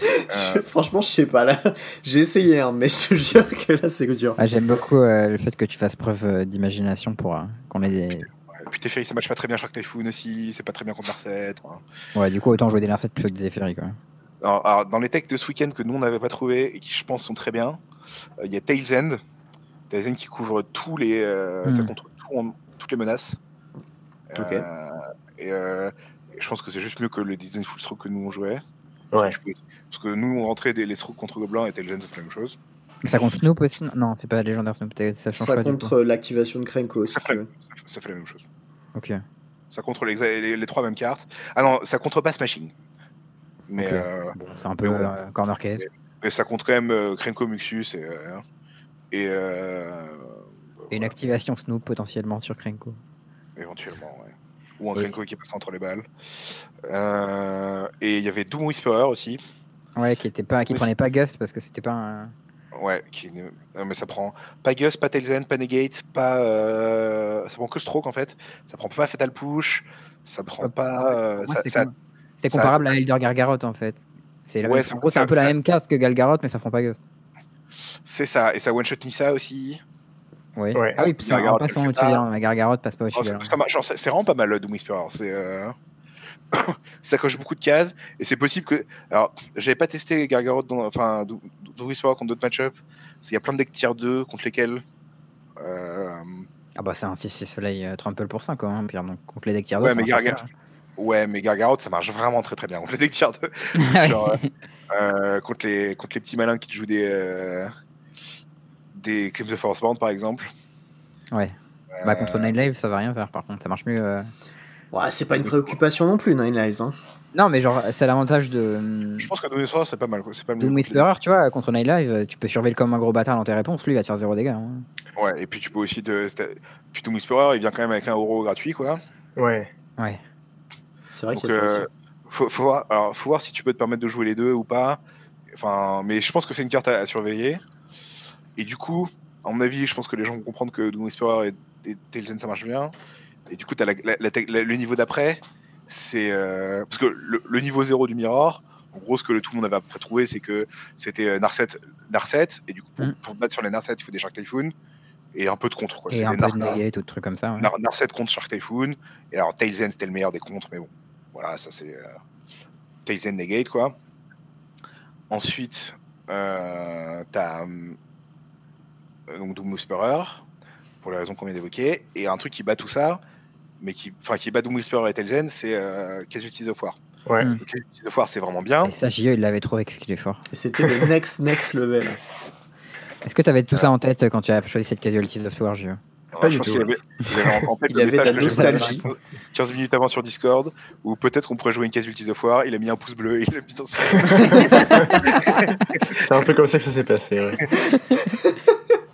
Euh, Je- Franchement, je sais pas là. J'ai essayé, hein, mais je te jure que là, c'est dur. Ah, J'aime beaucoup euh, le fait que tu fasses preuve d'imagination pour euh, qu'on ait des. Puis Teferi ça matche pas très bien Shark Typhoon aussi c'est pas très bien contre Narset hein. Ouais, du coup, autant jouer des Larset plutôt que des Teferi, quoi. Alors, alors, dans les techs de ce week-end que nous on n'avait pas trouvé et qui je pense sont très bien, euh, il y a Tails End. Tails End qui couvre tous les, euh, Hmm. ça contre tout en- toutes les menaces. Ok. Euh, et, euh, et je pense que c'est juste mieux que le design full stroke que nous on jouait. Ouais. Parce que, parce que nous on rentrait des, les strokes contre Gobelin et Tails End c'est la même chose. Ça compte Snoop aussi? Non, c'est pas légendaire Snoop. Ça change Ça pas contre l'activation de Krenko, si Ça tu fait, veux. ça fait- ça fait la même chose. Ok. Ça contre les, les, les trois mêmes cartes. Ah non, ça contre pas Smashing. Mais, euh, Bon, c'est un peu mais bon. euh, corner case. mais ça compte quand même euh, Krenko Muxus et. euh, et une activation Snoop potentiellement sur Krenko. Éventuellement, ouais. Ou un Et- Krenko qui passe entre les balles. Et il y avait Doom Whisperer aussi. Ouais, qui était pas, qui prenait pas Gust parce que c'était pas un. Ouais, qui mais ça prend pas Gus, pas Tailzen, pas Negate, pas. euh, Ça prend que Stroke en fait. Ça prend pas Fatal Push. Ça prend pas. euh, Pour moi, ça- ça- com- ça- comparable à Elder Gargaroth en fait. C'est Ouais, c'est- en gros, c'est ça- un peu la ça- même carte que Galgaroth, mais ça prend pas Gust. C'est ça. Et ça one shot Nissa aussi. Ouais. Ouais. Ah oui, puis en Gargaroth, passant elle fait au-dessus pas. d'Iran, mais Gargaroth passe pas au-dessus Oh, ça- ça c'est c'est vraiment pas mal Doom Whisperer. C'est. euh, ça coche beaucoup de cases et c'est possible que. Alors, j'avais pas testé Gargaroth, dans... enfin, Doom Whisperer contre d'autres match-up. Parce qu'il y a plein de decks tier 2 contre lesquels. euh, Ah bah c'est un 6-6 Fly euh, Trample pour 5 hein, puis donc contre les decks tier 2. Ouais, mais Gargar- Ouais, mais Gargaroth, ça marche vraiment très très bien contre les decks tier 2. Genre, euh, contre, les, contre les petits malins qui jouent des. des Crimes of Force Bound par exemple. Ouais. Bah contre Nine Live, ça va rien faire par contre, ça marche mieux. Euh. Ouais, c'est pas une préoccupation non plus, Nine Lives. Hein. Non, mais genre, c'est l'avantage de. Je pense qu'à Doom Whisperer, c'est pas mal. quoi. C'est pas Doom Whisperer, tu vois, contre Night Live, euh, tu peux surveiller comme un gros bâtard dans tes réponses, lui il va te faire zéro dégâts. hein. Ouais, et puis tu peux aussi. De... Puis Doom Whisperer, il vient quand même avec un euro gratuit quoi. Ouais. Ouais. C'est vrai Donc, qu'il y a ça euh, aussi. faut, faut, voir, alors, faut voir si tu peux te permettre de jouer les deux ou pas. Enfin, mais je pense que c'est une carte à, à surveiller. Et du coup, à mon avis, je pense que les gens vont comprendre que Doom Whisperer et, et ça marche bien. Et du coup, as la, le niveau d'après, c'est euh, parce que le, le niveau 0 du Mirror, en gros, ce que tout le monde avait après trouvé, c'est que c'était euh, Narset, Narset, et du coup, pour, Mm. pour battre sur les Narset, il faut des Shark Typhoon et un peu de contre. Quoi. Et un des peu de ou de trucs comme ça. ouais. Nar- Narset contre Shark Typhoon. Et alors, Tailzen, c'était le meilleur des contres, mais bon, voilà, ça c'est. Euh, Negate, quoi. Ensuite, euh, t'as. euh, donc Doom Whisperer, pour les raisons qu'on vient d'évoquer. Et un truc qui bat tout ça, mais qui, enfin, qui bat Doom Whisperer et Tailzen, c'est euh, Casualties of War. Ouais. Mm. Le Casualties of War, c'est vraiment bien. Et ça, JE, il l'avait trouvé parce qu'il est fort. C'était le next, next level. Est-ce que tu avais tout ça en tête quand tu as choisi cette Casualties of War, JE Pas je du pense tout. qu'il avait, il avait la nostalgie. fait 15 minutes avant sur Discord, ou peut-être qu'on pourrait jouer une Casualties of War. Il a mis un pouce bleu et il l'a mis dans son. C'est un peu comme ça que ça s'est passé. Ouais.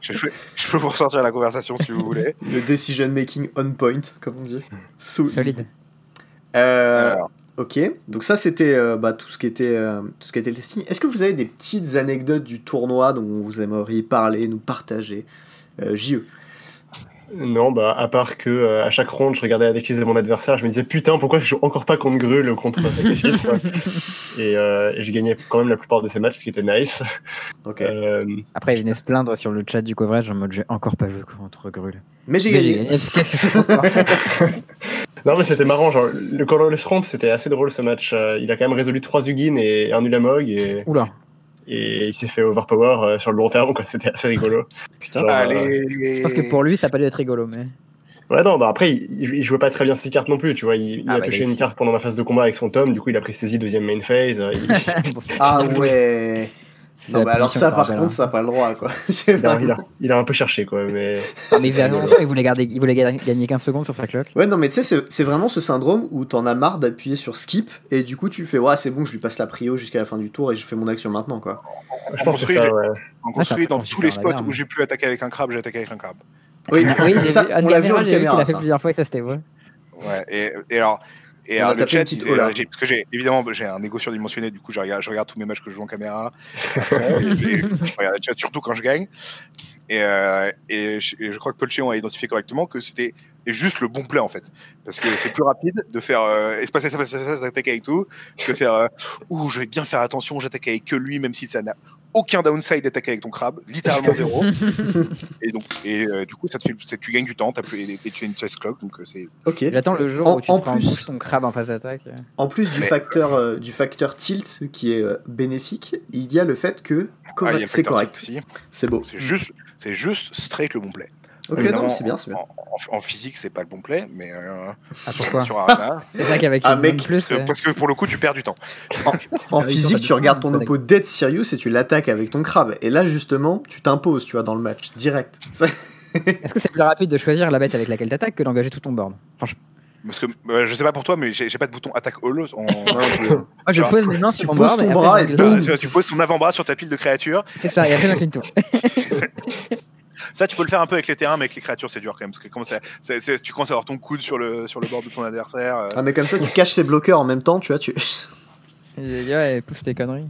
Je, je peux- je peux vous ressortir la conversation si vous voulez. Le decision making on point, comme on dit. Solide. Euh, Alors, ok, donc ça c'était euh, bah, tout ce qui était euh, tout ce qui était le testing. Est-ce que vous avez des petites anecdotes du tournoi dont vous aimeriez parler, nous partager euh, JE Non, bah, à part que euh, à chaque ronde, je regardais la decklist de mon adversaire, je me disais putain, pourquoi je joue encore pas contre Grul ou contre Sacrifice ouais. et, euh, et je gagnais quand même la plupart de ces matchs, ce qui était nice. Euh, Après, il venait se plaindre sur le chat du coverage en mode j'ai encore pas joué contre Grul. Mais j'ai gagné. gagné. Qu'est-ce que je Non, mais c'était marrant. Genre, le Colorless Romp, c'était assez drôle ce match. Euh, il a quand même résolu 3 Ugin et un Ulamog et, Oula. Et il s'est fait overpower euh, sur le long terme, quoi. C'était assez rigolo. Putain. Alors, Allez. Je pense que pour lui, ça a pas dû être rigolo, mais. Ouais, non, bah après, il, il jouait pas très bien ses cartes non plus, tu vois. Il, il Ah, a bah, une carte pendant la phase de combat avec son tome, du coup, il a pris saisie deuxième main phase. euh, il, Ah ouais. Non, bah alors ça, par contre, hein. ça n'a pas le droit, quoi. C'est il, a, il, vraiment- a, il a un peu cherché, quoi. Mais Mais il, il voulait, garder, il voulait ga- gagner 15 secondes sur sa cloque. Ouais, non, mais tu sais, c'est- c'est vraiment ce syndrome où t'en as marre d'appuyer sur skip et du coup tu fais, ouais, c'est bon, je lui passe la prio jusqu'à la fin du tour et je fais mon action maintenant, quoi. je pense que ça, j'ai- ouais. En construit, ça dans tous les spots où j'ai pu attaquer avec un crabe, j'ai attaqué avec un crabe. Oui, Oui, j'ai ça, vu, on l'a vu en caméra, a fait ça. plusieurs fois et ça c'était vrai. Ouais, et, et alors, et alors le chat, petite il- parce que j'ai évidemment j'ai un égo surdimensionné, du coup je regarde, je regarde tous mes matchs que je joue en caméra. Et je, regarde le chat surtout quand je gagne. Et, euh, et, je, crois que Paul Chéon a identifié correctement que c'était juste le bon play en fait, parce que c'est plus rapide de faire euh, espacer, espacer, espacer, attaquer avec tout, que de faire euh, ouh je vais bien faire attention, j'attaque avec que lui, même si ça n'a aucun downside d'attaquer avec ton crabe, littéralement zéro. et donc et euh, du coup ça te fait, tu gagnes du temps, t'as plus, et, et tu as une chess clock, donc euh, c'est Ok. J'attends le jour En- où tu en te plus- ton crabe en phase d'attaque. En plus du Mais- facteur, euh, du facteur tilt qui est euh, bénéfique, il y a le fait que Ah, c'est correct. C'est beau. C'est juste, c'est juste straight le bon play. Ok, Évidemment, non, c'est bien, c'est bien. En, en- en physique, c'est pas le bon play, mais euh, Ah pourquoi sur Arena, C'est vrai qu'avec Ah, une mec, plus. euh, ouais. parce que pour le coup, tu perds du temps. En Ah physique, tu regardes ton oppo dead serious et tu l'attaques avec ton crabe. Et là, justement, tu t'imposes, tu vois, dans le match, direct. Est-ce que c'est plus rapide de choisir la bête avec laquelle t'attaques que d'engager tout ton board Franchement. Parce que euh, je sais pas pour toi, mais j'ai j'ai pas de bouton attaque all. En... Moi je pose mes mains tu sur mon poses board ton et bras après et tu, poses ton avant-bras sur ta pile de créatures. C'est ça, et après j'incline tout. Ça, tu peux le faire un peu avec les terrains, mais avec les créatures, c'est dur quand même. Parce que comment ça, c'est- c'est- tu commences à avoir ton coude sur le, sur le bord de ton adversaire. euh. Ah, mais comme ça, tu caches ses bloqueurs en même temps, tu vois. Tu... Il dit ouais, pousse tes conneries.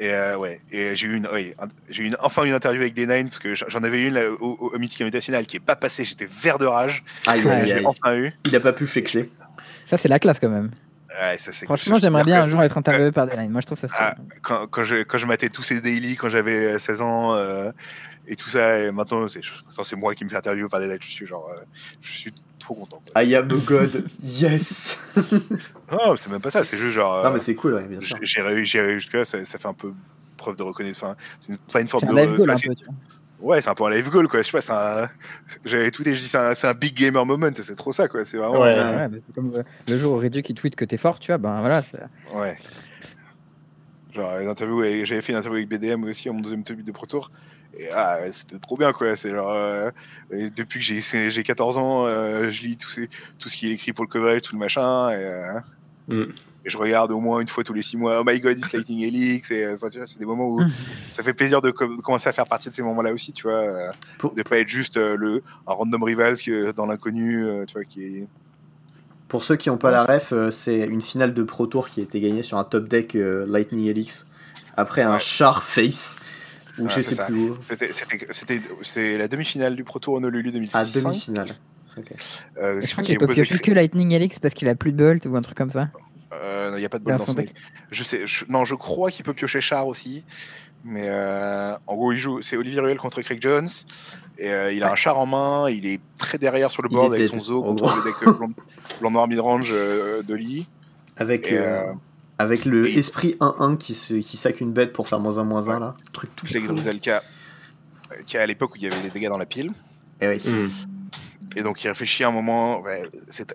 Et euh, ouais, et j'ai eu une, oui, un- j'ai eu une, enfin une interview avec des Nine parce que j'en avais une là, au, au, au Mythic Invitational qui est pas passée. J'étais vert de rage. Aïe, Ouais, aïe, J'ai aïe. enfin eu. Il a pas pu flexer. Ça c'est la classe quand même. Ouais, ça, c'est- Franchement j'aimerais bien un jour être interviewé par des lines. Moi je trouve ça Ah, quand, quand, je, quand je matais tous ces daily quand j'avais euh, 16 ans euh, et tout ça, et maintenant c'est moi qui me fais interviewer par des dates. Je suis genre, euh, je suis trop content. quoi. I am a god. Yes. Non, c'est même pas ça, c'est juste genre. euh, Non, mais c'est cool, ouais, bien sûr. j'ai j'ai réussi, j'ai réussi jusque-là, ça, ça fait un peu preuve de reconnaissance. Enfin, c'est une, pas une forme C'est un de. live goal enfin, un c'est- peu, tu vois. Ouais, c'est un peu un live goal, quoi. Je sais pas, c'est un. J'avais tout dit, je dis, c'est un, c'est un big gamer moment, c'est trop ça, quoi. C'est vraiment. Ouais. Ouais, ouais, c'est comme euh, le jour où Redu qui tweet que t'es fort, tu vois, ben voilà. c'est- Ouais. Genre, les interviews, j'avais fait une interview avec BDM aussi, à mon deuxième tome de Pro Tour. Et ah, c'était trop bien, quoi. C'est genre. euh, et depuis que j'ai c'est- j'ai 14 ans, euh, je lis tout, ces, tout ce qui est écrit pour le coverage, tout le machin. Et, euh, Mm. Et je regarde au moins une fois tous les 6 mois. Oh my god, it's Lightning Helix. Et, euh, enfin, tu vois, c'est des moments où ça fait plaisir de, com- de commencer à faire partie de ces moments-là aussi, tu vois. euh, Pour- De pas être juste euh, le, un random rival dans l'inconnu, euh, tu vois, qui est. Pour ceux qui n'ont pas la ref, euh, c'est une finale de Pro Tour qui a été gagnée sur un top deck euh, Lightning Helix après un Ouais. char face ou Ouais, je c'est sais ça. plus où. C'était- la demi-finale du Pro Tour Honolulu 2005. À demi-finale. Euh, Je crois qui qu'il peut piocher que Lightning Helix parce qu'il a plus de bolt ou un truc comme ça. Euh, Il n'y a pas de a bol dans son deck. Je sais, je- non, je crois qu'il peut piocher Char aussi. Mais euh, en gros, il joue, c'est Olivier Ruel contre Craig Jones. Et euh, il a un char en main, il est très derrière sur le board avec son zoo contre le deck euh, blanc, blanc noir midrange euh, de Lee. Avec, Et, euh, euh, avec le esprit 1-1 qui, se, qui sac une bête pour faire moins 1 moins 1 là. Truc tout Clegg qui est à l'époque où il y avait des dégâts dans la pile. Eh oui. Mm. Et donc il réfléchit un moment. ouais,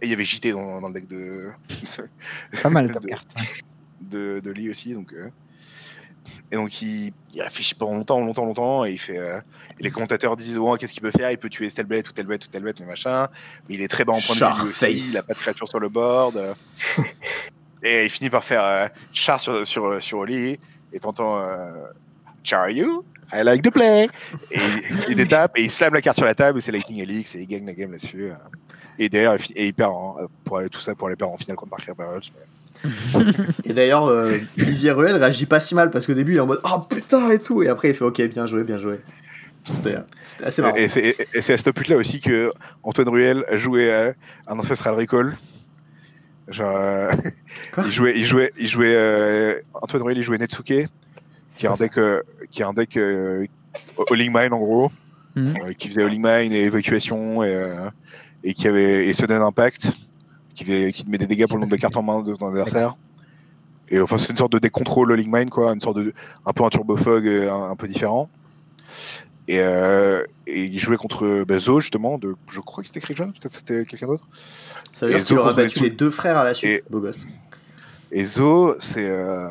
il y avait JT dans, dans le deck de, Pas mal comme de- carte. de, de Lee aussi. Donc, euh, et donc il, il réfléchit pendant longtemps, longtemps, longtemps, et il fait. euh, et les commentateurs disent oh, qu'est-ce qu'il peut faire? Il peut tuer telle bête ou telle bête ou telle bête, mais machin. Mais il est très bas en point de vue aussi. Il a pas de créature sur le board. euh. et il finit par faire euh, char sur sur sur Oli et t'entends euh, Char you? I like the play. Et il, détape et il slam la carte sur la table et c'est Lightning Helix et il gagne la game là-dessus. euh. Et d'ailleurs, il fi- et il perd en- pour aller tout ça pour aller perdre en finale contre Mark Barrels. Et d'ailleurs, euh, Olivier Ruel réagit pas si mal parce qu'au début il est en mode Oh putain et tout. Et après il fait Ok, bien joué, bien joué. C'était assez marrant. Et c'est à cette pute là aussi que Antoine Ruel a joué à un Ancestral Recall. Genre, euh, Quoi? il jouait, il jouait, il jouait. euh, Antoine Ruel, il jouait Netsuke, qui est un deck, euh, qui est un deck euh, Mine en gros, Mhm. euh, qui faisait All-in Mine et évacuation et, euh, et qui avait et Sudden Impact, qui, fait, qui te met des dégâts pour le nombre de cartes en main de ton adversaire. Et enfin, c'est une sorte de deck contrôle All-in Mine quoi, une sorte de, un peu un Turbo Fog, un, un peu différent. Et, euh, et il jouait contre bah, Zo justement, de, je crois que c'était Krijan, peut-être c'était quelqu'un d'autre. Ça veut et dire qu'il Zo aura contre battu les deux frères à la suite. Et- Beau gosse. Et Zo, c'est, euh,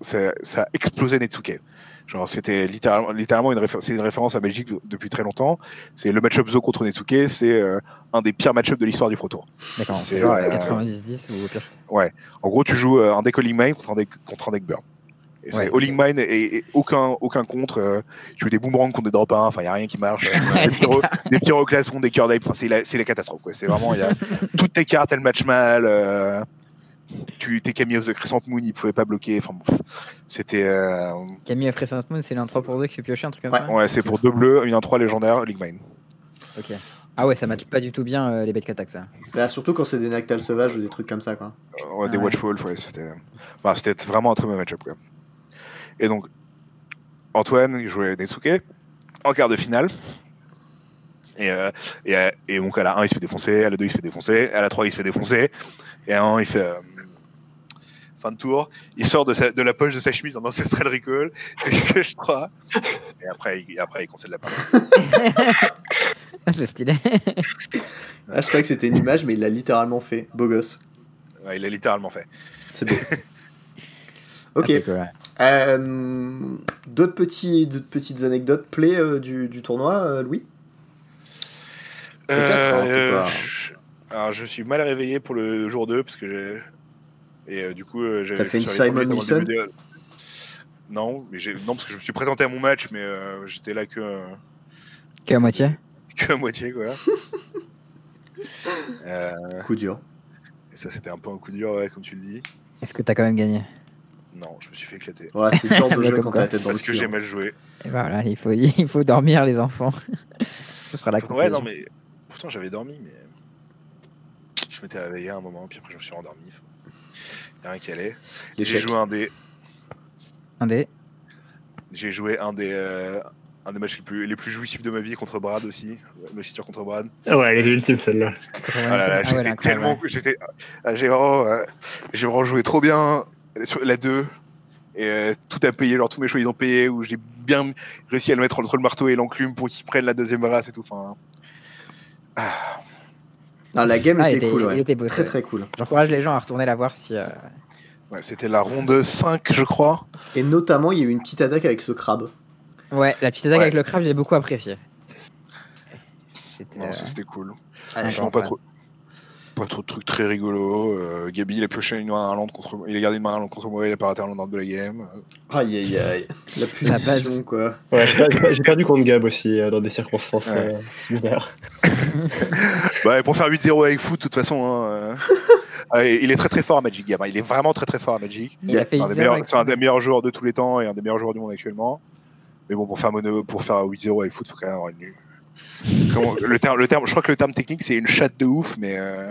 ça a explosé Netsuke. Genre, c'était littéralement, littéralement une, réfé- c'est une référence à Belgique depuis très longtemps. C'est le match-up Zo contre Netsuke, c'est euh, un des pires match-up de l'histoire du Pro Tour. D'accord. C'est, euh, 90-10 ou au pire. En gros, tu joues euh, un deck All-in Mine contre un deck, contre un deck Burn. Et Ouais. All-in Mine et, et aucun, aucun contre. euh, tu joues des boomerangs contre des drop 1, enfin, il n'y a rien qui marche. Euh, des, pyro, des pyroclastes contre des cœurs d'ape, enfin, c'est la, catastrophe. Quoi. C'est vraiment, il y a toutes tes cartes, elles matchent mal. Tu, tes Camille of the Crescent Moon, ils pouvaient pas bloquer. Enfin, bon, c'était. euh, Camille après Saint Moon, c'est l'un 3 pour 2 qui fait piocher, un truc comme Ouais. ça ouais, c'est pour deux bleus, une 1-3 légendaire, All-in Mine. Ok. Ah ouais, ça match pas du tout bien euh, les bêtes attaques ça. Bah, surtout quand c'est des Nactales sauvages ou des trucs comme ça, quoi. Euh, ouais, des Ah ouais. Watchwolf, ouais, c'était. Enfin, c'était vraiment un très bon match-up, quoi. Et donc, Antoine, il jouait Netsuke en quart de finale. Et, euh, et, et donc, à la 1, il se fait défoncer, à la 2, il se fait défoncer, à la 3, il se fait défoncer, et à la 1, il fait. Fin de tour, il sort de, sa- de la poche de sa chemise en Ancestral Recall, que je 3, et après, il, après, il concède la partie. c'est stylé. Ah, je croyais que c'était une image, mais il l'a littéralement fait. Beau gosse. Ouais, il l'a littéralement fait. C'est beau. ok. Euh, d'autres, petits, d'autres petites anecdotes play euh, du, du tournoi, euh, Louis? Peut-être, hein, Euh, pas. je- alors, je suis mal réveillé pour le jour 2 parce que j'ai. Et euh, du coup, euh, j'ai. T'as fait une Simon de- Non, mais non, parce que je me suis présenté à mon match, mais euh, j'étais là que, Que à moitié. que à moitié, quoi. Euh, Coup dur. et ça, c'était un peu un coup dur, ouais, comme tu le dis. Est-ce que t'as quand même gagné Non, je me suis fait éclater. Ouais, c'est le genre de jeu comme quand t'as la tête dans Parce le que j'ai hein. mal joué. Et voilà, il faut, il faut dormir les enfants. Ce sera la Ouais, non, mais. Pourtant, j'avais dormi, mais. Je m'étais réveillé à un moment, puis après, je me suis rendormi. Il a rien qui allait. J'ai joué un des. Un dé. J'ai joué un des, euh, un des matchs les plus, les plus jouissifs de ma vie contre Brad aussi. Me situe contre Brad. Ah ouais, elle est ultime celle-là. Ah là là, Ah ouais, j'étais tellement. J'étais, ah, j'ai, vraiment, euh, j'ai vraiment joué trop bien sur la 2. Et euh, tout a payé, genre tous mes choix ils ont payé, où j'ai bien réussi à le mettre entre le marteau et l'enclume pour qu'il prenne la deuxième race et tout. Enfin, Ah, la game Ah, il était, était- cool, il ouais. était beau, Très ouais. très cool. J'encourage les gens à retourner la voir si. euh, ouais, c'était la ronde 5, je crois. Et notamment, il y a eu une petite attaque avec ce crabe. Ouais, la petite attaque Ouais. avec le crabe, j'ai beaucoup apprécié. C'était, Non, euh, ça c'était cool. Ah. Franchement, pas trop. Pas trop de trucs très rigolos. Euh, Gabi, il a pioché une main Irlande contre moi. Il a gardé une main Irlande contre moi. Il a pas raté un Irlande de la game. Aïe aïe aïe. La La punition, quoi. Ouais, j'ai per- j'ai per- j'ai perdu contre Gab aussi euh, dans des circonstances Ouais. euh, similaires. Bah, pour faire 8-0 avec foot, de toute façon, hein, euh, ouais, il est très très fort à Magic Game. hein. Il est vraiment très très fort à Magic. C'est un, des 8-0 meilleurs, un des joueurs de tous les temps et un des meilleurs joueurs du monde actuellement. Mais bon, pour faire, mono, pour faire 8-0 avec foot, faut quand même avoir une nu. Comment- le, terme, le terme, je crois que le terme technique, c'est une chatte de ouf, mais euh,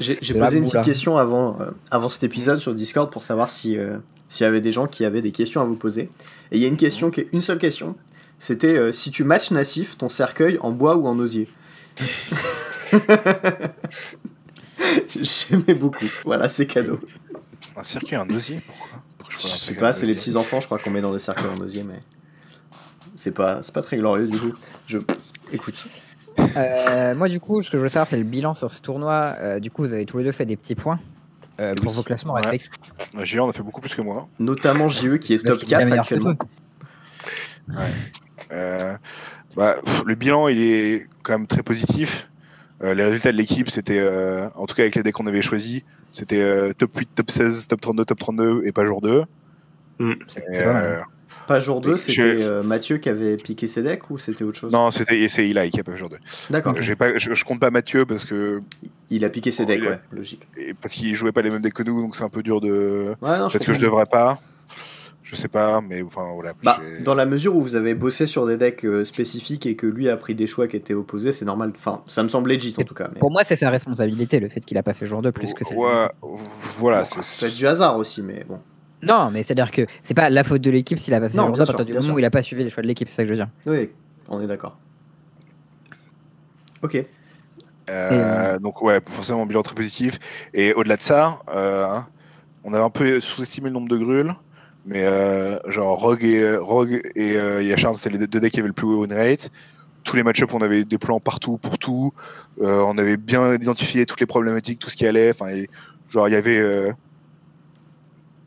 J'ai posé une petite là. question avant, euh, avant cet épisode sur Discord pour savoir si euh, s'il y avait des gens qui avaient des questions à vous poser. Et il y a une question qui est une seule question. C'était euh, si tu matches Nassif, ton cercueil en bois ou en osier? J'aimais beaucoup. Voilà, c'est cadeau. un circuit, un osier, pourquoi? Pourquoi Je un sais pas, c'est les petits enfants, je crois qu'on met dans des cercueils en osier, mais c'est pas, c'est pas très glorieux du coup. Je, écoute. Euh, moi, du coup, ce que je veux savoir, c'est le bilan sur ce tournoi. Euh, du coup, vous avez tous les deux fait des petits points euh, pour Oui. vos classements Ouais. respectifs. Ouais, Géant, on a fait beaucoup plus que moi. Notamment JE qui est Parce top qu'il est bien 4 meilleur actuellement. bah, pff, le bilan, il est quand même très positif. Euh, les résultats de l'équipe, c'était, euh, en tout cas avec les decks qu'on avait choisis, c'était euh, top 8, top 16, top 32, top 32 et pas jour 2. Mm. Et, C'est pas jour 2, Et c'était euh, Mathieu qui avait piqué ses decks ou c'était autre chose? Non, c'était et c'est Eli qui a pas jour 2. D'accord. Euh, j'ai pas, je, je compte pas Mathieu parce que Il a piqué ses decks, a- ouais, logique. et parce qu'il jouait pas les mêmes decks que nous, donc c'est un peu dur de. Ouais, non, Parce que je devrais pas. je sais pas, mais enfin voilà. Bah, dans la mesure où vous avez bossé sur des decks euh, spécifiques et que lui a pris des choix qui étaient opposés, c'est normal. Enfin, ça me semble legit en Et tout cas. Mais... Pour moi, c'est sa responsabilité, le fait qu'il a pas fait jour 2 plus que. Ouais, voilà, Bon, c'est ça peut être du hasard aussi, mais bon. Non, mais c'est-à-dire que c'est pas la faute de l'équipe s'il a pas fait Non, jour 2 bien à sûr, partir du moment sûr. où il a pas suivi les choix de l'équipe, c'est ça que je veux dire. Oui, on est d'accord. Ok. Euh, donc ouais, forcément un bilan très positif. Et au-delà de ça, euh, on a un peu sous-estimé le nombre de grules, mais euh, genre Rogue et Rogue et euh, Yachar, c'était les deux decks qui avaient le plus haut win rate. Tous les match-ups, on avait des plans partout pour tout. Euh, on avait bien identifié toutes les problématiques, tout ce qui allait. Enfin, genre il y avait, euh,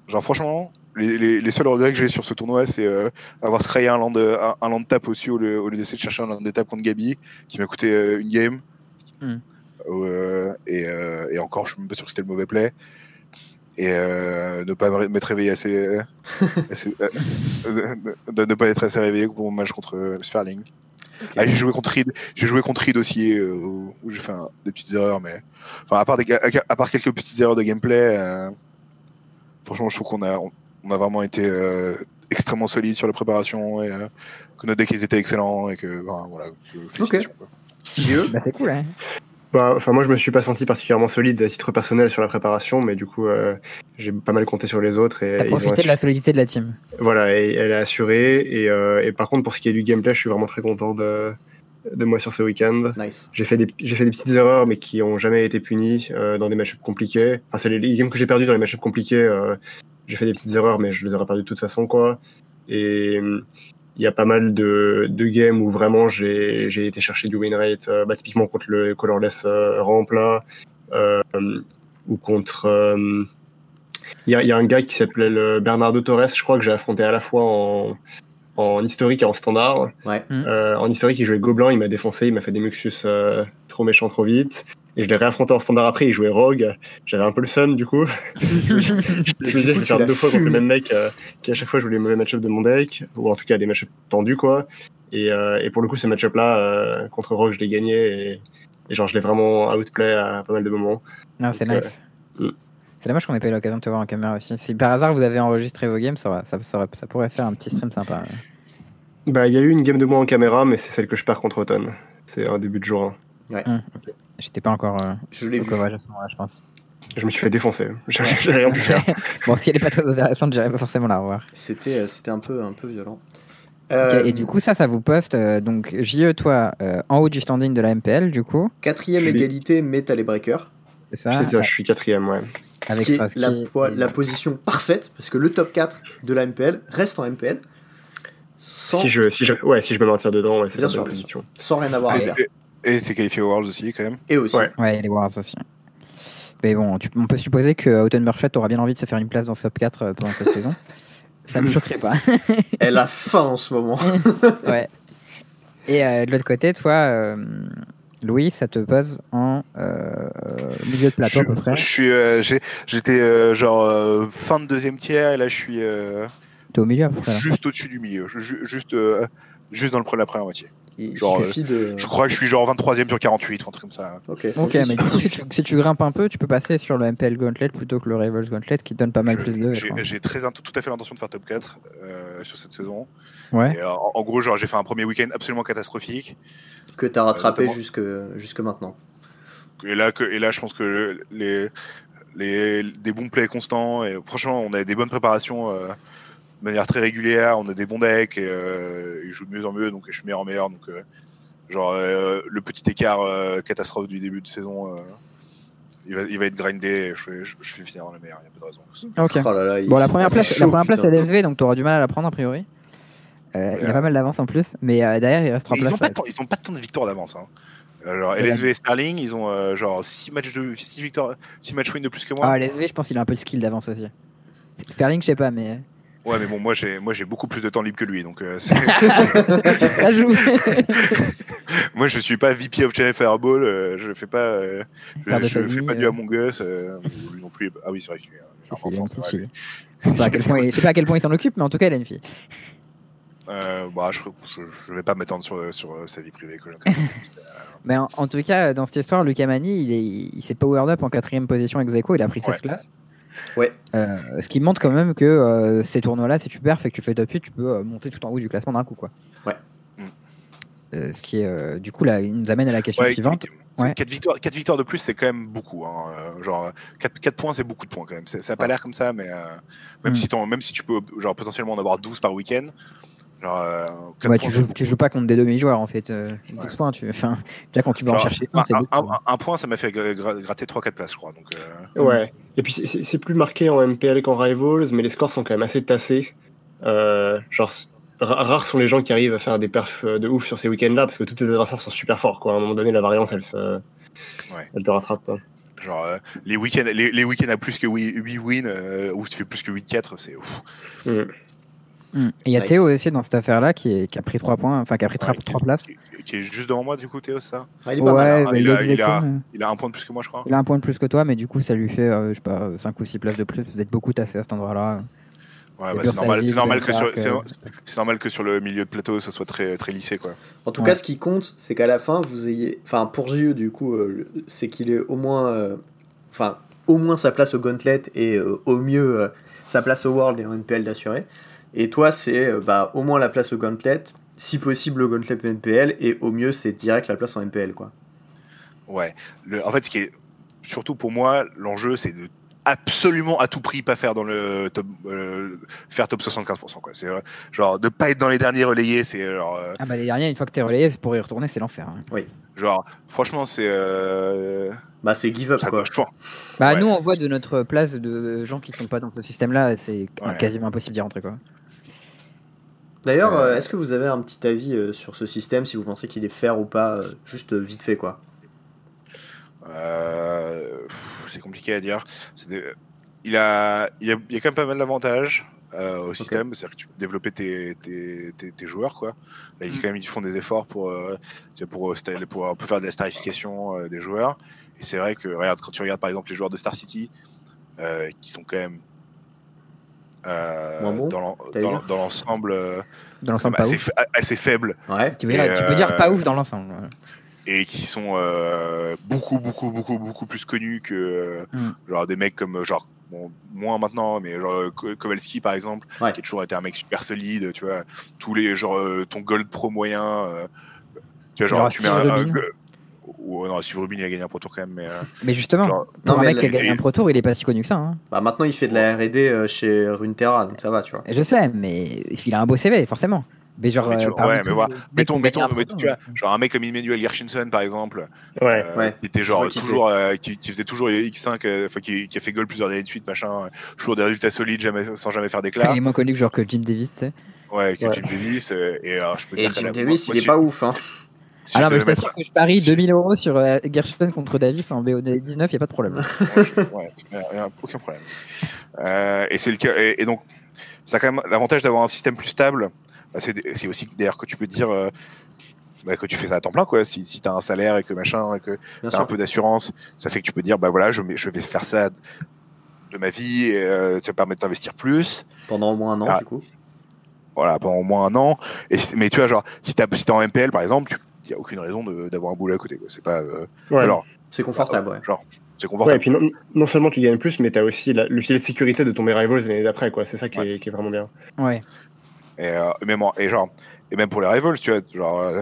genre franchement. Les, les, les seuls regrets que j'ai sur ce tournoi, c'est euh, avoir créé un land, un, un land tap aussi au lieu, au lieu d'essayer de chercher un land tap contre Gabi, qui m'a coûté euh, une game. Euh, et, euh, et encore, je suis même pas sûr que c'était le mauvais play. Et euh, ne pas m'être réveillé assez. assez euh, de, de ne pas être assez réveillé pour mon match contre euh, Sperling. Ah, j'ai joué contre Reed, j'ai joué contre Reed aussi, euh, où j'ai fait des petites erreurs, mais. Enfin, à part, des, ga- à, part quelques petites erreurs de gameplay, euh, franchement, je trouve qu'on a, on, on a vraiment été euh, extrêmement solide sur la préparation et euh, que nos decks ils étaient excellents et que. enfin, voilà, que- quoi. JE Bah, c'est cool, hein. Bah, enfin, moi, je me suis pas senti particulièrement solide à titre personnel sur la préparation, mais du coup, euh, j'ai pas mal compté sur les autres. Et T'as profité de la solidité de la team. Voilà, et elle a assuré. Et, euh, et par contre, pour ce qui est du gameplay, je suis vraiment très content de, de moi sur ce week-end. Nice. J'ai fait, des, j'ai fait des petites erreurs, mais qui ont jamais été punies euh, dans des matchs compliqués. Enfin, c'est les, les games que j'ai perdus dans les matchs compliqués. euh, j'ai fait des petites erreurs, mais je les aurais perdues de toute façon, quoi. Et hum, il y a pas mal de, de games où vraiment j'ai, j'ai été chercher du win rate, euh, bah, typiquement contre le colorless ramp là, euh, ou contre. euh, Il y, a, y a un gars qui s'appelait le Bernardo Torres, je crois que j'ai affronté à la fois en, en historique et en standard. Ouais. Euh, en historique, il jouait Gobelin, il m'a défoncé, il m'a fait des Muxus euh, trop méchants trop vite. Et je l'ai réaffronté en standard après, il jouait Rogue. J'avais un peu le seum du coup. je me disais, je vais faire deux fois contre le même mec euh, qui à chaque fois joue les mauvais match-ups de mon deck, ou en tout cas des match-ups tendus quoi. Et, euh, et pour le coup, ce match-up là, euh, contre Rogue, je l'ai gagné et, et genre je l'ai vraiment outplay à pas mal de moments. Non, c'est Donc, nice. euh, C'est dommage qu'on ait pas eu l'occasion de te voir en caméra aussi. Si par hasard vous avez enregistré vos games, ça, va- ça, ça, va- ça pourrait faire un petit stream sympa. Bah, il y a eu une game de moi en caméra, mais c'est celle que je perds contre Automne. C'est un début de jour. hein. Hum, ok. J'étais pas encore euh, Je l'ai au vu. coverage à ce moment-là, je pense. Je me suis fait défoncer. J'ai rien pu faire. bon, si elle est pas très intéressante, j'irai pas forcément la revoir. C'était, euh, c'était un peu, un peu violent. Euh, et du coup, ça, ça vous poste. euh, donc, JE, toi, euh, en haut du standing de la MPL, du coup. Quatrième Je suis- égalité, mais t'as les breakers. C'est ça. Je suis quatrième, ouais. Ce Avec qui est Strasky la, et- la position parfaite, parce que le top 4 de la MPL reste en MPL. Sans, Si je, si je, ouais, si je me maintiens dedans, ouais, c'est Bien la sûr, bien position. sans rien avoir à Et- dire. Et t'es qualifié aux Worlds aussi, quand même. Et aussi. Ouais. Les Wars aussi. Mais bon, tu- on peut supposer que Autumn Burchett aura bien envie de se faire une place dans ce top 4 euh, pendant cette saison. Ça me choquerait pas. Elle a faim en ce moment. ouais. Et euh, de l'autre côté, toi, euh, Louis, ça te pose en euh, milieu de plateau à peu près. Je suis, euh, j'ai- j'étais euh, genre euh, fin de deuxième tiers et là je suis euh, T'es au milieu juste au-dessus du milieu, ju- juste, euh, juste dans le la première moitié. Il Genre, suffit de. Je crois que je suis genre 23ème sur 48, un truc comme ça. Ok. Ok, mais si tu, si tu grimpes un peu, tu peux passer sur le MPL Gauntlet plutôt que le Rivals Gauntlet qui donne pas mal Je- plus de. J'ai très tout à fait l'intention de faire top 4 euh, sur cette saison. Ouais. Et, euh, en, en gros, genre j'ai fait un premier week-end absolument catastrophique. Que t'as rattrapé notamment- jusque, jusque maintenant. Et là, que, et là, je pense que les, les, des bons plays constants. Et franchement, on a des bonnes préparations euh, de manière très régulière. On a des bons decks et euh, ils jouent de mieux en mieux. Donc, je suis meilleur en meilleur. Donc, euh, genre, euh, le petit écart euh, catastrophe du début de saison, euh, il, va, il va être grindé. Et je, fais, je, je fais finir dans la meilleure. Il n'y a pas de raison. Ok. Oh là là, Bon, la première place, chaud, la première place est LSV, donc tu auras du mal à la prendre a priori. Euh, Il y a Ouais. pas mal d'avance en plus, mais euh, derrière il reste 3 Mais places. ils ont pas ont pas tant de victoires d'avance. Hein. Alors, Ouais. LSV et Sperling, ils ont euh, genre 6 matchs de 6 victoires, 6 matchs win de plus que moi. Ah, LSV, je pense qu'il a un peu de skill d'avance aussi. Sperling, je sais pas, mais. Ouais, mais bon, moi j'ai moi j'ai beaucoup plus de temps libre que lui, donc euh, c'est- Ça joue moi je suis pas VP of Channel Fireball, euh, je fais pas euh, je, fais pas du euh. Among Us, euh, lui non plus. Ah oui, c'est vrai qu'il enfant, c'est vrai. Je sais pas à quel point il- je sais pas à quel point il s'en occupe, mais en tout cas, il a une fille. Euh, bah, je, je, vais pas m'étendre sur, sur sa vie privée. Que. Mais en, en tout cas, dans cette histoire, Lucas Mani, il, est- il s'est powered up en quatrième position ex aequo, il a pris 16 Ouais. classes. Ouais. Euh, ce qui montre quand même que euh, ces tournois-là, si tu perds et que tu fais top 8, tu peux euh, monter tout en haut du classement d'un coup. Quoi. Ouais. Ce qui est, euh, du coup, là, il nous amène à la question Ouais, suivante. c'est- Ouais. quatre, victoires, quatre victoires de plus, c'est quand même beaucoup. Hein. Genre, 4, points, c'est beaucoup de points quand même. C'est- Ça n'a pas l'air comme ça, mais euh, même, Mm. si même si tu peux genre, potentiellement en avoir 12 par week-end, genre, euh, Ouais, tu, joues, tu joues pas contre des demi-joueurs en fait. Euh, 12 Ouais. points, tu... enfin, déjà quand tu vas en chercher un, un, c'est un- beaucoup. un- un point, ça m'a fait gra- gra- gratter 3-4 places, je crois. Donc, euh, Ouais. Et puis c'est- plus marqué en MPL qu'en Rivals, mais les scores sont quand même assez tassés. Euh, genre, ra- rares sont les gens qui arrivent à faire des perfs de ouf sur ces week-ends-là, parce que tous tes adversaires sont super forts. Quoi. À un moment donné, la variance, elle, se... elle te rattrape. Quoi. genre euh, les week-ends les, les week-ends à plus que 8 wins, euh, où tu fais plus que 8-4, c'est ouf. Mm. Mm. Et il y a Nice. Théo aussi dans cette affaire-là qui, est- qui a pris 3 points, enfin qui a pris 3, Ouais, qui- places. Qui, qui est juste devant moi, du coup, Théo, c'est ça? Ah, il est pas Ouais, mal. hein. mais il il, a- a, il a- Il a un point de plus que moi, je crois. il a un point de plus que toi, mais du coup, ça lui fait, euh, je sais pas, 5 ou 6 places de plus. Vous êtes beaucoup tassé à cet endroit-là. Ouais, bah, c'est normal, ça que sur, Clark, c'est, c'est normal que sur le milieu de plateau, ce soit très, très lissé, quoi. En tout Ouais. cas, ce qui compte, c'est qu'à la fin, vous ayez. Enfin, pour JE, du coup, euh, c'est qu'il est au moins. euh, Enfin, au moins sa place au Gauntlet et euh, au mieux euh, sa place au World et en NPL d'assuré. Et toi, c'est euh, bah, au moins la place au Gauntlet, si possible le Gauntlet NPL, et au mieux, c'est direct la place en NPL, quoi. Ouais. Le, en fait, ce qui est surtout pour moi, l'enjeu, c'est de absolument à tout prix pas faire dans le top, euh, faire top 75%, quoi. C'est euh, genre de pas être dans les derniers relayés, c'est genre, euh, Ah bah les derniers, une fois que t'es relayé, pour y retourner, c'est l'enfer. hein. genre, franchement, c'est, euh, Bah, c'est give up, ça quoi. doit- je pense- Bah Ouais. nous, on voit de notre place de gens qui sont pas dans ce système-là, c'est Ouais. quasiment impossible d'y rentrer. Quoi. D'ailleurs, Euh, est-ce que vous avez un petit avis euh, sur ce système, si vous pensez qu'il est fair ou pas, euh, juste vite fait, quoi? Euh, c'est compliqué à dire. Des- il, a, il, y a, il y a quand même pas mal d'avantages euh, au système. C'est-à-dire que tu peux développer tes, tes, tes, tes joueurs. Quoi. Là, ils, Mm. quand même, ils font des efforts pour, euh, pour, pour faire de la starification des joueurs. Et c'est vrai que, regarde, quand tu regardes par exemple les joueurs de Star City, qui sont quand même euh, dans l'ensemble euh, Dans l'ensemble, pas assez, ouf. fa- assez faibles Ouais. Tu dire, peux dire pas euh, ouf dans l'ensemble. et qui sont beaucoup beaucoup beaucoup beaucoup plus connus que euh, Mm. genre des mecs comme genre bon moins maintenant mais genre Kowalski par exemple Ouais. qui a toujours été un mec super solide tu vois tous les genre ton gold pro moyen tu vois genre Genre tu mets un. Ou non Steve Rubin il a gagné un pro tour quand même mais euh, Mais justement, genre pour Non, un mec qui a gagné un Pro Tour, il est pas si connu que ça. hein. Bah, maintenant, il fait de la RD euh, chez Runeterra, donc ça va, tu vois. Et Je sais, mais il a un beau CV, forcément. Mais genre, Mais tu- euh, parmi ouais, mais voilà. mettons mettons Pro tu vois genre un mec comme Emmanuel Gershenson par exemple Ouais. euh, Ouais. qui était genre vois toujours euh, qui, qui faisait toujours les X5 euh, enfin qui, qui a fait goal plusieurs années de suite machin euh, toujours des résultats solides jamais sans jamais faire d'éclat Il est moins connu que genre que Jim Davis, tu sais. Ouais, que Ouais. Jim Davis. euh, et alors, je peux Et dire que Jim Davis, moi, il est si- pas ouf, hein. Si Alors, je mais je devais t'assure que je parie si- 2000 euros sur euh, Gershon contre Davis en BO19, il a pas de problème. ouais, y a- y a aucun problème. Euh, et c'est le cas. Et, et donc, ça a quand même l'avantage d'avoir un système plus stable. Bah, c'est c'est aussi d'ailleurs que tu peux dire euh, bah, que tu fais ça à temps plein, quoi. Si, si tu as un salaire et que machin, et que tu as un peu d'assurance, ça fait que tu peux dire, bah voilà, je, vais faire ça de ma vie, et, euh, ça permet d'investir plus. Pendant au moins un an, Ah. du coup. Voilà, pendant au moins un an. Et, mais tu vois, genre, si tu si es en MPL, par exemple, il n'y a aucune raison de- d'avoir un boulot à côté. quoi. C'est pas. euh, Ouais. alors, C'est confortable, ouais. Genre, c'est Ouais, confortable. et puis non, non seulement tu gagnes plus, mais tu as aussi la- le filet de sécurité de tomber Rivals l'année d'après, quoi. C'est ça qui, est, qui est vraiment bien. Ouais. Et, euh, même en- et genre, et même pour les rivals, tu vois, genre, euh,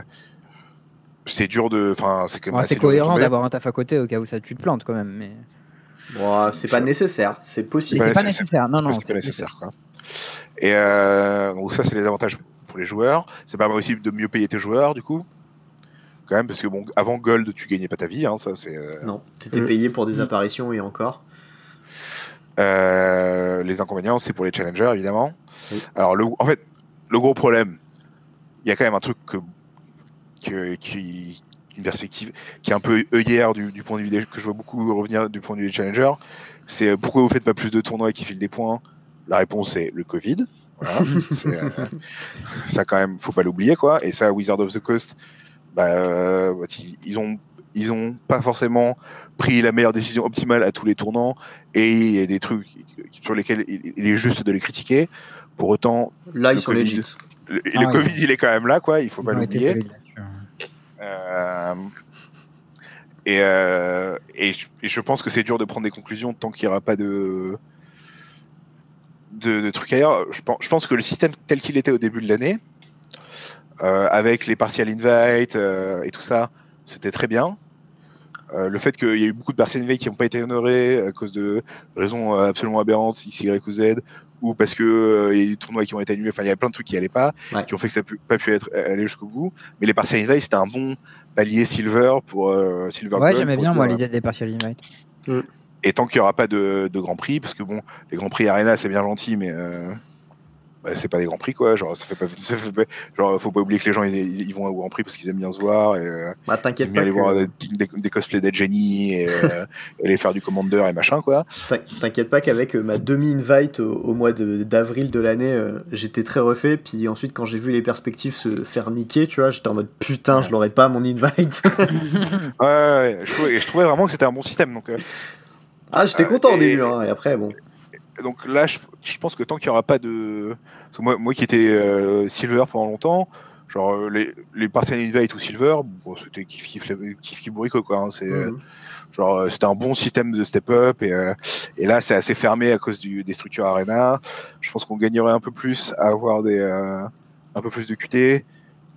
c'est dur de, enfin, c'est quand même Ouais, c'est cohérent d'avoir un taf à côté au cas où ça tu te plantes quand même. Mais Bon, c'est pas nécessaire, c'est possible. c'est pas nécessaire. nécessaire. Non, non, c'est pas c'est nécessaire, quoi. Et euh, donc ça, c'est les avantages pour les joueurs. Ça permet aussi de mieux payer tes joueurs, du coup. Quand même, parce que bon, avant Gold, tu gagnais pas ta vie, hein, ça, c'est. euh, Non, t'étais Mm. payé pour des apparitions et encore. Euh, les inconvénients, c'est pour les challengers, évidemment. Oui. Alors, le, en fait, le gros problème, il y a quand même un truc que, que- qui, une perspective qui est un peu œillère du, du point de vue des, que je vois beaucoup revenir du point de vue des challengers. C'est euh, pourquoi vous faites pas plus de tournois qui filent des points? La réponse est le Covid. Voilà. Euh, ça quand même, faut pas l'oublier quoi. Et ça, Wizard of the Coast, bah, euh, ils, ils ont ils ont pas forcément pris la meilleure décision optimale à tous les tournants et il y a des trucs sur lesquels il, est juste de les critiquer. Pour autant, Là, ils Le sont Covid. le, Ah, le ouais. Covid, il est quand même là, quoi. Il faut pas l'oublier. Euh, et, euh, et, je, et je pense que c'est dur de prendre des conclusions tant qu'il n'y aura pas de de, de trucs ailleurs. Je pense, je pense que le système tel qu'il était au début de l'année, euh, avec les partial invite euh, et tout ça, c'était très bien. Euh, le fait qu'il y a eu beaucoup de partial invite qui n'ont pas été honorés à cause de raisons euh, absolument aberrantes, X, Y ou Z, ou parce que euh, il y a des tournois qui ont été annulés. Enfin, il y a plein de trucs qui allaient pas, Ouais. qui ont fait que ça n'a pas pu être aller jusqu'au bout. Mais les partial invite, c'était un bon palier silver pour euh, silver. Ouais, j'aimais bien, moi, euh, l'idée des partial invite. et tant qu'il n'y aura pas de, de Grand Prix, parce que bon, les Grands Prix Arena, c'est bien gentil, mais euh, bah, c'est pas des Grands Prix, quoi. Genre, ça fait pas, ça fait pas- genre, faut pas oublier que les gens, ils, ils vont au Grand Prix parce qu'ils aiment bien se voir, et euh, Bah, ils t'inquiète pas, aller voir des, des, des cosplays d'Ed Jenny, et, euh, et aller faire du Commander et machin, quoi. t'in- t'inquiète pas qu'avec euh, ma demi-invite au, au mois d'avril de, l'année, euh, j'étais très refait. Puis ensuite, quand j'ai vu les perspectives se faire niquer, tu vois, j'étais en mode putain, je l'aurais pas mon invite. Ouais, ouais, ouais. Je, trouvais, et je trouvais vraiment que c'était un bon système, donc. euh, ah, j'étais Euh, content au et- début, hein, et après, bon. Donc là, je, je pense que tant qu'il n'y aura pas de. parce que moi, moi qui étais euh, Silver pendant longtemps, genre euh, les, les Partisan Invite ou Silver, bon, c'était kiff kiff, kiff, kiff bourrico, quoi. hein, c'est, euh, Mhm. genre, euh, c'était un bon système de step-up, et, euh, et là, c'est assez fermé à cause du, des structures Arena. Je pense qu'on gagnerait un peu plus à avoir des, un peu plus de QT.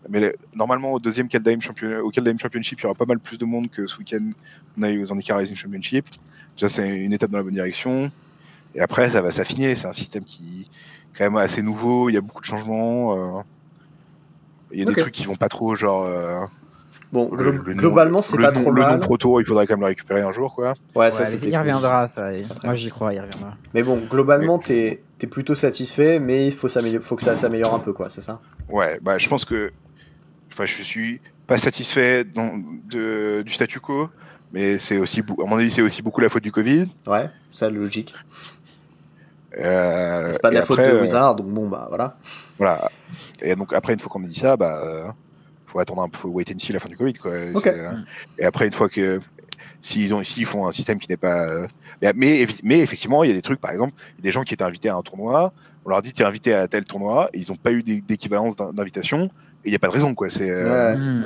Mais le- normalement, au deuxième Kaldheim Champion, Championship, il y aura pas mal plus de monde que ce week-end on a eu aux Zandikar Rising Championship. Déjà, c'est une étape dans la bonne direction. Et après, ça va s'affiner. C'est un système qui est quand même assez nouveau. Il y a beaucoup de changements. euh, Il y a des trucs qui vont pas trop, genre. euh, Bon, le- le globalement, c'est le pas nom- trop Le mal. nom proto, il faudrait quand même le récupérer un jour, quoi. Ouais, ça Ouais, c'était il reviendra, ça. Moi, j'y crois, il reviendra. Mais bon, globalement, t'es es plutôt satisfait, mais il faut, que ça s'améliore un peu, quoi, c'est ça? Ouais, bah, je pense que. Enfin, je suis pas satisfait dans- de, du statu quo, mais c'est aussi, à mon avis, c'est aussi beaucoup la faute du Covid. Ouais, ça, logique. Euh, C'est pas de la faute après, de euh, Wizard, donc bon, bah voilà. Voilà. Et donc après, une fois qu'on a dit ça, bah, euh, faut attendre un peu, faut wait and see la fin du Covid, quoi. Euh, Et après, une fois que s'ils ont, s'ils font un système qui n'est pas, euh, mais, mais, effi- mais effectivement, il y a des trucs, par exemple, il y a des gens qui étaient invités à un tournoi, on leur dit t'es invité à tel tournoi, et ils n'ont pas eu d'é- d'équivalence d'in- d'invitation, et il n'y a pas de raison, quoi. C'est, euh, Ouais. Hmm.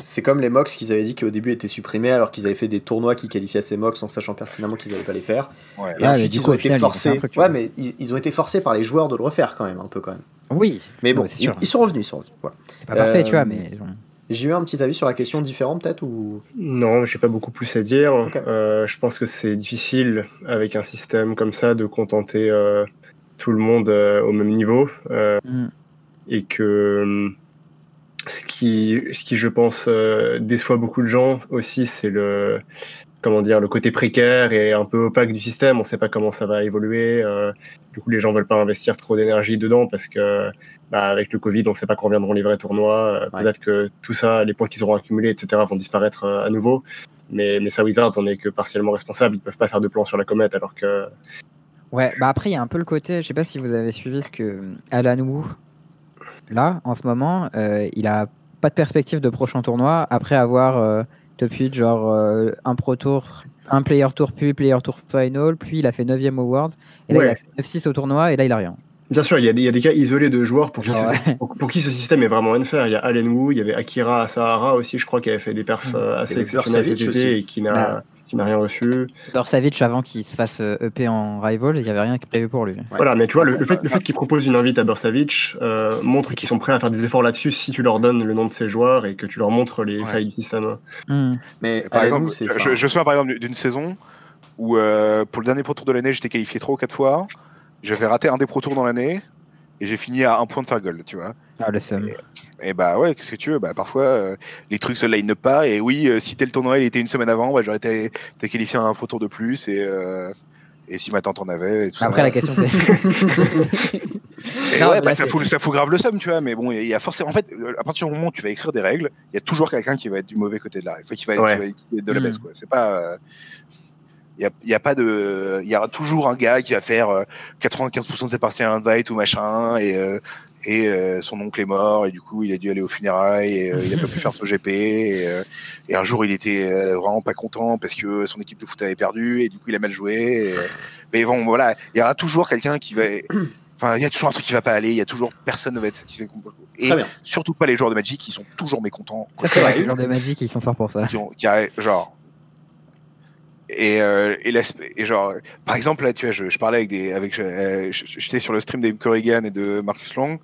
C'est comme les MOX qu'ils avaient dit qu'au début étaient supprimés alors qu'ils avaient fait des tournois qui qualifiaient ces MOX en sachant pertinemment qu'ils n'allaient pas les faire. ouais. Et Ah, mais ensuite ils coup, ont été final, forcés. truc, ouais, vois. mais ils, ils ont été forcés par les joueurs de le refaire quand même, un peu quand même. Oui, Mais bon, ils, sûr. ils sont revenus, ils sont revenus. Voilà. c'est pas parfait, Euh, tu vois, mais. bon. J'ai eu un petit avis sur la question différente peut-être ou? Non, j'ai pas beaucoup plus à dire. Euh, je pense que c'est difficile avec un système comme ça de contenter euh, tout le monde euh, au même niveau euh, Hmm. et que hum, ce qui, ce qui je pense euh, déçoit beaucoup de gens aussi, c'est le comment dire le côté précaire et un peu opaque du système. On sait pas comment ça va évoluer. euh, du coup, les gens veulent pas investir trop d'énergie dedans parce que bah, avec le Covid, on sait pas quand reviendront les vrais tournois. Euh, Ouais. Peut-être que tout ça, les points qu'ils auront accumulés, etc., vont disparaître à nouveau. Mais, mais ça, Wizards en est que partiellement responsable. Ils peuvent pas faire de plan sur la comète alors que Ouais, bah après, il y a un peu le côté, je sais pas si vous avez suivi ce que Alan Wu, là, en ce moment, euh, il a pas de perspective de prochain tournoi après avoir euh, depuis genre euh, un Pro Tour, un Player Tour, puis Player Tour Final, puis il a fait 9ème Awards, et là Ouais. il a fait 9-6 au tournoi, et là il a rien. Bien sûr, il y, a des, il y a des cas isolés de joueurs pour qui, Ah ce, pour, pour qui ce système est vraiment unfair. Il y a Allen Wu, il y avait Akira Sahara aussi, je crois, qui avait fait des perfs Mm. euh, assez exceptionnels cet été et qui n'a Bah. Qui n'a rien reçu. Savage avant qu'il se fasse euh, EP en Rivals, il y avait rien qui prévu pour lui. Ouais. Voilà, mais tu vois, le, le fait, le fait qu'ils proposent une invite à Bursavic euh, montre qu'ils sont prêts à faire des efforts là-dessus si tu leur donnes le nom de ces joueurs et que tu leur montres les Ouais. failles du système. Hmm. Mais Par Alain exemple, je, je me souviens par exemple d'une saison où euh, pour le dernier Pro Tour de l'année, j'étais qualifié trois ou quatre fois. J'avais raté un des Pro Tours dans l'année et j'ai fini à un point de faire gold, tu vois. Ah, le seum. Et bah ouais, qu'est-ce que tu veux? Bah parfois euh, les trucs se line pas et oui, euh, si tel tournoi il était une semaine avant, bah, j'aurais été, été qualifié à un Pro Tour de plus et euh, et si ma tante en avait et tout Après, ça. la question c'est. Et Non, ouais, mais bah, ça, fout, ça fout grave le somme, tu vois. Mais bon, il y a forcément. En fait, à partir du moment où tu vas écrire des règles, il y a toujours quelqu'un qui va être du mauvais côté de la règle. Enfin, qui va être, Ouais. qui va être- de la Mm. baisse, quoi. C'est pas. euh, Il y a, il y a pas de. Il y a toujours un gars qui va faire euh, 95% de ses parties à invite ou machin et. euh, et euh, son oncle est mort et du coup il a dû aller aux funérailles et euh, il a pas pu faire son GP et, euh, et un jour il était euh, vraiment pas content parce que son équipe de foot avait perdu et du coup il a mal joué et, euh, mais bon voilà il y aura toujours quelqu'un qui va enfin il y a toujours un truc qui va pas aller il y a toujours personne ne va être satisfait et Très bien. surtout pas les joueurs de Magic qui sont toujours mécontents Ça, c'est vrai, les joueurs de Magic, ils sont forts pour ça. qui ont qui a- genre Et, euh, et, genre, par exemple, là, tu vois, je, je parlais avec des, avec, euh, j'étais sur le stream d'Abe Corrigan et de Marcus Long,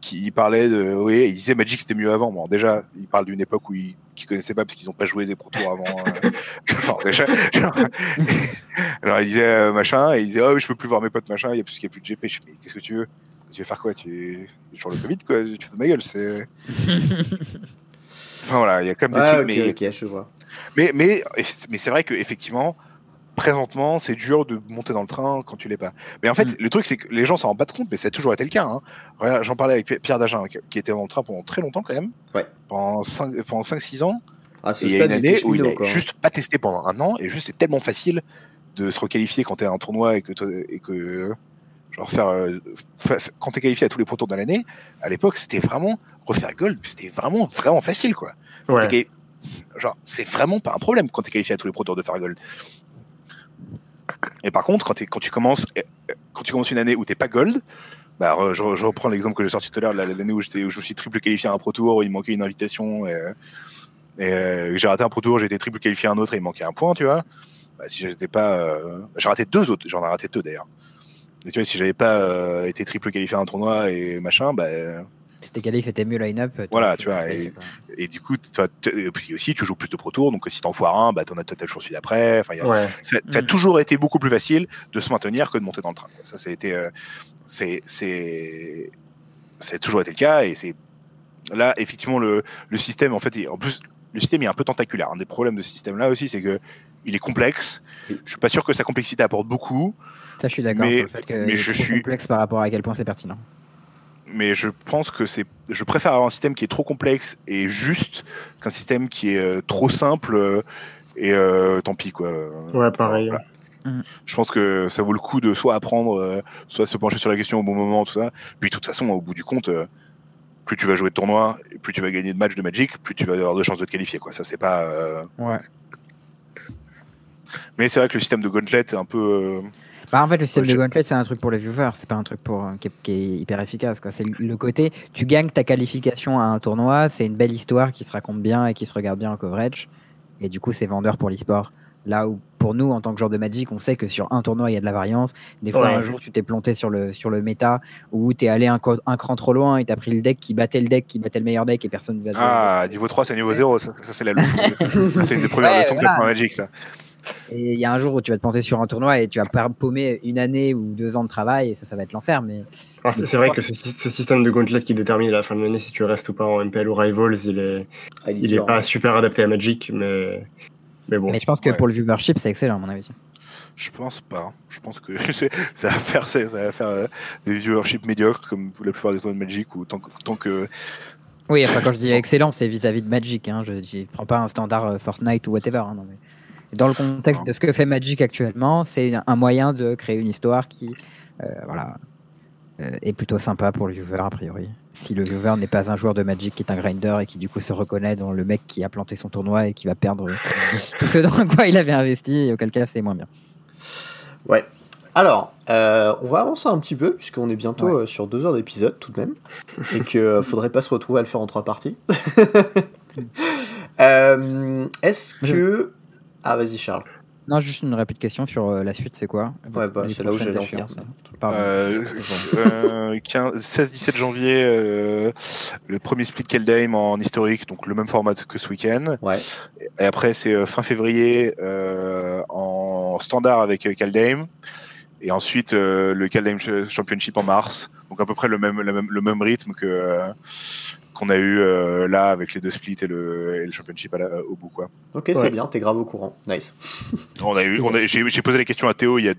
qui parlaient de, oui, ils disaient Magic c'était mieux avant. Bon, déjà, ils parlent d'une époque où ils, qu'ils connaissaient pas parce qu'ils ont pas joué des Pro Tours avant. euh, genre, déjà, genre, alors ils disaient machin, et ils disaient, oh, je peux plus voir mes potes machin, il y a plus qu'il y a plus de GP. Je qu'est-ce que tu veux? Tu veux faire quoi? Tu, sur le Covid, quoi? Tu fais de ma gueule, c'est, enfin voilà, il y a comme des Ah, trucs, ok, mais, ok, je vois. Mais, mais, mais c'est vrai que effectivement, présentement, c'est dur de monter dans le train quand tu l'es pas. Mais en fait, Mm. le truc, c'est que les gens s'en pas compte, mais ça a toujours été le cas. Hein. J'en parlais avec Pi- Pierre Dagen, qui- était dans le train pendant très longtemps quand même. Ouais. Pendant 5-6 pendant 5-6 ans. Ah, Et il y a une année où il cheminot, a quoi. juste pas testé pendant un an, et juste c'est tellement facile de se requalifier quand t'es à un tournoi et que, et que genre faire, euh, quand t'es qualifié à tous les pro tours de l'année, à l'époque, c'était vraiment refaire gold, c'était vraiment, vraiment facile, quoi. Ouais. Genre, c'est vraiment pas un problème quand t'es qualifié à tous les pro tours de faire gold. Et par contre, quand, quand tu commences, euh, quand tu commences une année où t'es pas gold, bah, je, reprends l'exemple que j'ai sorti tout à l'heure, la- l'année où, où je me suis triple qualifié à un pro tour, il manquait une invitation, et, euh, euh, j'ai raté un pro tour, j'ai été triple qualifié à un autre, et il manquait un point, tu vois. Bah, si j'étais pas, euh, j'ai raté deux autres, j'en ai raté deux d'ailleurs. Et tu vois, si j'avais pas euh, été triple qualifié à un tournoi et machin, bah, euh, Si tes qualifs étaient mieux line-up. tu- Voilà, tu vois, qualifiais, et- du coup, et puis aussi, tu joues plus de pro tours, donc si t'en foires un, bah, t'en as le celui d'après. Enfin, Ouais. ça, ça a Mm. toujours été beaucoup plus facile de se maintenir que de monter dans le train. quoi. Ça, ça a été, euh, c'est, c'est, toujours été le cas et c'est là effectivement le, le système en fait, il- en plus le système est un peu tentaculaire. Un des problèmes de ce système-là aussi, c'est que il est complexe. Je suis pas sûr que sa complexité apporte beaucoup, Ça, je suis d'accord. Mais- le fait que mais je suis- complexe par rapport à quel point c'est pertinent. Mais je pense que c'est, je préfère avoir un système qui est trop complexe et juste qu'un système qui est euh, trop simple euh, et euh, tant pis quoi. Ouais, pareil. Voilà. Je pense que ça vaut le coup de soit apprendre, euh, soit se pencher sur la question au bon moment, tout ça. Puis de toute façon, au bout du compte, euh, plus tu vas jouer de tournois, et plus tu vas gagner de matchs de Magic, plus tu vas avoir de chances de te qualifier. Quoi. Ça, c'est pas. euh, Ouais. Mais c'est vrai que le système de Gauntlet est un peu. Bah, en fait, le système Ouais, de Gauntlet, c'est un truc pour les viewers, c'est pas un truc pour, euh, qui, est, qui est hyper efficace. quoi. C'est le côté, tu gagnes ta qualification à un tournoi, c'est une belle histoire qui se raconte bien et qui se regarde bien en coverage. Et du coup, c'est vendeur pour l'e-sport. Là où, pour nous, en tant que joueur de Magic, on sait que sur un tournoi, il y a de la variance. Des fois, Ouais. un jour, tu t'es planté sur le, sur le méta ou t'es allé un, co- un cran trop loin et t'as pris le deck qui battait le deck, qui battait le meilleur deck et personne ne va jouer. Ah, niveau 3, c'est niveau 0. Ça, ça, c'est la leçon. de- c'est une des premières Ouais, leçons que voilà. à Magic, ça. Et il y a un jour où tu vas te planter sur un tournoi et tu vas pas paumer une année ou deux ans de travail et ça, ça va être l'enfer. Mais Alors, c'est c'est vrai que ce, sy- ce système de gauntlet qui détermine à la fin de l'année si tu restes ou pas en MPL ou Rivals, il est, Ah, il est pas super adapté à Magic, mais, mais bon. Mais je pense que ouais. pour le viewership, c'est excellent, à mon avis. Je pense pas. Je pense que c'est- ça va faire, ça va faire euh, des viewership médiocres comme la plupart des tournois de Magic ou tant que, tant que Oui, enfin, quand je dis excellent, c'est vis-à-vis de Magic. Hein. Je ne prends pas un standard euh, Fortnite ou whatever. hein, non, mais dans le contexte de ce que fait Magic actuellement, c'est un moyen de créer une histoire qui euh, voilà, euh, est plutôt sympa pour le viewer, a priori. Si le viewer n'est pas un joueur de Magic qui est un grinder et qui du coup se reconnaît dans le mec qui a planté son tournoi et qui va perdre tout ce dans quoi il avait investi, et auquel cas c'est moins bien. Ouais. Alors, euh, on va avancer un petit peu, puisqu'on est bientôt Ouais. sur deux heures d'épisode tout de même, et qu'il euh, faudrait pas se retrouver à le faire en trois parties. Euh, Est-ce que. Ah, vas-y, Charles. Non, juste une rapide question sur euh, la suite, c'est quoi? Ouais, bah, c'est là où j'allais en venir. échéances, Pardon. Euh, euh, 15 16-17 janvier, euh, le premier split Keldheim en historique, donc le même format que ce week-end. Ouais. Et après, c'est euh, fin février euh, en standard avec euh, Kaldheim. Et ensuite, euh, le Kaldheim Ch- Championship en mars. Donc à peu près le même, le même, le même rythme que euh, qu'on a eu euh, là avec les deux splits et le, et le Championship à la- au bout. Quoi. Ok, c'est bien, t'es grave au courant. Nice. On a eu, on a- j'ai, j'ai posé la question à Théo il y a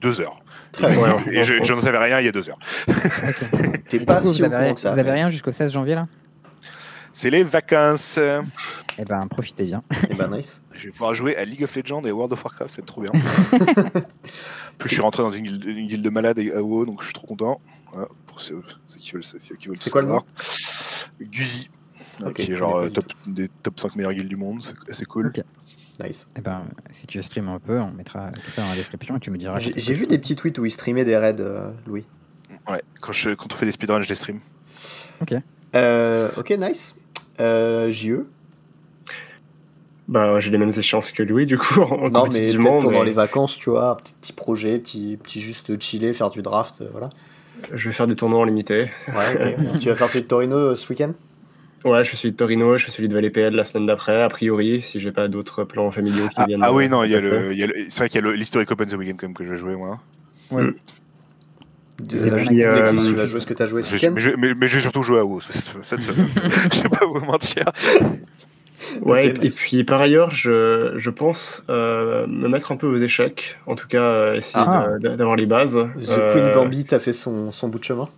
deux heures. Très bien. Et je, je n'en savais rien il y a deux heures. Ok. T'es pas coup, si vous avez, rien, que ça. vous avez mais- rien jusqu'au 16 janvier là? C'est les vacances. Eh ben, profitez bien. Eh ben, nice. Je vais pouvoir jouer à League of Legends et World of Warcraft, c'est trop bien. Plus je suis rentré dans une guilde, une guilde de malades à WoW, donc je suis trop content. Voilà, pour ceux, ceux qui veulent, ceux qui veulent C'est quoi le savoir. Guzi, Ok, qui je est genre euh, top, des top 5 meilleures guildes du monde, c'est assez cool. Ok. Nice. Eh ben, si tu stream un peu, on mettra tout ça dans la description et tu me diras. J'ai vu des petits tweets où il streamait des raids, euh, Louis. Ouais, quand, je, quand on fait des speedruns, je les stream. Euh, ok, nice. Euh, JE. Bah, j'ai les mêmes échéances que Louis, du coup, en Non, mais peut-être pendant mais les vacances, tu vois, petit, petit projet, petit, petit juste chiller, faire du draft, euh, voilà. je vais faire des tournois en limité. Ouais, tu vas faire celui de Torino euh, ce week-end? Ouais, je fais celui de Torino, je fais celui de Valet PL la semaine d'après, a priori, si j'ai pas d'autres plans familiaux qui Ah, viennent. ah oui, euh, non, il y a après. le, il y a le- c'est vrai qu'il y a le- l'Historic Open ce week-end quand même que je vais jouer moi. de, Et de- puis, euh, tu vas jouer ce que tu as joué ce Je- week-end? mais, je, mais, mais je vais surtout jouer à WoW cette cette semaine. je vais pas vous mentir. Ouais, et, puis par ailleurs, je, je pense euh, me mettre un peu aux échecs, en tout cas euh, essayer Ah. d'avoir les bases. The Euh, Queen Gambit a fait son, son bout de chemin.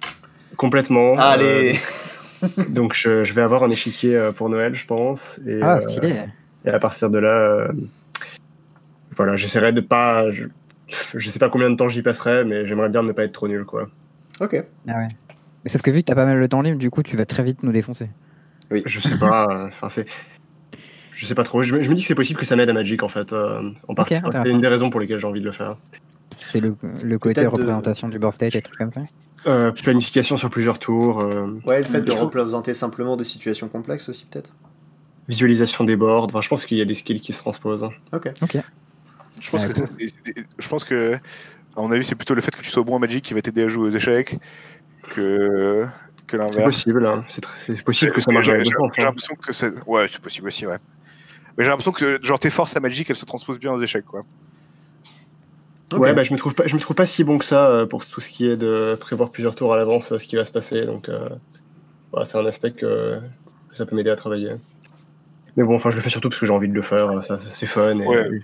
Complètement. Allez Euh, donc je, je vais avoir un échiquier euh, pour Noël, je pense. Et, Ah, euh, stylé. et à partir de là, euh, voilà, j'essaierai de pas. Je, je sais pas combien de temps j'y passerai, mais j'aimerais bien ne pas être trop nul, quoi. Ok. Ah ouais. Mais sauf que vu que t'as pas mal de temps libre, du coup, tu vas très vite nous défoncer. Je sais pas. euh, Enfin, c'est. Je sais pas trop. Je me, je me dis que c'est possible que ça m'aide à Magic, en fait. euh, en partie. c'est une des raisons pour lesquelles j'ai envie de le faire. C'est le, le côté de- représentation du board state et trucs comme ça. Euh, planification sur plusieurs tours. euh, Ouais, le fait de représenter simplement des situations complexes aussi, peut-être. visualisation des boards. Enfin, je pense qu'il y a des skills qui se transposent. Ok. Je pense que c'est- je pense que à mon avis c'est plutôt le fait que tu sois bon en Magic qui va t'aider à jouer aux échecs que que C'est l'inverse. possible. hein. C'est possible que ça marche j'ai hein. l'impression que c'est ouais c'est possible aussi ouais. Mais j'ai l'impression que genre tes forces à Magic elles se transposent bien aux échecs quoi. Ouais, bah, je me trouve pas, je me trouve pas si bon que ça euh, pour tout ce qui est de prévoir plusieurs tours à l'avance euh, ce qui va se passer. Donc, euh, voilà, c'est un aspect que, que ça peut m'aider à travailler. Mais bon, enfin, je le fais surtout parce que j'ai envie de le faire. euh, Ça, ça, c'est fun et, Ouais, ouais,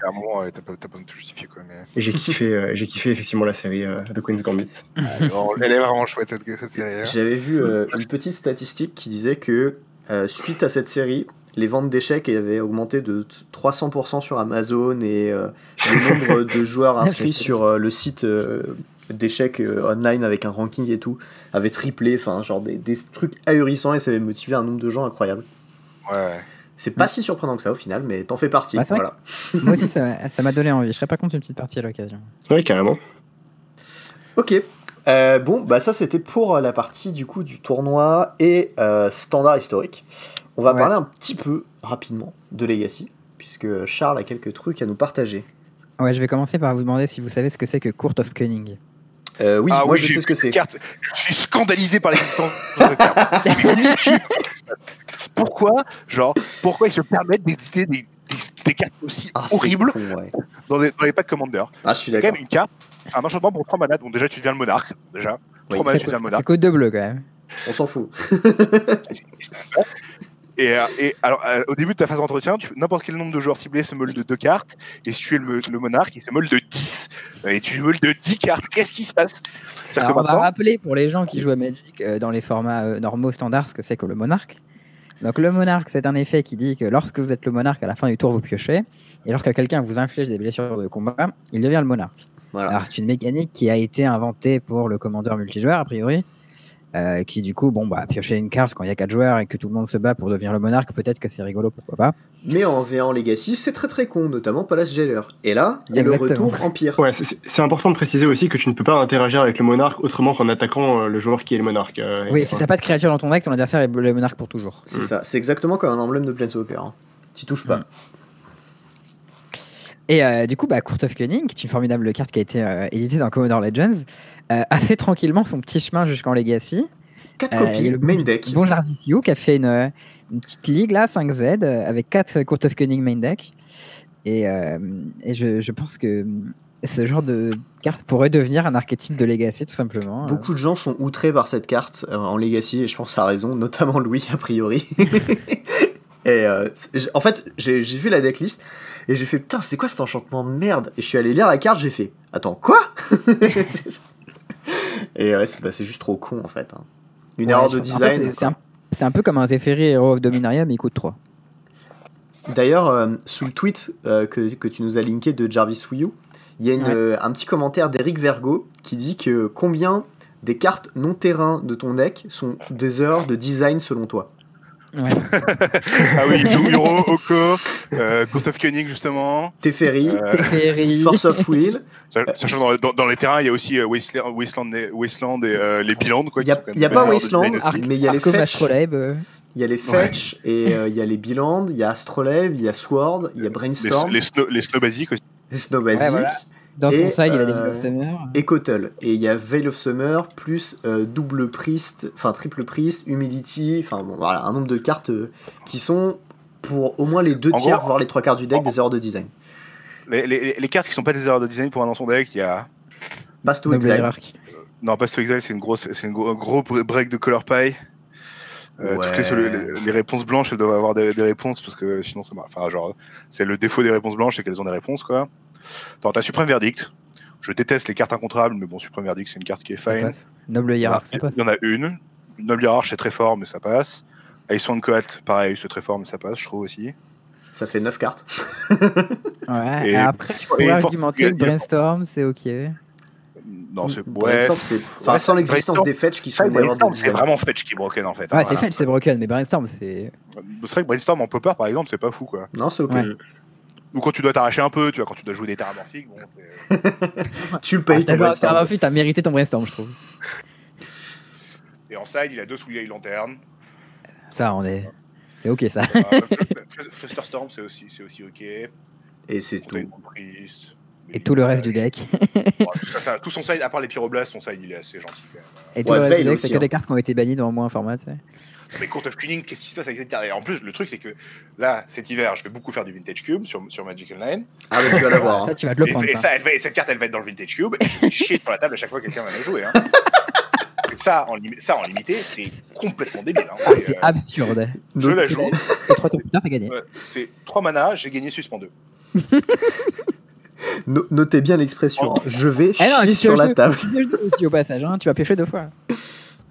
t'as pas t'as pas besoin de te justifier quoi mais. et j'ai kiffé, euh, j'ai kiffé effectivement la série euh, The Queen's Gambit. Elle est vraiment chouette cette, cette série. hein. J'avais vu euh, une petite statistique qui disait que euh, suite à cette série, les ventes d'échecs avaient augmenté de t- 300% sur Amazon et euh, le nombre de joueurs inscrits sur euh, le site euh, d'échecs euh, online avec un ranking et tout avait triplé. Enfin, genre des, des trucs ahurissants et ça avait motivé un nombre de gens incroyable. Ouais. C'est pas si surprenant que ça au final, mais t'en fais partie. Bah, voilà. Moi aussi, ça ça m'a donné envie. Je serais pas contre une petite partie à l'occasion. Ouais, carrément. Ok. Euh, bon, bah ça c'était pour la partie du coup du tournoi et euh, standard historique. On va Ouais. parler un petit peu rapidement de Legacy, puisque Charles a quelques trucs à nous partager. Ouais, je vais commencer par vous demander si vous savez ce que c'est que Court of Cunning. Euh, oui, Ah moi oui, je sais ce que c'est. Je suis scandalisé par l'existence de cette carte. pourquoi, genre, pourquoi ils se permettent d'éditer des, des, des cartes aussi Ah, c'est horribles con, ouais. dans, les, dans les packs Commander? Ah, je suis C'est quand d'accord. même une carte, c'est un enchantement pour 3 mana, donc déjà tu deviens le monarque, déjà. Oui, 3 mana, C'est tu deviens le c'est monarque. code de bleu quand même? On s'en fout. Et, euh, et alors, euh, au début de ta phase d'entretien, n'importe quel nombre de joueurs ciblés se meule de 2 cartes, et si tu es le, monarque, il se meule de 10. Et tu meules de 10 cartes, qu'est-ce qui se passe? Alors, on va rappeler pour les gens qui jouent à Magic euh, dans les formats euh, normaux standards ce que c'est que le monarque. Donc le monarque, c'est un effet qui dit que lorsque vous êtes le monarque, à la fin du tour, vous piochez. Et lorsque quelqu'un vous inflige des blessures de combat, il devient le monarque. Voilà. Alors c'est une mécanique qui a été inventée pour le commandeur multijoueur, a priori. Euh, qui du coup, bon, bah, piocher une carte quand il y a 4 joueurs et que tout le monde se bat pour devenir le monarque, peut-être que c'est rigolo, pourquoi pas. Mais en V1 Legacy, c'est très très con, notamment Palace Jailer. Et là, il y a Exactement. le retour Empire. Ouais, c'est- important de préciser aussi que tu ne peux pas interagir avec le monarque autrement qu'en attaquant euh, le joueur qui est le monarque. euh, Oui, si t'as pas de créature dans ton deck, ton adversaire est le monarque pour toujours. C'est ça. C'est exactement comme un emblème de Planeswalker. Hein. T'y touches pas. Mm. Et euh, du coup, bah, Court of Cunning, qui est une formidable carte qui a été euh, éditée dans Commodore Legends, euh, a fait tranquillement son petit chemin jusqu'en Legacy. 4 Euh, copies, le main deck. Bon Jarvis You qui a fait une, euh, une petite ligue là, 5Z, euh, avec 4 Court of Cunning main deck. Et, euh, et je, je pense que euh, ce genre de carte pourrait devenir un archétype de Legacy, tout simplement. Euh, Beaucoup de gens sont outrés par cette carte euh, en Legacy et je pense à raison, notamment Louis a priori. et euh, c'est- en fait, j'ai vu la decklist et j'ai fait putain, c'était quoi cet enchantement de merde? Et je suis allé lire la carte, j'ai fait attends, quoi? Et ouais, c'est bah, c'est juste trop con en fait. hein. Une ouais, erreur de pense- en fait, design. c'est- un, peu comme un Zephyri Hero of Dominaria, mais il coûte 3. D'ailleurs, euh, sous le tweet euh, que, que tu nous as linké de Jarvis Wiyu, il y a une, Ouais. euh, un petit commentaire d'Eric Vergo qui dit que combien des cartes non terrain de ton deck sont des erreurs de design selon toi? Ouais. Ah oui, Uro, Oko, euh, Court of Koenig justement. Teferi, Euh. Force of Will. sa- sachant dans, dans- dans les terrains, il y a aussi euh, Wasteland, Wasteland et, Wasteland et euh, les Bilands. Quoi, Il n'y a, y pas Wasteland, mais il y a les Fetch, euh, il y a les Fetch, et euh, il y a les Biland, il y a Astrolabe, il y a Sword, il y a Les, Brainstorm, les, snow, les snow basiques aussi. les Snow Basic, Ouais, voilà. Dans Et, son side, il a des euh, Veil of Summer. et Kotel. Et il y a Veil of Summer, plus euh, double Priest, enfin triple Priest, Humility, enfin bon, voilà, un nombre de cartes euh, qui sont pour au moins les deux En tiers, gros- voire les trois quarts du deck, en- des erreurs de design. Les, les, les cartes qui sont pas des erreurs de design pour un dans son deck, il y a. Basto Exile. Hierarch. Non, pas to Exile, c'est une grosse, c'est une gros, un gros break de Color Pie. Euh, Ouais. toutes les, solu- les, les réponses blanches, elles doivent avoir des, des réponses parce que sinon ça marche. Enfin, genre, c'est le défaut des réponses blanches, c'est qu'elles ont des réponses, quoi. Attends, t'as Supreme Verdict. Je déteste les cartes incontrables, mais bon, Supreme Verdict, c'est une carte qui est fine. Noble Hierarch, ça Il passe. y en a une. Noble Hierarch, c'est très fort, mais ça passe. Icewind Coat, pareil, c'est très fort, mais ça passe, je trouve aussi. Ça fait 9 cartes. Ouais. Et- après, tu fois- argumenter il que Brainstorm, c'est ok. Non, c'est. Ouais. C'est- Enfin, sans l'existence des Fetch qui sont c'est vraiment Fetch qui est broken en fait. hein, Ouais, c'est voilà. Fetch, c'est broken, mais Brainstorm, c'est. C'est vrai que Brainstorm en popper par exemple, c'est pas fou quoi. Non, c'est ok. Ou quand tu dois t'arracher un peu, tu vois, quand tu dois jouer des terramorphiques, bon, c'est- Tu le Ah, payes t'as ton joué à Brainstorm. Starfield, t'as mérité ton Brainstorm, je trouve. Et en side, il a deux souliers lanterne. Ça, on est. C'est ok, ça. Flusterstorm, c'est aussi, c'est aussi ok. Et c'est tout. Et tout le reste du deck. Tout, ça, ça- tout son side, à part les pyroblasts, son side il est assez gentil quand même. Et tout le reste du deck, c'est que hein. des cartes qui ont été bannies dans au moins un format, tu sais. Mais Court of Kuning, qu'est-ce qui se passe avec cette carte Et en plus, le truc c'est que là, cet hiver, je vais beaucoup faire du Vintage Cube sur, sur Magic Online. Ah, mais tu vas l'avoir. hein. Ça, tu vas te le Et, prendre. et ça. ça, elle va- et cette carte, elle va être dans le Vintage Cube. Et je vais chier sur la table à chaque fois que quelqu'un va la jouer. Hein. Ça, en ça, en limité, c'est complètement débile. Hein. Ah, C'est, euh, absurde. je la joue. Et trois tours plus tard, t'as gagné. Ouais, c'est 3 mana, j'ai gagné suspend 2. No- notez bien l'expression. Oh. Je vais Eh non, chier sur la deux- table. aussi au passage, hein. tu vas piocher deux fois.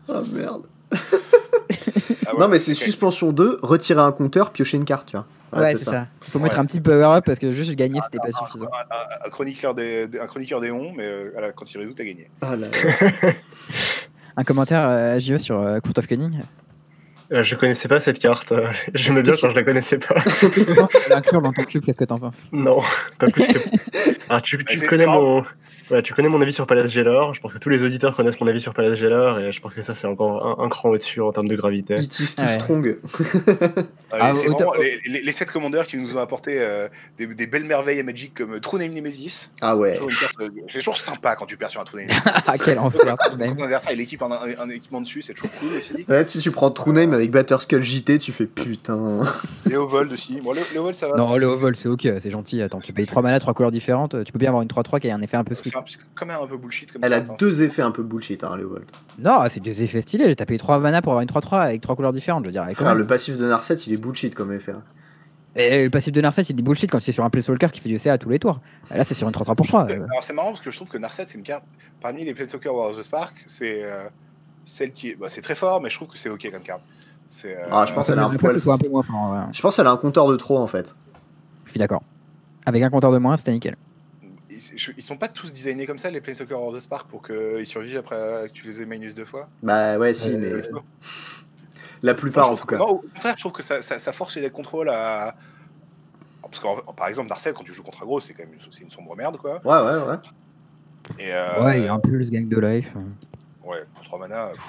Oh merde. Ah ouais, non, mais c'est suspension 2, retirer un compteur, piocher une carte, tu vois. Ouais, c'est ça. Il faut mettre un petit power up parce que juste gagner c'était pas suffisant. Un, un- un chroniqueur des, des- un chroniqueur des ondes, mais euh, voilà, quand il résout, t'as gagné. Ah là. Un commentaire euh, à JE sur euh, Court of Cunning Euh, je connaissais pas cette carte. euh, J'aimais bien quand je la connaissais pas. L'inclure dans ton cube, qu'est-ce que t'en penses? Non, pas plus que. Alors, tu, tu c'est connais mon. Ouais, tu connais mon avis sur Palace Jailer. Je pense que tous les auditeurs connaissent mon avis sur Palace Jailer et je pense que ça c'est encore un, un cran au-dessus en termes de gravité. It is too Ouais. strong. Ah, Ah, vraiment les, les, les sept commandeurs qui nous ont apporté euh, des, des belles merveilles à Magic comme True Name Nemesis. Ah ouais. Euh, C'est toujours sympa quand tu perds sur un True Name Nemesis. Ah, quel enfer. Ton adversaire et l'équipe en un, un équipement dessus, c'est toujours cool aussi. Ouais, si tu prends True Name avec Batterskull JT, tu fais putain. Léo Vold aussi. Bon, Léo, Léo Vold, ça va. Non, le vol c'est ok, c'est gentil. Attends, tu payes 3 mana, 3 couleurs différentes. Tu peux bien avoir une 3-3 qui a un effet un peu sweet. C'est un- c'est quand même un peu bullshit comme Elle a deux effets un peu bullshit, hein, Léovold. Non, c'est des effets stylés. T'as payé 3 mana pour avoir une 3-3 avec 3 couleurs différentes. Je veux dire, avec Frère, le passif de Narset, il est bullshit comme effet. hein. Et le passif de Narset, il dit bullshit quand c'est sur un Planeswalker qui fait du CA à tous les tours. Là, c'est sur une 3-3 pour 3. Alors c'est marrant parce que je trouve que Narset c'est une carte parmi les Planeswalker War of the Spark, c'est euh, celle qui est, bah, c'est très fort, mais je trouve que c'est ok comme carte. Euh, Ah, je pense qu'elle a un poil. soit un peu moins fort. ouais. Je pense qu'elle a un compteur de trop en fait. Je suis d'accord. Avec un compteur de moins, c'était nickel. Ils, sont pas tous designés comme ça les Planeswalker of the Spark pour qu'ils survivent après que tu les aies minus deux fois? Bah ouais, si, Euh, mais la plupart en tout que- cas. non, au contraire, je trouve que ça, ça- ça force les decks contrôle à. Parce que par exemple, Narset, quand tu joues contre aggro, c'est quand même une, c'est une sombre merde quoi. Ouais, ouais, ouais. Et, euh, Ouais, il y a un pulse gang de life. ouais, pour 3 mana, pff,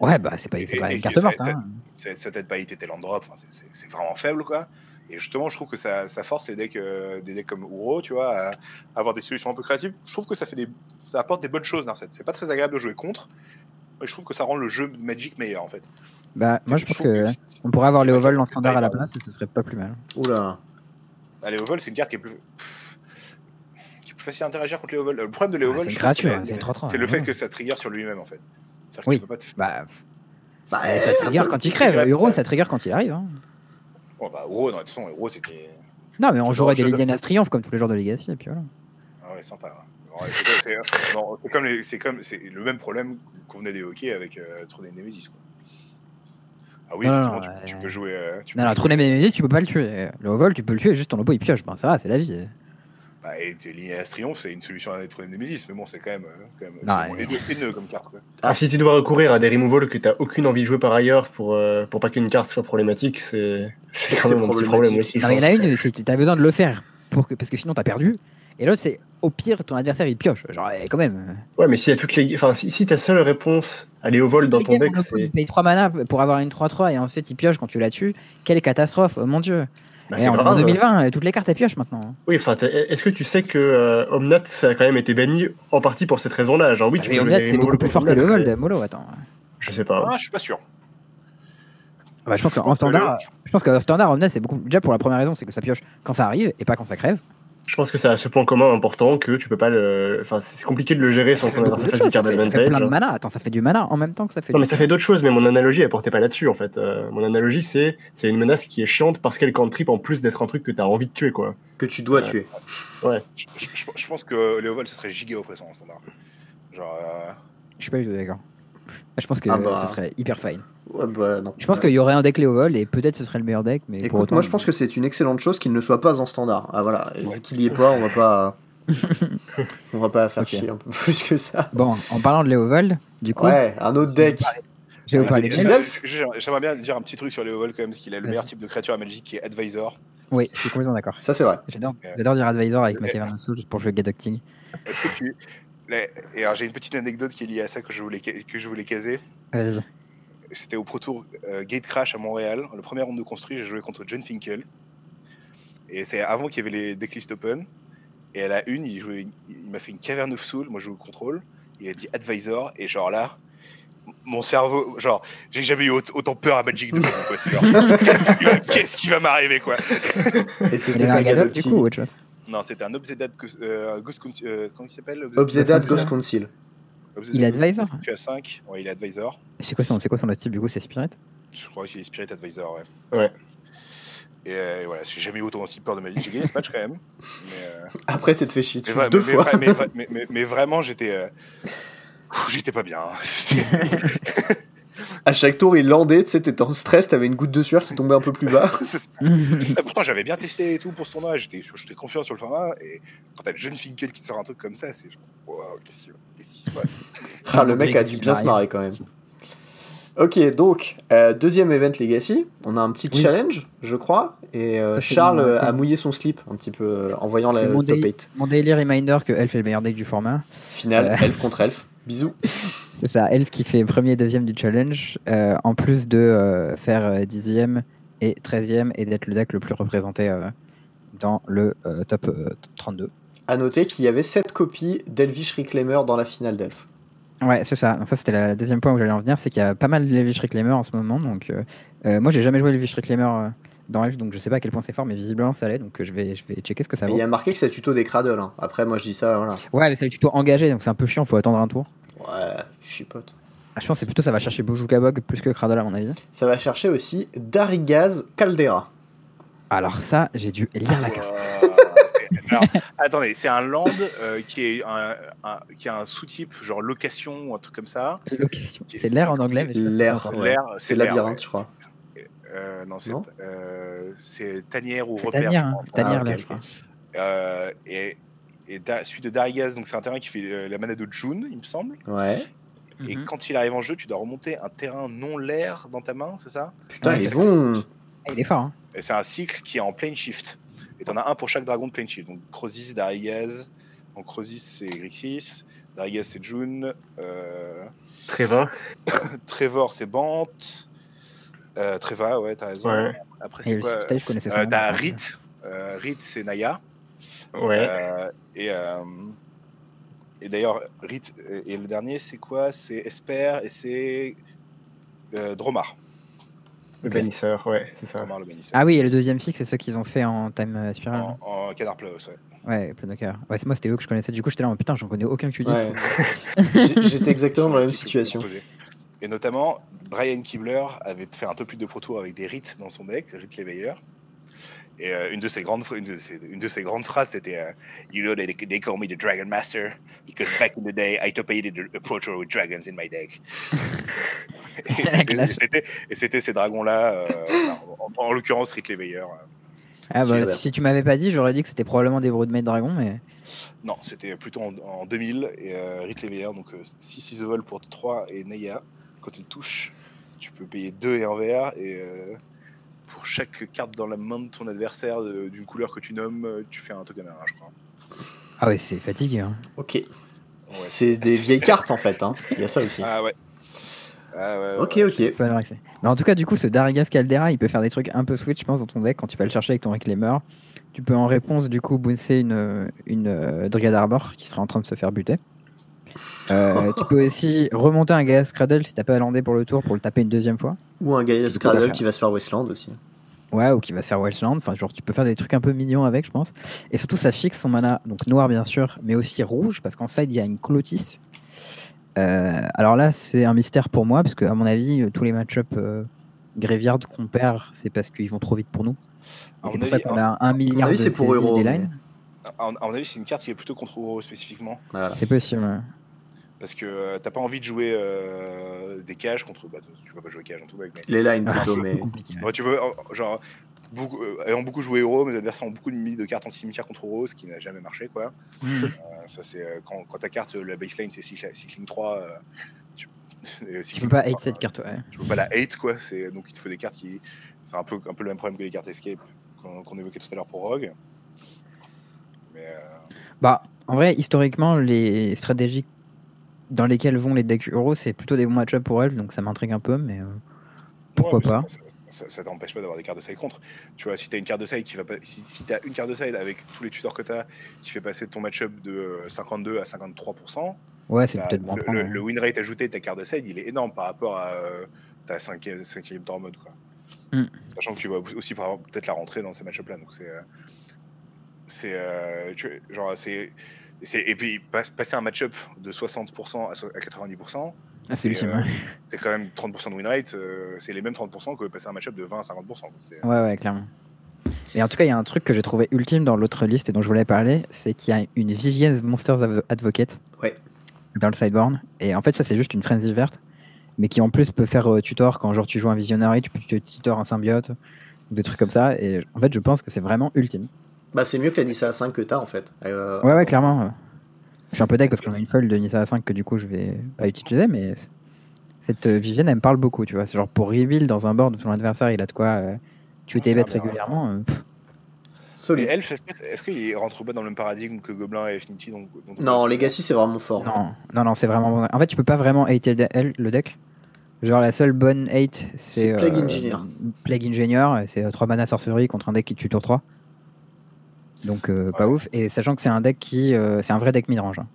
Ouais, bah c'est pas, Et- pas et- une carte ça- morte. ça- Hein. c'est- ça t'aide pas à hiter tes land drop, enfin, c'est vraiment faible quoi. Et justement, je trouve que ça, ça force les decks, euh, des decks comme Uro, tu vois, à, à avoir des solutions un peu créatives. Je trouve que ça fait des, ça apporte des bonnes choses Narset. C'est pas très agréable de jouer contre, mais je trouve que ça rend le jeu Magic meilleur en fait. Bah, moi je pense que on pourrait avoir les ovals en standard à la place et ce serait pas plus mal. Oula. Ah, les Ovals, c'est une carte qui est plus. pff, qui est plus facile à interagir contre les Ovals. Le problème de les Ah, Ovals, c'est le- c'est une 3-3. c'est le fait que ça trigger sur lui-même en fait. C'est-à-dire Oui. pas te- Bah, Bah, ça trigger quand il crève. Euro, ça trigger quand il arrive. Hein. Bah, non, de toute façon, c'était. Non, mais on jouerait des Légion Triomphe comme tous les joueurs de Legacy. Et puis voilà. Ah ouais, sympa. ouais. Ouais, c'est- comme, les- le même problème qu'on venait d'évoquer avec euh, Trône et Nemesis. Quoi. Ah oui, Non, effectivement, non, tu, ouais. tu peux jouer. euh, tu Non, peux non, jouer- Trône Nemesis, tu peux pas le tuer. Le Ovol, tu peux le tuer, juste ton lobo il pioche. Ben, ça va, c'est la vie. Bah, et Lineas Triomphe, c'est une solution à notre Nemesis, mais bon, c'est quand même, euh, quand même c'est ouais. haineux comme carte. Quoi. Ah, si tu dois recourir à des removals que t'as aucune envie de jouer par ailleurs pour, euh, pour pas qu'une carte soit problématique, c'est c'est quand C'est même un petit problème aussi. il y en a une, c'est que tu as besoin de le faire pour que, parce que sinon t'as perdu. Et l'autre, c'est au pire, ton adversaire il pioche. Genre, eh, quand même. Ouais, mais s'il y a toutes les. Enfin, si, si ta seule réponse aller au vol dans ton deck, c'est. il paye 3 mana pour avoir une 3-3 et ensuite il pioche quand tu la tues. Quelle catastrophe, oh mon dieu. Bah, c'est en, en grave. 2020, euh, toutes les cartes elles piochent maintenant. Oui, enfin, est-ce que tu sais que euh, Omnat, ça a quand même été banni en partie pour cette raison-là? Genre, oui, tu Mais peux au jouer Omnat, c'est beaucoup plus fort que le Gold. mais Molo, attends. Je sais pas. Ah, je suis pas sûr. Bah, je pense Je qu'en pense que standard, je pense qu'en standard, Omnat, c'est beaucoup. Déjà pour la première raison, c'est que ça pioche quand ça arrive et pas quand ça crève. Je pense que ça a ce point commun important que tu peux pas le. Enfin, c'est compliqué de le gérer sans qu'on ait de interface choses, du card ça fait- ça fait advantage. plein de hein. mana. Attends, ça fait du mana en même temps que ça fait Non, du mais ça fait d'autres choses, mais mon analogie, elle portait pas là-dessus, en fait. Euh, mon analogie, c'est c'est une menace qui est chiante parce qu'elle cantrip en plus d'être un truc que t'as envie de tuer, quoi. Que tu dois Ouais. tuer. Je, je- je- je pense que les ovals, ce serait giga oppressant en standard. Genre, euh, Je suis pas du tout d'accord. Je pense que Ah bah. ce serait hyper fine. Ouais, bah non. Je pense qu'il y aurait un deck Léovol et peut-être ce serait le meilleur deck, mais pour Écoute, autant. moi je pense que c'est une excellente chose qu'il ne soit pas en standard. Ah voilà, qu'il y est pas, on va pas. on va pas faire chier un peu plus que ça. Bon, en parlant de Léovol, du coup, Ouais, un autre deck. je vais vous parler Léovol. J'aimerais bien dire un petit truc sur les ovals quand même, parce qu'il a le meilleur type de créature à Magic qui est Advisor. Oui, je suis complètement d'accord. Ça c'est vrai. J'adore dire Advisor avec ma Ouais. Cavern of Souls pour jouer Gadocting. Est-ce que tu. Et alors j'ai une petite anecdote qui est liée à ça que je voulais, que je voulais caser. Vas-y. C'était au Pro Tour euh, Gate Crash à Montréal. Le premier round de construit, j'ai joué contre John Finkel. Et c'est avant qu'il y avait les decklist open. Et à la une, il, jouait- il m'a fait une Cavern of Soul. Moi, je joue au contrôle. Il a dit Advisor. Et genre là, mon cerveau, genre, j'ai jamais eu aut- autant peur à Magic de ma vie, quoi. C'est genre, qu'est-ce qui va- qu'est-ce qui va m'arriver, quoi Et c'était un du coup ou autre chose Non, c'était un Obzedat Ghost, euh, Ghost Con- euh, comment il s'appelle Ghost Council. Il est Advisor Tu as 5 Ouais, il est Advisor. C'est quoi, son- c'est quoi son autre type du coup C'est Spirit? Je crois qu'il est Spirit Advisor, ouais. Ouais. Et euh, voilà, j'ai jamais eu autant aussi peur de ma vie. J'ai gagné ce match quand même. Mais, euh, Après, t'es fait chier mais, deux mais- fois. mais- mais- mais- mais- mais- mais vraiment, j'étais. euh, J'étais pas bien. C'était- À chaque tour, il landait, tu sais, t'étais en stress, t'avais une goutte de sueur qui tombait un peu plus bas. c'est- Pourtant, j'avais bien testé et tout pour ce tournoi. J'étais j'étais confiant sur le format. Et quand t'as John Finkel qui te sort un truc comme ça, c'est genre, wow, qu'est-ce qui, se passe? Ah, le mec a dû bien se marrer quand même. Ok, donc, euh, deuxième event Legacy. On a un petit Oui. challenge, je crois. Et euh, Ça, Charles bon, euh, a mouillé son slip un petit peu euh, en voyant la mon top daily- 8. Mon daily reminder que Elf est le meilleur deck du format. Finale, Euh. elf contre elf. Bisous. C'est ça, Elf qui fait premier et deuxième du challenge, euh, en plus de euh, faire euh, dixième et treizième et d'être le deck le plus représenté euh, dans le top euh, 32. À noter qu'il y avait 7 copies d'Elvish Reclaimer dans la finale d'elf. Ouais, c'est ça. Donc ça, c'était le deuxième point où j'allais en venir, c'est qu'il y a pas mal d'Elvish Reclaimer en ce moment. Donc, moi, j'ai jamais joué Elvish Reclaimer dans Elf, donc je sais pas à quel point c'est fort, mais visiblement ça l'est. Donc je vais, je vais checker ce que ça vaut. il y a marqué que c'est tuto des cradles. hein. Après, moi je dis ça, voilà. Ouais, mais c'est le tuto engagé, donc c'est un peu chiant, faut attendre un tour. Ouais, je chipote. Ah, je pense que c'est plutôt ça va chercher Bojuka Bog plus que Cradle à mon avis. Ça va chercher aussi Darigaz Caldera. Alors ça, j'ai dû lire la carte. C'est- alors, attendez, c'est un land euh, qui, est un, un- qui a un sous-type, genre location ou un truc comme ça. Location. C'est l'air en anglais, je L'air, c'est labyrinthe, je crois. Euh, non, c'est Non euh, c'est tanière ou repère. Tanière, je hein. crois. Tanière, Ah, là, ok, je crois. Euh, et et Da- celui de Darigaz, donc c'est un terrain qui fait euh, la mana de June, il me semble. Ouais. Et Mhm. quand il arrive en jeu, tu dois remonter un terrain non l'air dans ta main, c'est ça? Putain, Ouais, il est bon. Ah, il est fort, hein. Et c'est un cycle qui est en plane shift. Et t'en as un pour chaque dragon de plane shift. Donc Crosis, Darigaz. Donc Crosis, c'est Grixis. Darigaz, c'est June. Euh... Treva. Trevor, c'est Bant. Euh, Treva, ouais, t'as raison. Ouais. Après, c'est quoi? Euh, T'as Rit. Euh, Rit, c'est Naya. Ouais. Euh, et euh, et d'ailleurs, Rit, euh, et le dernier, c'est quoi? C'est Esper et c'est euh, Dromar. Le bannisseur, ouais, c'est ça. Dromar le bannisseur. Ah oui, et le deuxième cycle, c'est ceux qu'ils ont fait en time euh, spiral. En, en Canard Plus, ouais. Ouais, plein de cœur. Ouais, c'est moi, c'était eux que je connaissais. Du coup, j'étais là, oh, putain, j'en connais aucun que tu dis. Ouais. J'étais exactement dans la même peu situation. Et notamment, Brian Kibler avait fait un top 8 de Pro Tour avec des Rits dans son deck, Rit Leveilleur. Et euh, une, de ses grandes, phra- une, de ses, une de ses grandes phrases, c'était euh, You know, they, they call me the Dragon Master because back in the day, I top 8 the Pro Tour with dragons in my deck. et c'était- ces dragons-là, euh, en, en- en l'occurrence Rit Leveilleur. euh. Ah bah, si tu m'avais pas dit, j'aurais dit que c'était probablement des Broodmade Dragon, mais. Non, c'était plutôt en, en 2000 et euh, Leveilleur, donc 6 Isovol pour 3 et Neia. Quand il touche, tu peux payer 2 et un vert et euh, pour chaque carte dans la main de ton adversaire de- d'une couleur que tu nommes, euh, tu fais un token à 1, je crois. Ah ouais, c'est fatigué. Hein. Ok. Ouais, c'est des vieilles cartes en fait. Hein. Il y a ça aussi. Ah ouais. Ah ouais, ok, ouais. ok. Rifler. Mais en tout cas, du coup, ce Darigas Caldera, il peut faire des trucs un peu switch, je pense, dans ton deck quand tu vas le chercher avec ton Reclaimer. Tu peux en réponse, du coup, bouncer une, une euh, Dryad Arbor qui serait en train de se faire buter. Euh, tu peux aussi remonter un Gaia Cradle si t'as pas landé pour le tour pour le taper une deuxième fois. Ou un Gaia Beaucoup Scradle d'affaires. qui va se faire Westland aussi. Ouais, ou qui va se faire Westland. Enfin, genre, tu peux faire des trucs un peu mignons avec, je pense. Et surtout, ça fixe son mana, donc noir bien sûr, mais aussi rouge, parce qu'en side, il y a une Clotis. Euh, alors là, c'est un mystère pour moi, parce que, à mon avis, euh, tous les match-up euh, Graveyard qu'on perd, c'est parce qu'ils vont trop vite pour nous. C'est pour ça qu'on a un milliard avis, de c'est pour Euro, à, mon avis, c'est une carte qui est plutôt contre Oro spécifiquement. Voilà. C'est possible. Parce que euh, t'as pas envie de jouer euh, des cages contre. Bah, tu peux pas jouer cage en tout mec, mais. Les lines Ah, plutôt, c'est mais. compliqué. ouais. Ouais, tu veux, euh, genre, beaucoup, euh, ayant beaucoup joué Euro, mes adversaires ont beaucoup mis de cartes anti-cimetière contre Euro, ce qui n'a jamais marché, quoi. Mm. Euh, ça, c'est quand, quand ta carte, la baseline, c'est cycling, cycling 3. euh, tu, Tu cycling peux pas 3, hate cette carte, ouais. Tu peux pas la hate, quoi. C'est, donc, il te faut des cartes qui. C'est un peu, un peu le même problème que les cartes Escape qu'on, évoquait tout à l'heure pour Rogue. Mais. euh, Bah, en vrai, historiquement, les stratégies dans lesquelles vont les decks euros, c'est plutôt des bons match pour elles, donc ça m'intrigue un peu, mais euh, pourquoi Ouais, mais pas. Ça, ça- ça t'empêche pas d'avoir des cartes de side contre. Tu vois, si t'as une carte de side qui va pas, si, si t'as une carte de side avec tous les tutors que t'as, qui fait passer ton match-up de euh, 52 à 53%, Ouais, c'est bah, peut-être bon. le, prendre, le- win rate ajouté de ta carte de side, il est énorme par rapport à euh, ta 5 cinquième tour mode, quoi. Mm. Sachant que tu vas aussi peut-être la rentrer dans ces match-up là, donc c'est, euh, c'est, euh, genre c'est- et puis pas- passer un match-up de 60% à so- à 90%. Ah, c'est euh, c'est quand même 30% de win rate, euh, c'est les mêmes 30% que passer un match-up de 20 à 50%. quoi. C'est- Ouais, ouais, clairement. Et en tout cas, il y a un truc que j'ai trouvé ultime dans l'autre liste et dont je voulais parler, c'est qu'il y a une Vivien's Monsters Advo- Advocate Ouais. dans le sideboard. Et en fait, ça, c'est juste une frenzy verte, mais qui en plus peut faire euh, tutor quand genre tu joues un Visionary, tu peux tu tutor un symbiote, ou des trucs comme ça. Et en fait, je pense que c'est vraiment ultime. Bah, c'est mieux que la Nissa 5 que t'as en fait. Euh, Ouais, ouais, clairement. Je suis un peu deck parce qu'on a une folle de Nissa à 5 que du coup je vais pas utiliser, mais cette euh, Vivienne elle me parle beaucoup, tu vois. C'est genre pour rebuild dans un board où son adversaire il a de quoi euh, tuer tes bêtes régulièrement. euh, Solide. Elf, est-ce que- est-ce qu'il rentre pas dans le même paradigme que Gobelin et Affinity donc, Non, Legacy c'est vraiment fort. Non, non, non, c'est vraiment bon. En fait, tu peux pas vraiment hater le deck. Genre la seule bonne hate, c'est C'est Plague Engineer. Plague Engineer, c'est 3 mana sorcerie contre un deck qui tue tour 3. Donc euh, pas Ouais. ouf. Et sachant que c'est un deck qui. euh, c'est un vrai deck midrange. hein.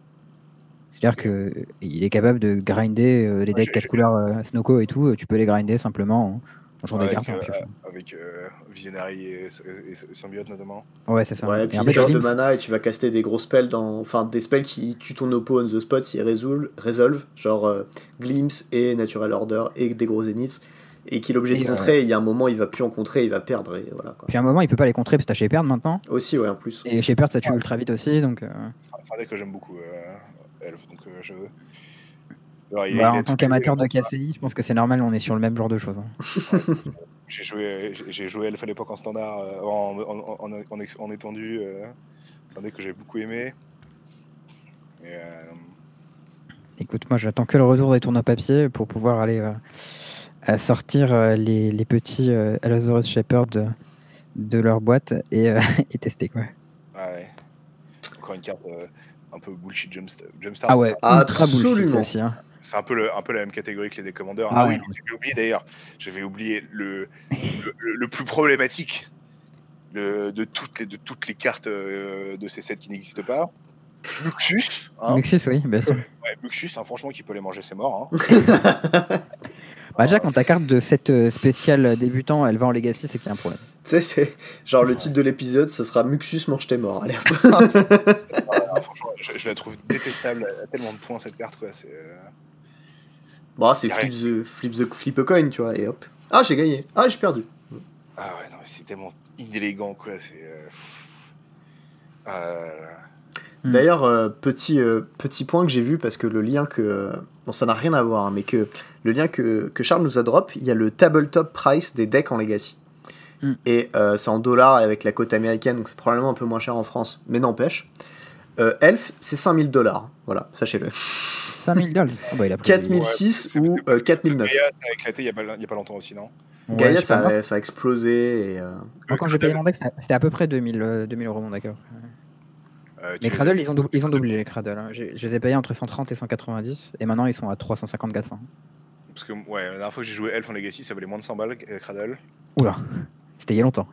C'est-à-dire que il est capable de grinder euh, les Ouais, decks j'ai- 4 j'ai- couleurs euh, Snowco et tout. Tu peux les grinder simplement en, jouant des Avec, cartes. en euh, piochant. avec euh, Visionary et, et- et Symbiote notamment. Ouais, c'est ça. Ouais, Et puis en une carte de mana et tu vas caster des gros spells dans. Enfin, des spells qui tuent ton oppo on the spot s'il résolve, résolve, genre euh, Glimpse et Natural Order et des gros Zeniths. Et qu'il est obligé Et, de euh, contrer, il y a un moment il va plus en contrer, il va perdre, et voilà quoi. Puis à un moment, il peut pas les contrer parce que t'as Shepherd maintenant. Aussi, ouais, en plus. Et Shepherd, ça tue ultra vite aussi. Donc, euh, C'est un deck que j'aime beaucoup, euh, Elf, donc euh, je veux. Alors, il- bah, en tant qu'amateur de KCI, je pense que c'est normal, on est sur le même genre de choses. hein. J'ai joué, j'ai- joué Elf à l'époque en standard, euh, en, en, en, en, étendu. euh, c'est un deck que j'ai beaucoup aimé. Et, euh, Écoute, moi j'attends que le retour des tournois papier pour pouvoir aller euh, à sortir euh, les, les petits euh, Allosaurus Shepherd de, de leur boîte et, euh, et tester quoi. ah ouais. Encore une carte euh, un peu bullshit Jumpstart. Jumpstart Ah ouais, Ah, ultra bullshit aussi. hein. C'est un peu, le, un peu la même catégorie que les décommandeurs. Ah Ah, ouais. oui, j'avais oublié d'ailleurs. J'avais oublié le, le, plus problématique le- de, toutes les, de toutes les cartes euh, de ces sets qui n'existent pas. Muxus. Hein Muxus, oui, bien sûr. Ouais, Muxus, hein, franchement, qui peut les manger, c'est mort. Hein. Bah, déjà, quand ta carte de cette euh, spéciale débutant elle va en Legacy, c'est qu'il y a un problème. Tu sais, c'est genre le titre de l'épisode, ce sera Muxus mange tes morts. Allez, hop. Ah, franchement, je, je la trouve détestable. Elle a tellement de points cette carte, quoi. C'est. euh, Bon, c'est flip the, flip the flip a coin, tu vois, et hop. Ah, j'ai gagné. Ah, j'ai perdu. Ah ouais, non, mais c'est tellement inélégant, quoi. C'est. euh. Ah là là là. Hmm. D'ailleurs, euh, petit, euh, petit point que j'ai vu, parce que le lien que. euh, bon, ça n'a rien à voir, hein, mais que le lien que, que Charles nous a drop, il y a le tabletop price des decks en Legacy. Mm. Et euh, c'est en dollars avec la cote américaine, donc c'est probablement un peu moins cher en France, mais n'empêche. Euh, Elf, c'est 5000 dollars. Voilà, sachez-le. 5000 dollars. Ah bah, il a pris- 4006 c'est- ou c'est parce euh, que 4009. Gaïa, ça a éclaté il y a pas, il y a pas longtemps aussi, non? Ouais, pas. ça, a- ça a explosé. Et, euh, Moi, quand j'ai payé mon deck, c'était à peu près 2000, euh, 2000 euros mon d'accord. Euh, Les les- Cradle, ils ont, doublé, ils ont doublé les Cradle. hein. Je les ai payés entre 130 et 190, et maintenant ils sont à 350 gas. hein. Parce que ouais, la dernière fois que j'ai joué Elf en Legacy, ça valait moins de 100 balles, euh, Cradle. Oula, c'était il y a longtemps.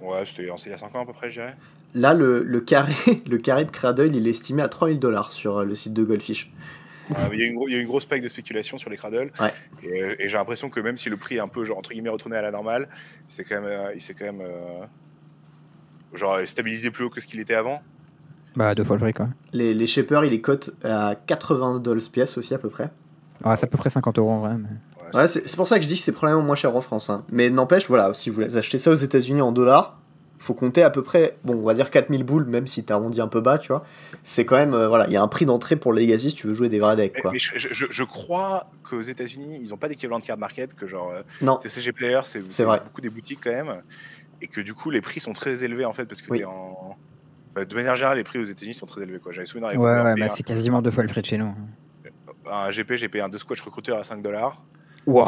Ouais, c'était il y a 5 ans à peu près, je dirais. Là, le, le carré, le carré de Cradle, il est estimé à 3000 dollars sur euh, le site de Goldfish. Il y, a une gro- il y a une grosse spike de spéculation sur les Cradle. Ouais. Et, euh, et j'ai l'impression que même si le prix est un peu, genre, entre guillemets, retourné à la normale, c'est quand même, euh, il s'est quand même euh, genre, stabilisé plus haut que ce qu'il était avant. Bah, deux fois le prix quoi. Les, les Shapers, il est cote à 80 dollars pièce aussi à peu près. Ah, c'est à peu près 50 euros en vrai. mais- Ouais, Ouais, c'est c'est pour ça que je dis que c'est probablement moins cher en France. hein. Mais n'empêche, voilà, si vous achetez ça aux États-Unis en dollars, faut compter à peu près, bon, on va dire 4000 boules, même si t'arrondis un peu bas, tu vois. C'est quand même, euh, voilà, il y a un prix d'entrée pour le Legacy si tu veux jouer des vrais decks, quoi. mais je, je- je crois qu'aux États-Unis, ils n'ont pas d'équivalent de card market, que genre euh, Non, TCG Player, c'est beaucoup des boutiques quand même, et que du coup les prix sont très élevés en fait, parce que Oui. t'es en. Enfin, de manière générale, les prix aux États-Unis sont très élevés. quoi. J'avais souvenir Ouais, ouais, bah, c'est quasiment deux fois le prix de chez nous. un GP, j'ai payé un 2 squash recruteur à 5 dollars. Wow.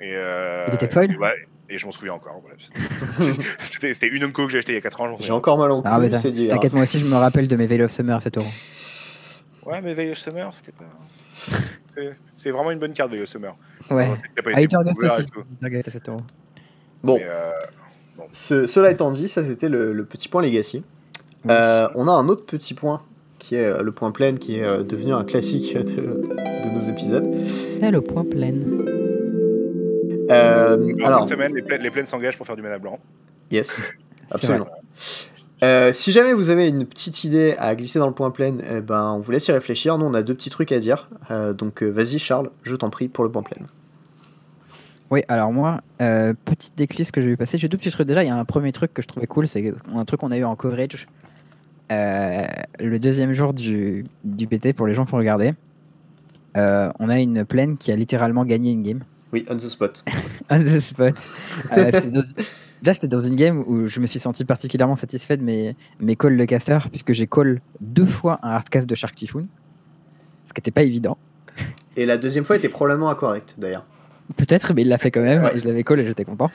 Et, euh, Il était foil et, ouais, et je m'en souviens encore. voilà. C'était une Unco que j'ai acheté il y a 4 ans. j'ai encore mal au Ah, t'inquiète, moi aussi je me rappelle de mes Veil of Summer à 7 euros. Ouais, mais Veil of Summer, c'était pas. c'est- vraiment une bonne carte, Veil of Summer. Ouais. Tout. Eternus à 7 euros. Bon, euh, ce- cela étant dit, ça c'était le, le petit point Legacy. Euh, on a un autre petit point qui est euh, le point plein, qui est euh, devenu un classique de, de nos épisodes. C'est le point plein. Euh, alors, cette semaine, les plaines, les plaines s'engagent pour faire du mana blanc. Yes, absolument. Euh, si jamais vous avez une petite idée à glisser dans le point plein, eh ben, on vous laisse y réfléchir. Nous, on a deux petits trucs à dire. Euh, donc, euh, vas-y, Charles, je t'en prie pour le point plein. Oui, alors moi, euh, petite déclisse que j'ai vu passer. J'ai deux petits trucs. Déjà, il y a un premier truc que je trouvais cool, c'est un truc qu'on a eu en coverage euh, le deuxième jour du, du PT pour les gens qui ont regardé. Euh, on a une plaine qui a littéralement gagné une game. Oui, on the spot. On the spot. Euh, dans- Là, c'était dans une game où je me suis senti particulièrement satisfait de mes, mes calls de caster, puisque j'ai call deux fois un hardcast de Shark Typhoon, ce qui n'était pas évident. Et la deuxième fois était probablement incorrecte, d'ailleurs. Peut-être, mais il l'a fait quand même. Ouais. et je l'avais call et j'étais content.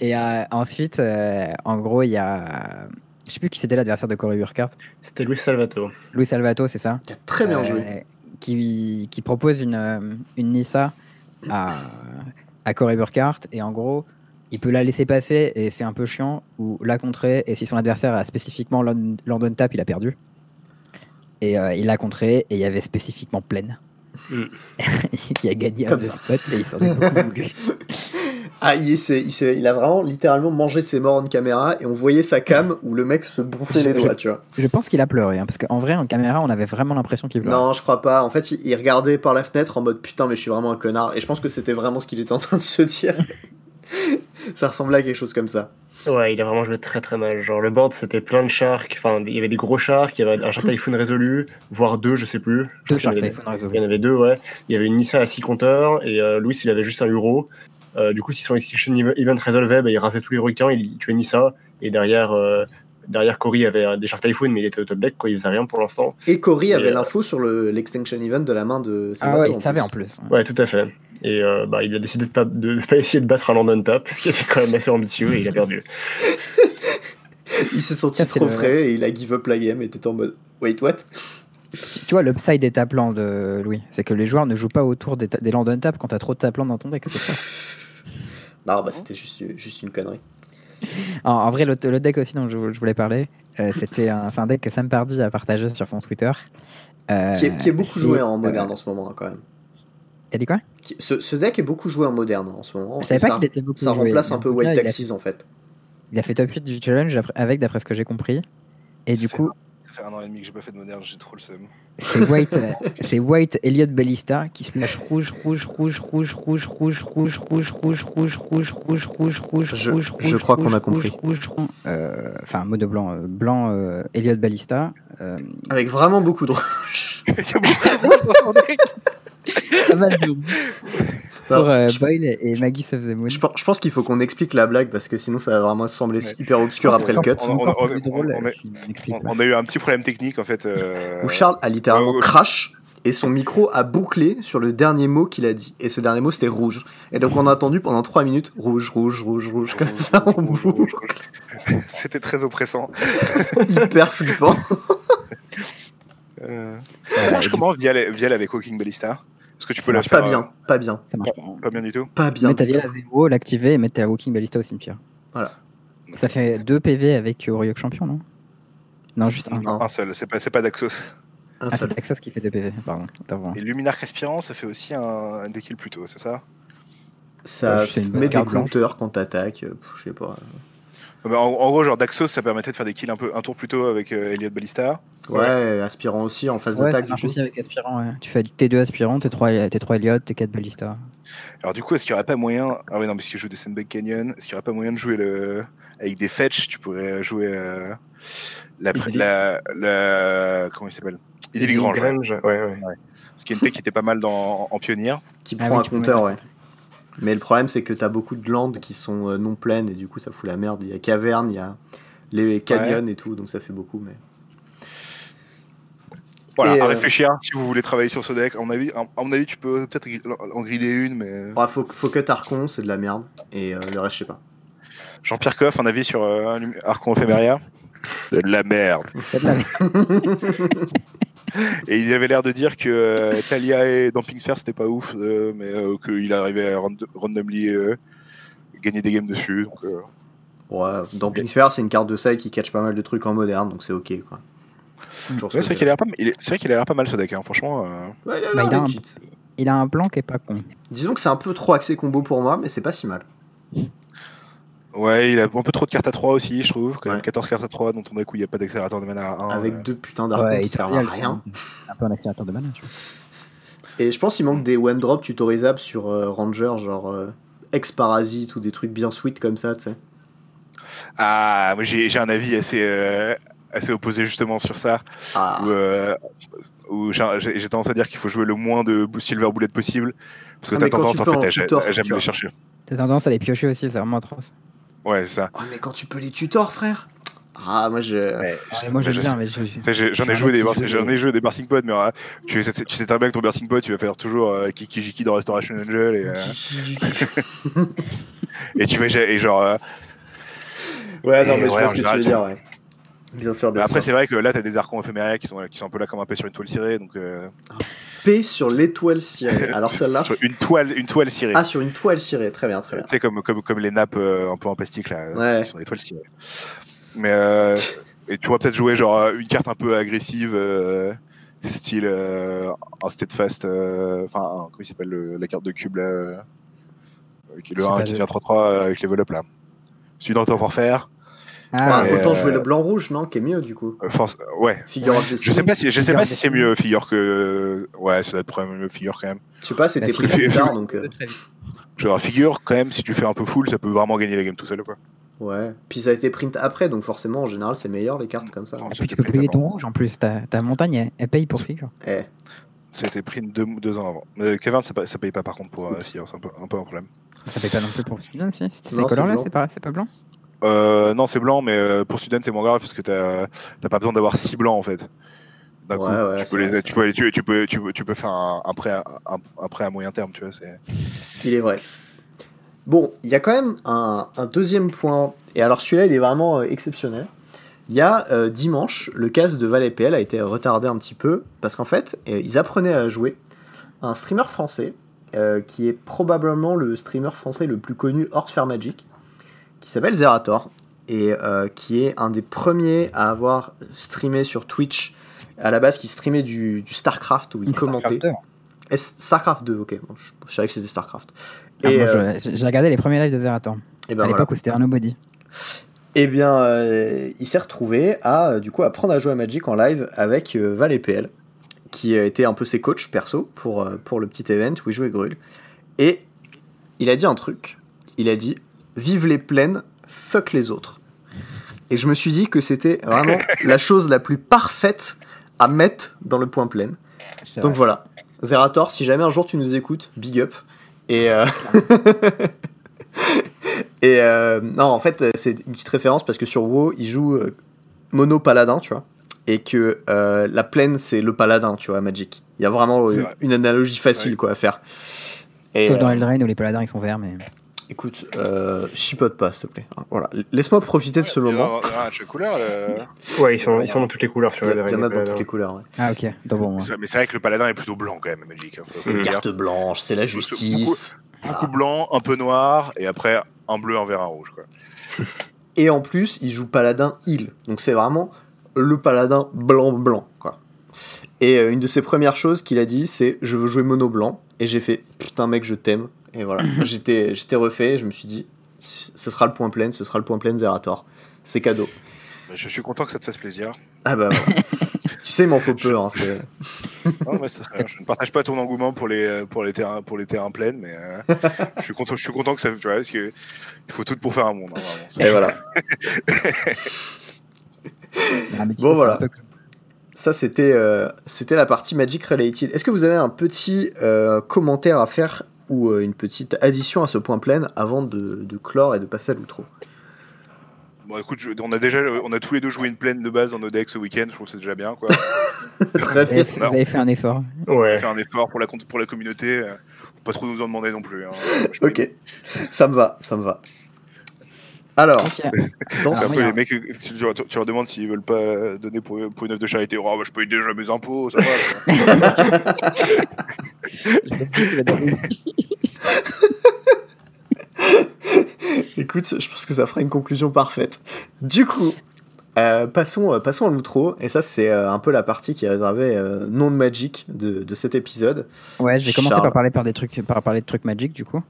Et euh, ensuite, en gros, il y a. Je sais plus qui c'était l'adversaire de Corey Burkhardt. C'était Luis Salvato. Louis Salvato, c'est ça Qui a très bien Euh, joué. Qui, qui propose une, euh, une Nissa à, à Corey Burkhardt. Et en gros, il peut la laisser passer et c'est un peu chiant. Ou la contrer. Et si son adversaire a spécifiquement Lon- London Tap, il a perdu. Et euh, il l'a contré et il y avait spécifiquement pleine. Mm. qui a gagné Comme un ça. spot et il s'en est beaucoup voulu. Ah, il, s'est- il, a vraiment littéralement mangé ses morts en caméra et on voyait sa cam où le mec se bouffait les Je- doigts, tu vois. Je pense qu'il a pleuré, hein, parce qu'en vrai, en caméra, on avait vraiment l'impression qu'il pleurait. Non, je crois pas. En fait, il, il regardait par la fenêtre en mode putain, mais je suis vraiment un connard. Et je pense que c'était vraiment ce qu'il était en train de se dire. ça ressemblait à quelque chose comme ça. Ouais, il a vraiment joué très très mal. Genre le board c'était plein de sharks, enfin il y avait des gros sharks, il y avait un shark typhoon résolu, voire deux, je sais plus. Je Deux Shark Typhoon Il y en avait deux, ouais. Il y avait une Nissa à 6 compteurs et euh, Louis il avait juste un Euro. Euh, du coup, si son Extinction Event résolvait, bah, il rasait tous les requins, il tuait Nissa. Et derrière, euh, derrière Cory avait des Shark Typhoon, mais il était au top deck, quoi, il faisait rien pour l'instant. Et Cory avait euh, l'info sur le- l'extinction event de la main de Ah ouais, en il savait en plus. Ouais, tout à fait. Et euh, bah, il a décidé de pas, de pas essayer de battre un London Tap, ce qui était quand même assez ambitieux, et il a perdu. Il s'est senti Ça, trop le- frais et il a give up la game et était en mode wait what? Tu, vois, l'upside des taplans de Louis, c'est que les joueurs ne jouent pas autour des, des London Tap quand t'as trop de taplans dans ton deck. Non, bah c'était juste, juste une connerie. en, en vrai, le, le deck aussi dont je, je voulais parler, euh, c'était un, c'est un deck que Sam Pardy a partagé sur son Twitter. Euh, Qui est, qui est beaucoup joué en euh, moderne en ce moment, hein, quand même. T'as dit quoi? Qui- Ce, ce deck est beaucoup joué en moderne en ce moment. Je savais et pas ça, qu'il était beaucoup ça joué. remplace un peu White cas, il a- Taxis en fait. Il a fait top 8 du challenge avec, d'après ce que j'ai compris. Et Ça du fait coup, Ça fait un an et demi que j'ai pas fait de moderne, j'ai trop le seum. C'est White, euh, c'est White Elliot Bellista qui splash rouge, rouge, rouge, rouge, rouge, rouge, rouge, rouge, rouge, rouge, rouge, rouge, rouge, rouge, Je- rouge, je rouge, crois qu'on a rouge, compris. rouge, rouge, euh, Enfin, mot de blanc, euh, blanc euh, Elliot Ballista. euh, Avec vraiment beaucoup rouge. Rouge pas mal de rouge. Pour Alors, euh, je- Boyle et Maggie of the Moon. Je, pense- je pense qu'il faut qu'on explique la blague parce que sinon ça va vraiment sembler Ouais. hyper obscur après le cut. On- a eu un petit problème technique en fait. euh, Où Charles a littéralement ouais, ouais. crash et son micro a bouclé sur le dernier mot qu'il a dit. Et ce dernier mot c'était rouge. Et donc on a attendu pendant 3 minutes rouge, rouge, rouge, rouge, comme rouge, ça en rouge, rouge, boucle. rouge. C'était très oppressant. Hyper flippant. Euh, ça marche comment Vial, Vial avec Walking Ballista? Est-ce que tu peux la faire Pas bien, pas bien, Ça marche pas. euh, Pas bien du tout. pas bien. Mettre ta vielle à zéro, l'activer et mettre ta Walking Ballista au cimetière. Voilà. Ça fait 2 PV avec Oriok Champion, non? Non, juste un. Non. Un seul, c'est pas, c'est pas Daxos. Un Ah, seul. c'est Axos qui fait 2 PV, pardon. Attends, Et Luminarque Aspirant, ça fait aussi un, un dékill plus tôt, c'est ça? Ça Ouais, met des compteurs quand t'attaques. euh, Je sais pas. Non, mais en, en gros, genre Daxos, ça permettait de faire des kills un, peu, un tour plus tôt avec euh, Elliot Ballista. Ouais, aspirant aussi en phase Ouais, ça d'attaque du marche coup. aussi avec Aspirant, ouais. Tu fais du T2 Aspirant, T3, T3 Elliot, T4 Ballista. Alors du coup, est-ce qu'il n'y aurait pas moyen... Ah oui, non, parce que je joue des Sandbag Canyon. Est-ce qu'il n'y aurait pas moyen de jouer le... avec des fetch Tu pourrais jouer euh, la, la, la... Comment il s'appelle? Idyllic Grange. ouais. Grange, ouais, ouais. Ce qui est une tech qui était pas mal dans, en pionnière. Qui Ah prend oui, un compteur, ouais. Mais le problème, c'est que t'as beaucoup de landes qui sont euh, non pleines et du coup, ça fout la merde. Il y a caverne, il y a les canyons et tout, donc ça fait beaucoup. Mais Voilà, Et, à euh, réfléchir si vous voulez travailler sur ce deck. À mon avis, à mon avis tu peux peut-être en grider une, mais... Ouais, faut, faut que Archon, c'est de la merde. Et euh, le reste, je sais pas. Jean-Pierre Coff, un avis sur euh, Archon Ephemeria? C'est de la merde. Et il avait l'air de dire que euh, Talia et Damping Sphere c'était pas ouf, euh, mais euh, qu'il arrivait à rand- randomly euh, gagner des games dessus. Donc, euh, Ouais, Damping Sphere, c'est une carte de side qui catch pas mal de trucs en moderne, donc c'est ok. Quoi. Ouais, que c'est vrai qu'il a l'air pas, il est- a mal ce deck, hein, franchement. euh. Ouais, il a Bah, il a un-. Il a un plan qui est pas con. Disons que c'est un peu trop axé combo pour moi, mais c'est pas si mal. Ouais, il a un peu trop de cartes à 3 aussi, je trouve. Quand même Ouais. 14 cartes à 3 dans ton deck où il n'y a pas d'accélérateur de mana à 1. Avec euh. deux putains d'archons qui servent à rien. Un peu un accélérateur de mana, tu vois. Et je pense qu'il manque des one drop tutorisables sur euh, Ranger, genre euh, ex-parasite ou des trucs bien sweet comme ça, tu sais. Ah, moi j'ai un avis assez, euh, assez opposé justement sur ça. Ah, Où, euh, où j'ai tendance à dire qu'il faut jouer le moins de silver bullet possible. Parce que Ah, t'as tendance tu en fait à jamais les chercher. T'as tendance à les piocher aussi, c'est vraiment atroce. Ouais, c'est ça. Ouais, mais quand tu peux les tutors, frère Ah, moi je. Ouais. Ouais, moi je j'aime bien, mais je, je- J'en j'ai ai, joué des, j'en ai joué des Barsing Pod, mais euh, tu, sais, tu sais très bien que ton Barsing Pod, tu vas faire toujours euh, Kiki Jiki dans Restoration Angel et, euh, et tu vas et genre. euh, Ouais, non, Et mais je ouais, vois ce que tu veux dire, ouais. Bien sûr, bien mais après, c'est vrai que là, t'as des archons éphéméria qui sont, qui sont un peu là comme un P sur une toile cirée, donc euh, P sur l'étoile cirée. Alors celle-là. sur une toile, une toile cirée. Ah, sur une toile cirée, très bien, très bien. Tu sais, comme, comme, comme les nappes euh, un peu en plastique là, Ouais. qui sont des toiles cirées. Mais euh, et tu vas peut-être jouer genre euh, une carte un peu agressive, euh, style euh, un steadfast, euh, enfin, comment il s'appelle le- la carte de cube là, euh, qui est le Je sais 1 pas, qui devient 3-3 euh, avec les up là. Celui dans Top Warfare, Ah, Ouais, et, autant euh, jouer le blanc-rouge, non Qui est mieux, du coup. euh, force, ouais. Figure of Je sais pas si, je sais pas si c'est mieux figure que, ouais, ça doit être probablement mieux figure quand même. Je sais pas, c'était pris figure- plus tard, donc. euh. Genre figure quand même, si tu fais un peu full, ça peut vraiment gagner la game tout seul quoi. Ouais. Puis ça a été print après, donc forcément, en général, c'est meilleur les cartes comme ça. Non, puis tu peux payer ton rouge en plus. Ta, ta montagne, elle, elle paye pour figure. Eh. Ça a été pris deux, deux ans avant. Mais Kevin, ça, pa- ça paye pas par contre pour euh, figure, c'est un peu, un peu un problème. Ça paye pas non plus pour Student, si C'est ces Non, c'est pas, c'est pas blanc Euh, non, c'est blanc, mais euh, pour Student, c'est moins grave parce que t'as pas besoin d'avoir six blancs en fait. D'un coup, Ouais, ouais, tu, peux les, tu, peux, tu, tu peux, tu, peux, tu peux faire un, un, prêt à, un, un prêt à moyen terme, tu vois. c'est- Il est vrai. Bon, il y a quand même un, un deuxième point, et alors celui-là, il est vraiment euh, exceptionnel. Il y a euh, dimanche, le cast de Val PL a été retardé un petit peu, parce qu'en fait, euh, ils apprenaient à jouer un streamer français, euh, qui est probablement le streamer français le plus connu hors Sphere Magic, qui s'appelle Zerator, et euh, qui est un des premiers à avoir streamé sur Twitch, à la base qui streamait du, du StarCraft, où il commentait. Starcraft Et StarCraft 2, ok, bon, je, je savais que c'était StarCraft. Ah, Et, euh, j'ai regardé les premiers lives de Zerator. et ben à voilà. l'époque où c'était un nobody. Eh bien, euh, il s'est retrouvé à du coup apprendre à jouer à Magic en live avec Val et PL, qui a été un peu ses coachs perso pour, pour le petit event où il jouait Grul. Et il a dit un truc. Il a dit Vive les plaines, fuck les autres. Et je me suis dit que c'était vraiment la chose la plus parfaite à mettre dans le point plein. Donc vrai. voilà. Zerator, si jamais un jour tu nous écoutes, big up. Et, euh, et euh, non, en fait, c'est une petite référence parce que sur WoW, il joue euh, mono paladin, tu vois. Et que euh, la plaine, c'est le paladin, tu vois, Magic. Il y a vraiment euh, vrai. une analogie facile, quoi, à faire. Et, Sauf dans Eldraine où les paladins ils sont verts, mais. Écoute, euh, chipote pas, s'il te plaît. Voilà. Laisse-moi profiter de ce a moment. il y a un chaque couleur. euh, Ouais, ils sont, ils sont dans toutes les couleurs sur Il y les en a dans Paladins. toutes les couleurs. ouais. Ah ok, donc bon. Mais ouais. c'est- Mais c'est vrai que le paladin est plutôt blanc quand même, Magic. hein, C'est une dire. carte blanche, c'est la justice. Beaucoup blanc, un peu noir, et après un bleu, un vert, un rouge. Quoi. Et en plus, il joue paladin heal. Donc c'est vraiment le paladin blanc-blanc, quoi. Et euh, une de ses premières choses qu'il a dit, c'est je veux jouer mono blanc. Et j'ai fait putain mec, je t'aime. Et voilà, j'étais j'étais refait. Je me suis dit, ce sera le point plein, ce sera le point plein Zerator. C'est cadeau. Je suis content que ça te fasse plaisir. Ah bah, voilà. tu sais, il m'en faut peu. Hein, c'est- Non, mais c'est très bien. je ne partage pas ton engouement pour les, pour les, terrains, pour les terrains pleins, mais euh, je, suis content, je suis content que ça. Tu vois, parce que il faut tout pour faire un monde. hein, vraiment. Et voilà. Bon, voilà. peu Ça, c'était euh, c'était la partie Magic Related. Est-ce que vous avez un petit euh, commentaire à faire ou euh, une petite addition à ce point plein avant de, de clore et de passer à l'outro Bon, écoute, je- on a déjà, on a tous les deux joué une plaine de base dans nos decks ce week-end. Je trouve que c'est déjà bien. Quoi. Très Vous avez, bien. vous avez fait un effort. On Ouais. a fait un effort pour la, pour la communauté. euh, Faut pas trop nous en demander non plus. hein. Ok, ça me va, ça me va. Alors, dans un peu les mecs, tu, tu- tu leur demandes s'ils veulent pas donner pour, pour une œuvre de charité. Oh, bah, je paye déjà mes impôts, ça va. écoute, je pense que ça fera une conclusion parfaite. Du coup, euh, passons, euh, passons à l'outro. Et ça, c'est euh, un peu la partie qui est réservée euh, non de Magic de, de cet épisode. Ouais, je vais commencer par parler par des trucs, par parler de trucs magiques du coup.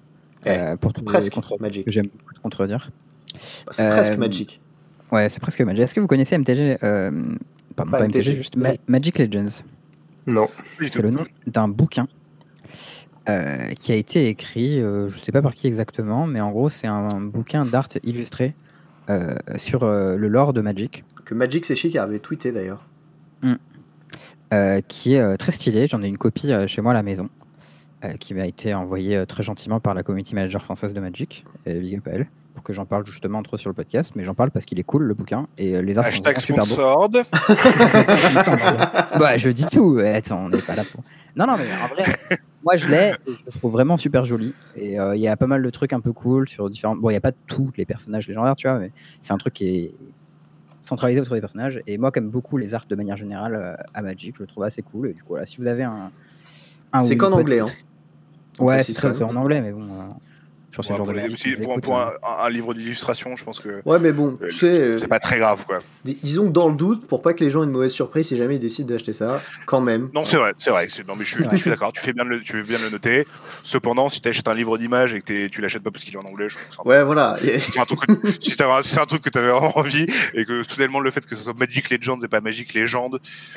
Eh, Euh, pour tout presque contre Magic. que j'aime beaucoup contredire. C'est Euh, presque Magic. Ouais, c'est presque Magic. Est-ce que vous connaissez MTG euh, Pardon, Pas pas, MTG, MTG. juste Ma- Magic Legends. Non. C'est le nom d'un bouquin euh, qui a été écrit, euh, je sais pas par qui exactement, mais en gros, c'est un bouquin d'art illustré euh, sur euh, le lore de Magic, Que Magic c'est chic avait tweeté d'ailleurs. euh, qui est euh, très stylé. J'en ai une copie euh, chez moi à la maison, euh, qui m'a été envoyée euh, très gentiment par la community manager française de Magic, big up à elle, pour que j'en parle justement trop sur le podcast. Mais j'en parle parce qu'il est cool le bouquin et euh, les arts sont Hashtag vraiment super beaux. sponsored. bah, je dis tout. Attends, on n'est pas là pour. Non, non, mais en vrai, moi je l'ai et je le trouve vraiment super joli. Et euh, il y a pas mal de trucs un peu cool sur différents. Bon, il n'y a pas tous les personnages légendaires, tu vois, mais c'est un truc qui est centralisé autour des personnages. Et moi, comme beaucoup les arts de manière générale euh, à Magic, je le trouve assez cool. Et du coup, voilà, si vous avez un. un C'est qu'en anglais, hein. Ouais, c'est très en anglais, mais bon. Sur ce Pour, genre de les- merde, aussi, je pour, euh, un, un livre d'illustration, je pense que Ouais, mais bon, euh, tu sais, euh, c'est pas très grave. quoi. dis- disons que dans le doute, pour pas que les gens aient une mauvaise surprise si jamais ils décident d'acheter ça, quand même. Non, c'est vrai, c'est vrai. Non, mais je, suis- je d'accord. Tu fais bien de le, tu fais bien de le noter. Cependant, si tu achètes un livre d'images et que tu l'achètes pas parce qu'il est en anglais, je trouve que c'est un peu- Ouais, voilà. C'est un truc que, si c'est un truc que tu avais vraiment envie et que soudainement le fait que ce soit Magic Legends et pas Magic Legend.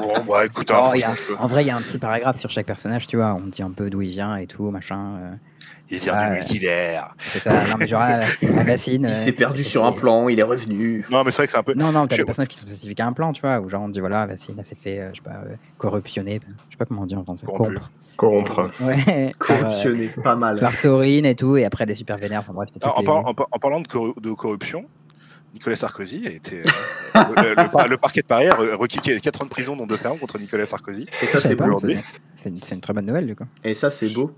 bon, bah écoute, hein, Oh, a- En vrai, il y a un petit paragraphe sur chaque personnage, tu vois. On dit un peu d'où il vient et tout, machin. euh, il vient Ah, du multivers. c'est ça. Non, mais genre, la, la bassine. il euh, s'est perdu et sur un plan, il est revenu. Non, mais c'est vrai que c'est un peu. Non, non, t'as des personnages qui sont spécifiques à un plan, tu vois, où genre on dit voilà, Vassine, là, s'est fait, euh, je sais pas, euh, corruptionner, je sais pas comment on dit en français, Corrompu. corrompre. Corrompre. Ouais, par, euh, Corruptionné, pas mal. par Saurine et tout, et après les super vénères, enfin bref, c'était Alors, en, par- en par- en parlant de, corru- de corruption, Nicolas Sarkozy a été. euh, le, le par- le parquet de Paris a re- requis 4 ans de prison, dont 2 fermes contre Nicolas Sarkozy. Et ça, c'est beau. aujourd'hui. c'est- C'est une, c'est une très bonne nouvelle, du coup. Et ça, c'est beau.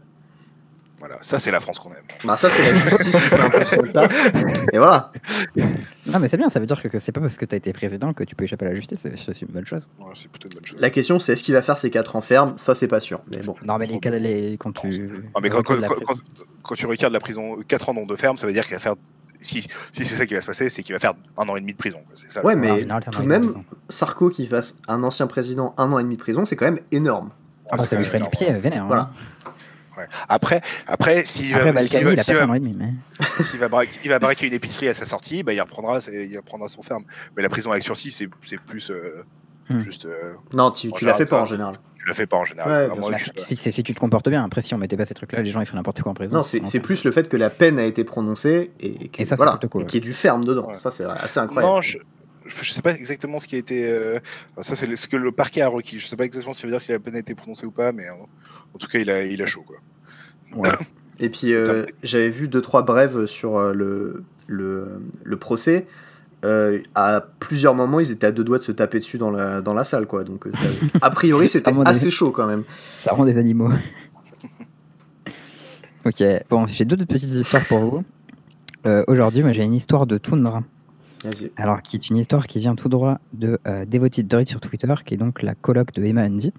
Voilà, ça c'est la France qu'on aime. Bah, ça, c'est la justice qui fait un peu son taf. Et voilà. Non, mais c'est bien, ça veut dire que, que c'est pas parce que t'as été président que tu peux échapper à la justice, c'est- une bonne chose. Ouais, c'est plutôt une bonne chose. La question, c'est est-ce qu'il va faire ses 4 ans ferme Ça, c'est pas sûr. Mais bon. Non, mais les cas, les, quand tu. Non, mais quand, quand, quand- prison- quand- quand tu regardes la prison 4 ans, dont 2 fermes, ça veut dire qu'il va faire. Si, si c'est ça qui va se passer, c'est qu'il va faire un an et demi de prison. ça. Ouais, le- mais général, tout de même, de. Sarko qui fasse un ancien président un an et demi de prison, c'est quand même énorme. Ah, bah, ça lui ferait les pieds, vénère. hein. Ouais. Après, après s'il Après, va, s'il va, a s'il fait va- s'il s'il braquer une épicerie à sa sortie, bah, il, reprendra, il reprendra son ferme. Mais la prison avec sursis, c'est c'est plus euh, Hmm. juste. euh, Non, tu, tu la général, fais pas en général. tu la fais pas en général. Ouais, Bah, si, c'est- si tu te comportes bien, après, si on mettait pas ces trucs-là, les gens ils feraient n'importe quoi en prison. Non, c'est c'est plus le fait que la peine a été prononcée et, que- Et ça, c'est voilà, cool, et qu'il y ait du ferme dedans. Ouais. Ça, c'est assez incroyable. Non, je, je sais pas exactement ce qui a été. euh, ça, c'est ce que le parquet a requis. Je sais pas exactement si ça veut dire que la peine a été prononcée ou pas, mais en tout cas, il a, il a chaud, quoi. Ouais. Et puis euh, j'avais vu deux trois brèves sur euh, le, le, le procès. Euh, à plusieurs moments, ils étaient à deux doigts de se taper dessus dans la, dans la salle, quoi. Donc, ça- a priori, c'était des- assez chaud quand même. Ça rend des animaux. ok, bon, j'ai d'autres petites histoires pour vous. Euh, Aujourd'hui, moi j'ai une histoire de Toundra. Vas-y. Alors, qui est une histoire qui vient tout droit de euh, Devoted Droid sur Twitter, qui est donc la coloc de Emma Andy.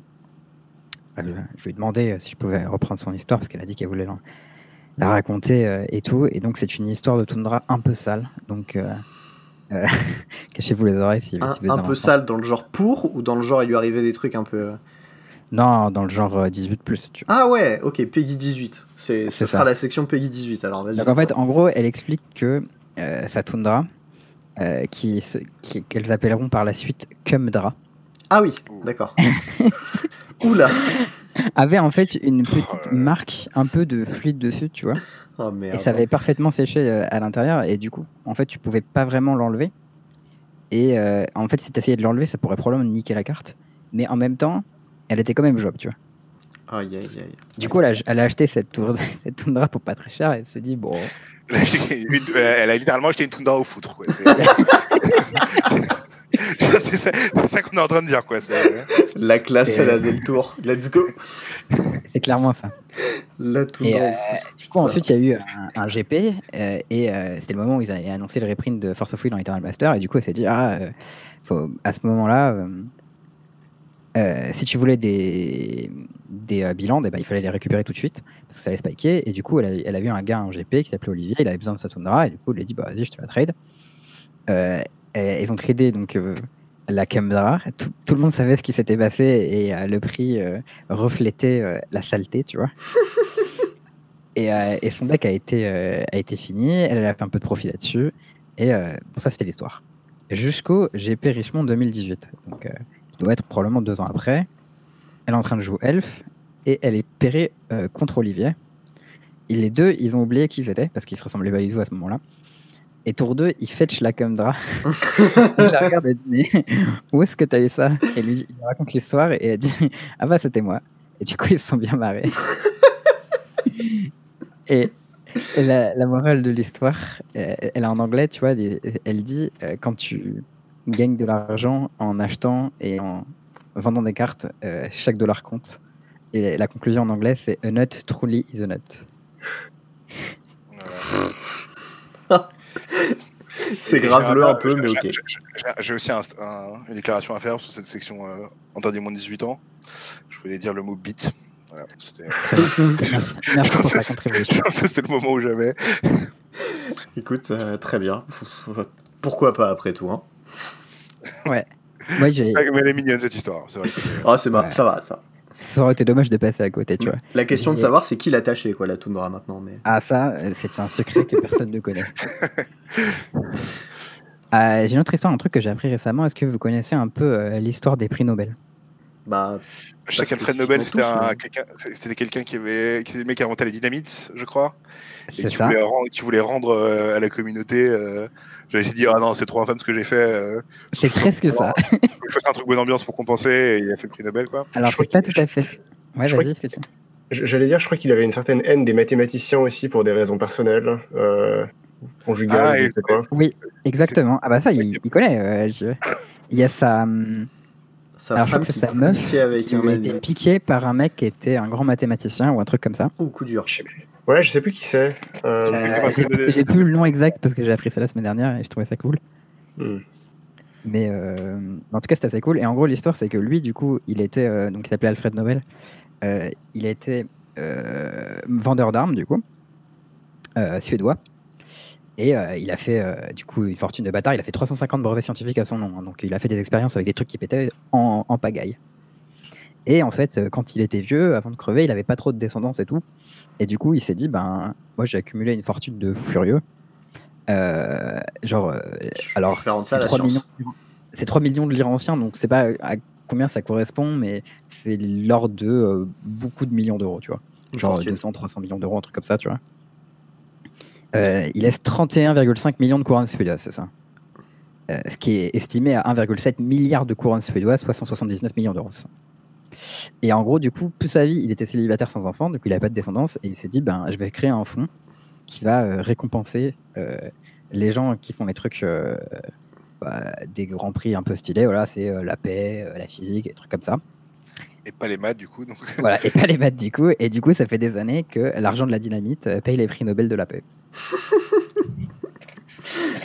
Je, lui ai demandé euh, si je pouvais reprendre son histoire, parce qu'elle a dit qu'elle voulait la, la raconter euh, et tout. Et donc, c'est une histoire de Toundra un peu sale. Donc, euh, cachez-vous les oreilles si, Un, si vous êtes un un peu enfant. sale dans le genre pour ou dans le genre il lui arrivait des trucs un peu. Non, dans le genre euh, 18, tu vois. Ah ouais, ok, Peggy 18. C'est, ce C'est sera ça. la section Peggy 18. Alors vas-y. Donc en fait, en gros, elle explique que euh, sa toundra, euh, qui- qu'elles appelleront par la suite Cumdra, Ah oui, d'accord. Oula. avait en fait une petite marque un peu de fluide dessus, tu vois. Oh merde. Et ça avait parfaitement séché euh, à l'intérieur. Et du coup, en fait, tu pouvais pas vraiment l'enlever. Et euh, en fait, si tu essayais de l'enlever, ça pourrait probablement niquer la carte. Mais en même temps, elle était quand même jouable, tu vois. Aïe aïe aïe. Du coup, elle a, elle a acheté cette, tour, cette toundra pour pas très cher. Et elle s'est dit, bon, Elle a, acheté une- elle a littéralement acheté une Tundra au foutre. quoi. C'est ça, c'est ça qu'on est en train de dire. Quoi. C'est- La classe, Et- elle a fait le tour. Let's go. c'est clairement ça. La dans euh. Du coup, ensuite, il y a eu un, un GP euh, et euh, c'était le moment où ils avaient annoncé le reprint de Force of Will dans Eternal Master. Et du coup, elle s'est dit Ah, euh, faut, à ce moment-là, euh, si tu voulais des, des euh, bilans, eh ben, il fallait les récupérer tout de suite parce que ça allait spiker. Et du coup, elle a, elle a vu un gars en GP qui s'appelait Olivier. Il avait besoin de sa Tundra et du coup, il lui a dit Bah, vas-y, je te la trade. Euh, et ils ont tradé donc. la Camdra, tout, tout le monde savait ce qui s'était passé et le prix reflétait la saleté, tu vois. Et, et son deck a été, a été fini, elle, elle a fait un peu de profit là-dessus. Et bon, ça, c'était l'histoire. Jusqu'au GP Richmond 2018. Donc, doit être probablement deux ans après. Elle est en train de jouer Elf et elle est pérée euh, contre Olivier. Et les deux, ils ont oublié qui c'était parce qu'ils se ressemblaient pas du tout à ce moment-là. Et tour 2, il fetch la Cumdra. il la regarde et dit Mais où est-ce que tu as eu ça? Et lui, dit- il raconte l'histoire et elle dit Ah bah, c'était moi. Et du coup, ils se sont bien marrés. Et la, la morale de l'histoire, euh, elle est en anglais, tu vois, elle, elle dit euh, quand tu gagnes de l'argent en achetant et en vendant des cartes, euh, chaque dollar compte. Et la conclusion en anglais, c'est A nut truly is a nut. C'est Et j'ai graveleux un peu, mais ok. j'ai- aussi un- un- une déclaration à faire sur cette section euh, interdit moins de 18 ans. Je voulais dire le mot bit. Voilà, c'était- le moment où jamais. Écoute, euh, très bien. Pourquoi pas après tout, hein Moi, j'ai- Mais elle est mignonne cette histoire. C'est vrai. que c'est- Ah, c'est ma- Ouais. ça va, ça. ça aurait été dommage de passer à côté, tu vois. La question de savoir, c'est qui l'a taché, quoi, la Tundra maintenant. Mais... Ah, ça, euh, c'est un secret que personne ne connaît. Euh, j'ai une autre histoire, un truc que j'ai appris récemment. Est-ce que vous connaissez un peu euh, l'histoire des prix Nobel? Bah, Je sais Parce qu'Alfred que Nobel, c'était quelqu'un c'était quelqu'un qui avait, qui était le mec qui a inventé les dynamites, je crois, et qui voulait, rendre, qui voulait rendre euh, à la communauté. Euh, J'avais essayé de dire ah non c'est trop infâme ce que j'ai fait. Euh, C'est presque ça. faut que je fasse un truc bonne ambiance pour compenser. Et il a fait le prix Nobel quoi. Alors, Je crois c'est pas tout à fait. Ouais, vas-y, Christian. J- J'allais dire, je crois qu'il avait une certaine haine des mathématiciens aussi pour des raisons personnelles, euh, conjugales, Ah, je et- sais pas. Oui, exactement. Ah bah ça, il, il connaît. euh, je- Il y a sa, hum, sa Alors, je crois que c'est qui sa meuf avec qui un a été mec. piqué par un mec qui était un grand mathématicien ou un truc comme ça. Oh, coup dur. Je sais plus. Ouais, je sais plus qui c'est. Euh, Euh, j'ai plus le nom exact parce que j'ai appris ça la semaine dernière et je trouvais ça cool. hmm. Mais euh, en tout cas, c'était assez cool. Et en gros, l'histoire, c'est que lui, du coup, il était, euh, donc il s'appelait Alfred Nobel. Euh, il était euh, vendeur d'armes, du coup, euh, suédois. Et euh, il a fait, euh, du coup, une fortune de bâtard. Il a fait 350 brevets scientifiques à son nom. hein. donc, il a fait des expériences avec des trucs qui pétaient en, en pagaille. Et en fait, euh, quand il était vieux, avant de crever, il avait pas trop de descendance et tout. Et du coup, il s'est dit, ben, moi, j'ai accumulé une fortune de furieux. Euh, genre, euh, alors, rendre ça c'est à la 3 science. millions, c'est 3 millions de lire anciens, donc c'est pas à combien ça correspond, mais c'est l'ordre de euh, beaucoup de millions d'euros, tu vois. Une Genre fortune. 200, 300 millions d'euros, un truc comme ça, tu vois. Euh, il laisse 31,5 millions de couronnes suédoises, c'est ça. Euh, ce qui est estimé à 1,7 milliard de couronnes suédoises, soit 179 millions d'euros. Et en gros, du coup, toute sa vie, il était célibataire sans enfant, donc il n'avait pas de descendance, et il s'est dit, ben, je vais créer un fonds qui va euh, récompenser les gens qui font les trucs, bah, des grands prix un peu stylés, voilà, c'est la paix, la physique, des trucs comme ça. Et pas les maths, du coup. Donc... Voilà, et pas les maths du coup. Et du coup, ça fait des années que l'argent de la dynamite paye les prix Nobel de la paix.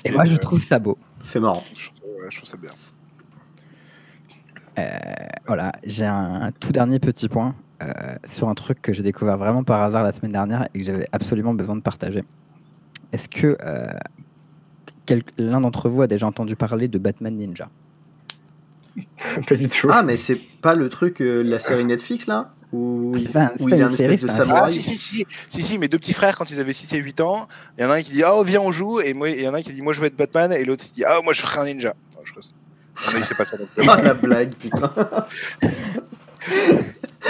Et moi, je Euh, trouve ça beau. C'est marrant. je, trouve- ouais, je trouve ça bien. Voilà, j'ai un, un tout dernier petit point euh, sur un truc que j'ai découvert vraiment par hasard la semaine dernière et que j'avais absolument besoin de partager. Est-ce que euh, quel- l'un d'entre vous a déjà entendu parler de Batman Ninja? Pas du tout. Ah, mais c'est pas le truc, euh, la série Netflix là? Où, Ah, il- y a une espèce de film. Ah, samouraï si, si, si, si, si, si, mes deux petits frères, quand ils avaient 6 et 8 ans, il y en a un qui dit Ah, oh, viens, on joue, et moi, il y en a un qui dit Moi, je veux être Batman, et l'autre, il dit Ah, moi, je ferai un ninja. Je crois- Non, mais c'est pas ça non plus. Ah, la blague, putain.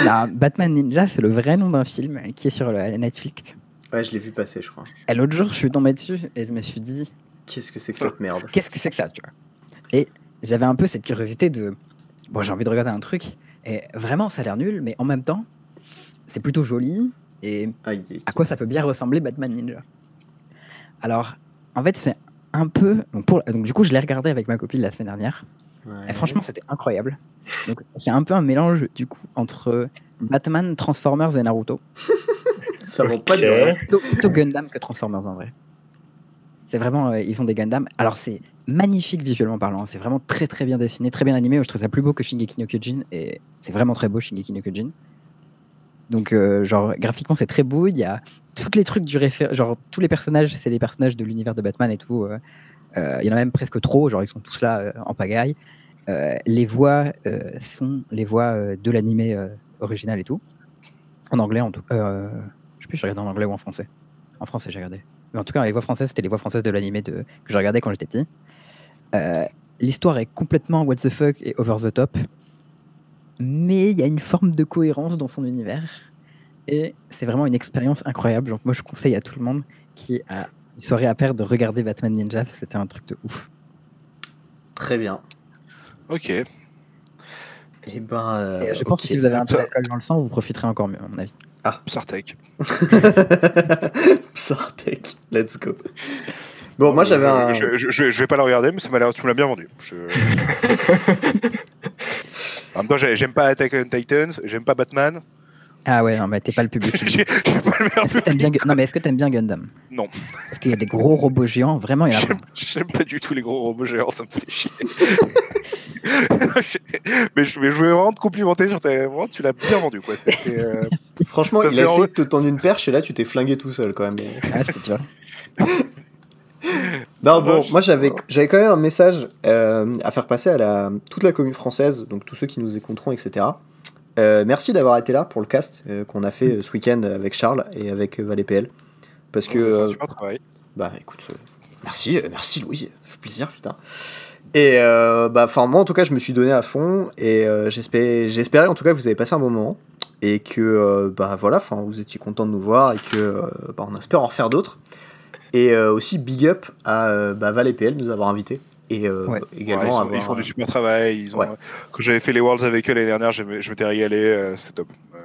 Non, Batman Ninja, c'est le vrai nom d'un film qui est sur le- Netflix. Ouais, je l'ai vu passer, je crois. Et l'autre jour, je suis tombé dessus et je me suis dit Qu'est-ce que c'est que cette merde? Qu'est-ce que c'est que ça, tu vois? Et j'avais un peu cette curiosité de bon, j'ai envie de regarder un truc et vraiment, ça a l'air nul, mais en même temps, c'est plutôt joli et Aïe, aïe. à quoi ça peut bien ressembler Batman Ninja? Alors, en fait, c'est un peu. Donc, pour... donc du coup, je l'ai regardé avec ma copine la semaine dernière. Ouais. Et franchement, c'était incroyable. Donc, c'est un peu un mélange, du coup, entre Batman, Transformers et Naruto. ça va pas. Plutôt, plutôt Gundam que Transformers en vrai. C'est vraiment. euh, ils ont des Gundam. Alors, c'est magnifique visuellement parlant. C'est vraiment très très bien dessiné, très bien animé. Je trouve ça plus beau que Shingeki no Kyojin. Et c'est vraiment très beau, Shingeki no Kyojin. Donc, euh, genre, graphiquement, c'est très beau. Il y a tous les trucs du réfé- Genre, tous les personnages, c'est des personnages de l'univers de Batman et tout. euh, il y en a même presque trop. Genre, ils sont tous là en pagaille. Les voix sont les voix de l'animé original et tout. En anglais, en tout Je sais plus, je regarde en anglais ou en français. En français, j'ai regardé. Mais en tout cas, les voix françaises, c'était les voix françaises de l'animé de... que je regardais quand j'étais petit. Euh, L'histoire est complètement what the fuck et over the top. Mais il y a une forme de cohérence dans son univers. Et c'est vraiment une expérience incroyable. Donc, moi, je conseille à tout le monde qui a une soirée à perdre de regarder Batman Ninja. C'était un truc de ouf. Très bien. Ok. Et ben. euh, Et je pense que si vous avez un peu d'alcool dans le sang, vous profiterez encore mieux, à mon avis. Sartek. Sartek, let's go. Bon, moi j'avais un. Je, je, je- je vais pas le regarder, mais ça m'a l'air, tu me l'as bien vendu. Je- en même temps, j'ai- j'aime pas Attack on Titans, j'aime pas Batman. Ah ouais, non, mais t'es pas le public. Pas le meilleur bien, non, mais est-ce que t'aimes bien Gundam? Non. Parce qu'il y a des gros robots géants, vraiment, il y en a J'aime pas du tout les gros robots géants, ça me fait chier. mais, je, mais je voulais vraiment te complimenter sur ta. Vraiment, tu l'as bien vendu, quoi. Euh, Franchement, Ça il a essayé de te tendre une perche et là tu t'es flingué tout seul quand même. Ah, c'est dur. Non, bon, moi j'avais j'avais quand même un message euh, à faire passer à la, toute la commune française, donc tous ceux qui nous écouteront, etc. Euh, merci d'avoir été là pour le cast euh, qu'on a fait euh, ce week-end avec Charles et avec euh, Valais PL. Parce que, bah écoute, merci, merci Louis, ça fait plaisir, putain. Et bah, enfin, moi en tout cas, je me suis donné à fond et j'espérais, en tout cas que vous avez passé un bon moment et que bah voilà, enfin, vous étiez content de nous voir et que bah, on espère en refaire d'autres. Et aussi big up à bah, Val et PL de nous avoir invités et euh, Ouais. également Ouais, ils, sont- avoir- ils font du super travail. Ils ont, Ouais. Quand j'avais fait les Worlds avec eux l'année dernière, je, m'étais régalé, euh, c'était top. Euh,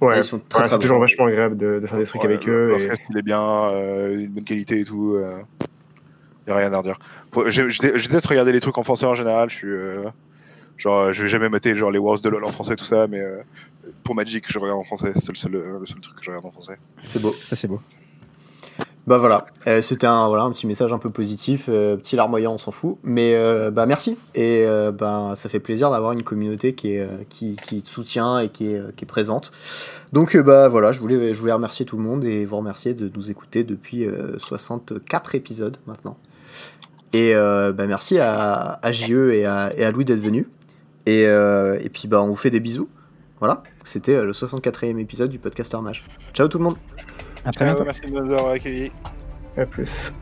Ouais, c'est toujours vachement agréable de, de faire des trucs ouais, avec le- eux. Et... L'orchestre, il est bien, euh, une bonne qualité et tout. Euh, y a rien à redire. Je, je, je déteste regarder les trucs en français en général. Je suis. euh, genre, je vais jamais mater genre, les Worlds de LoL en français, tout ça, mais euh, pour Magic, je regarde en français. C'est le seul, le seul truc que je regarde en français. C'est beau. Ça, c'est beau. Bah voilà, Euh, c'était un, voilà, un petit message un peu positif, euh, petit larmoyant, on s'en fout. Mais euh, bah merci. Et bah, ça fait plaisir d'avoir une communauté qui, est, qui, qui te soutient et qui est, qui est présente. Donc bah voilà, je voulais, je voulais remercier tout le monde et vous remercier de nous écouter depuis euh, 64 épisodes maintenant. Et bah merci à, à JE et à, à Louis d'être venus. Et, et puis bah on vous fait des bisous. Voilà, c'était le 64e épisode du podcast Mage. Ciao tout le monde À très bientôt. Merci de nous avoir accueillis. À plus.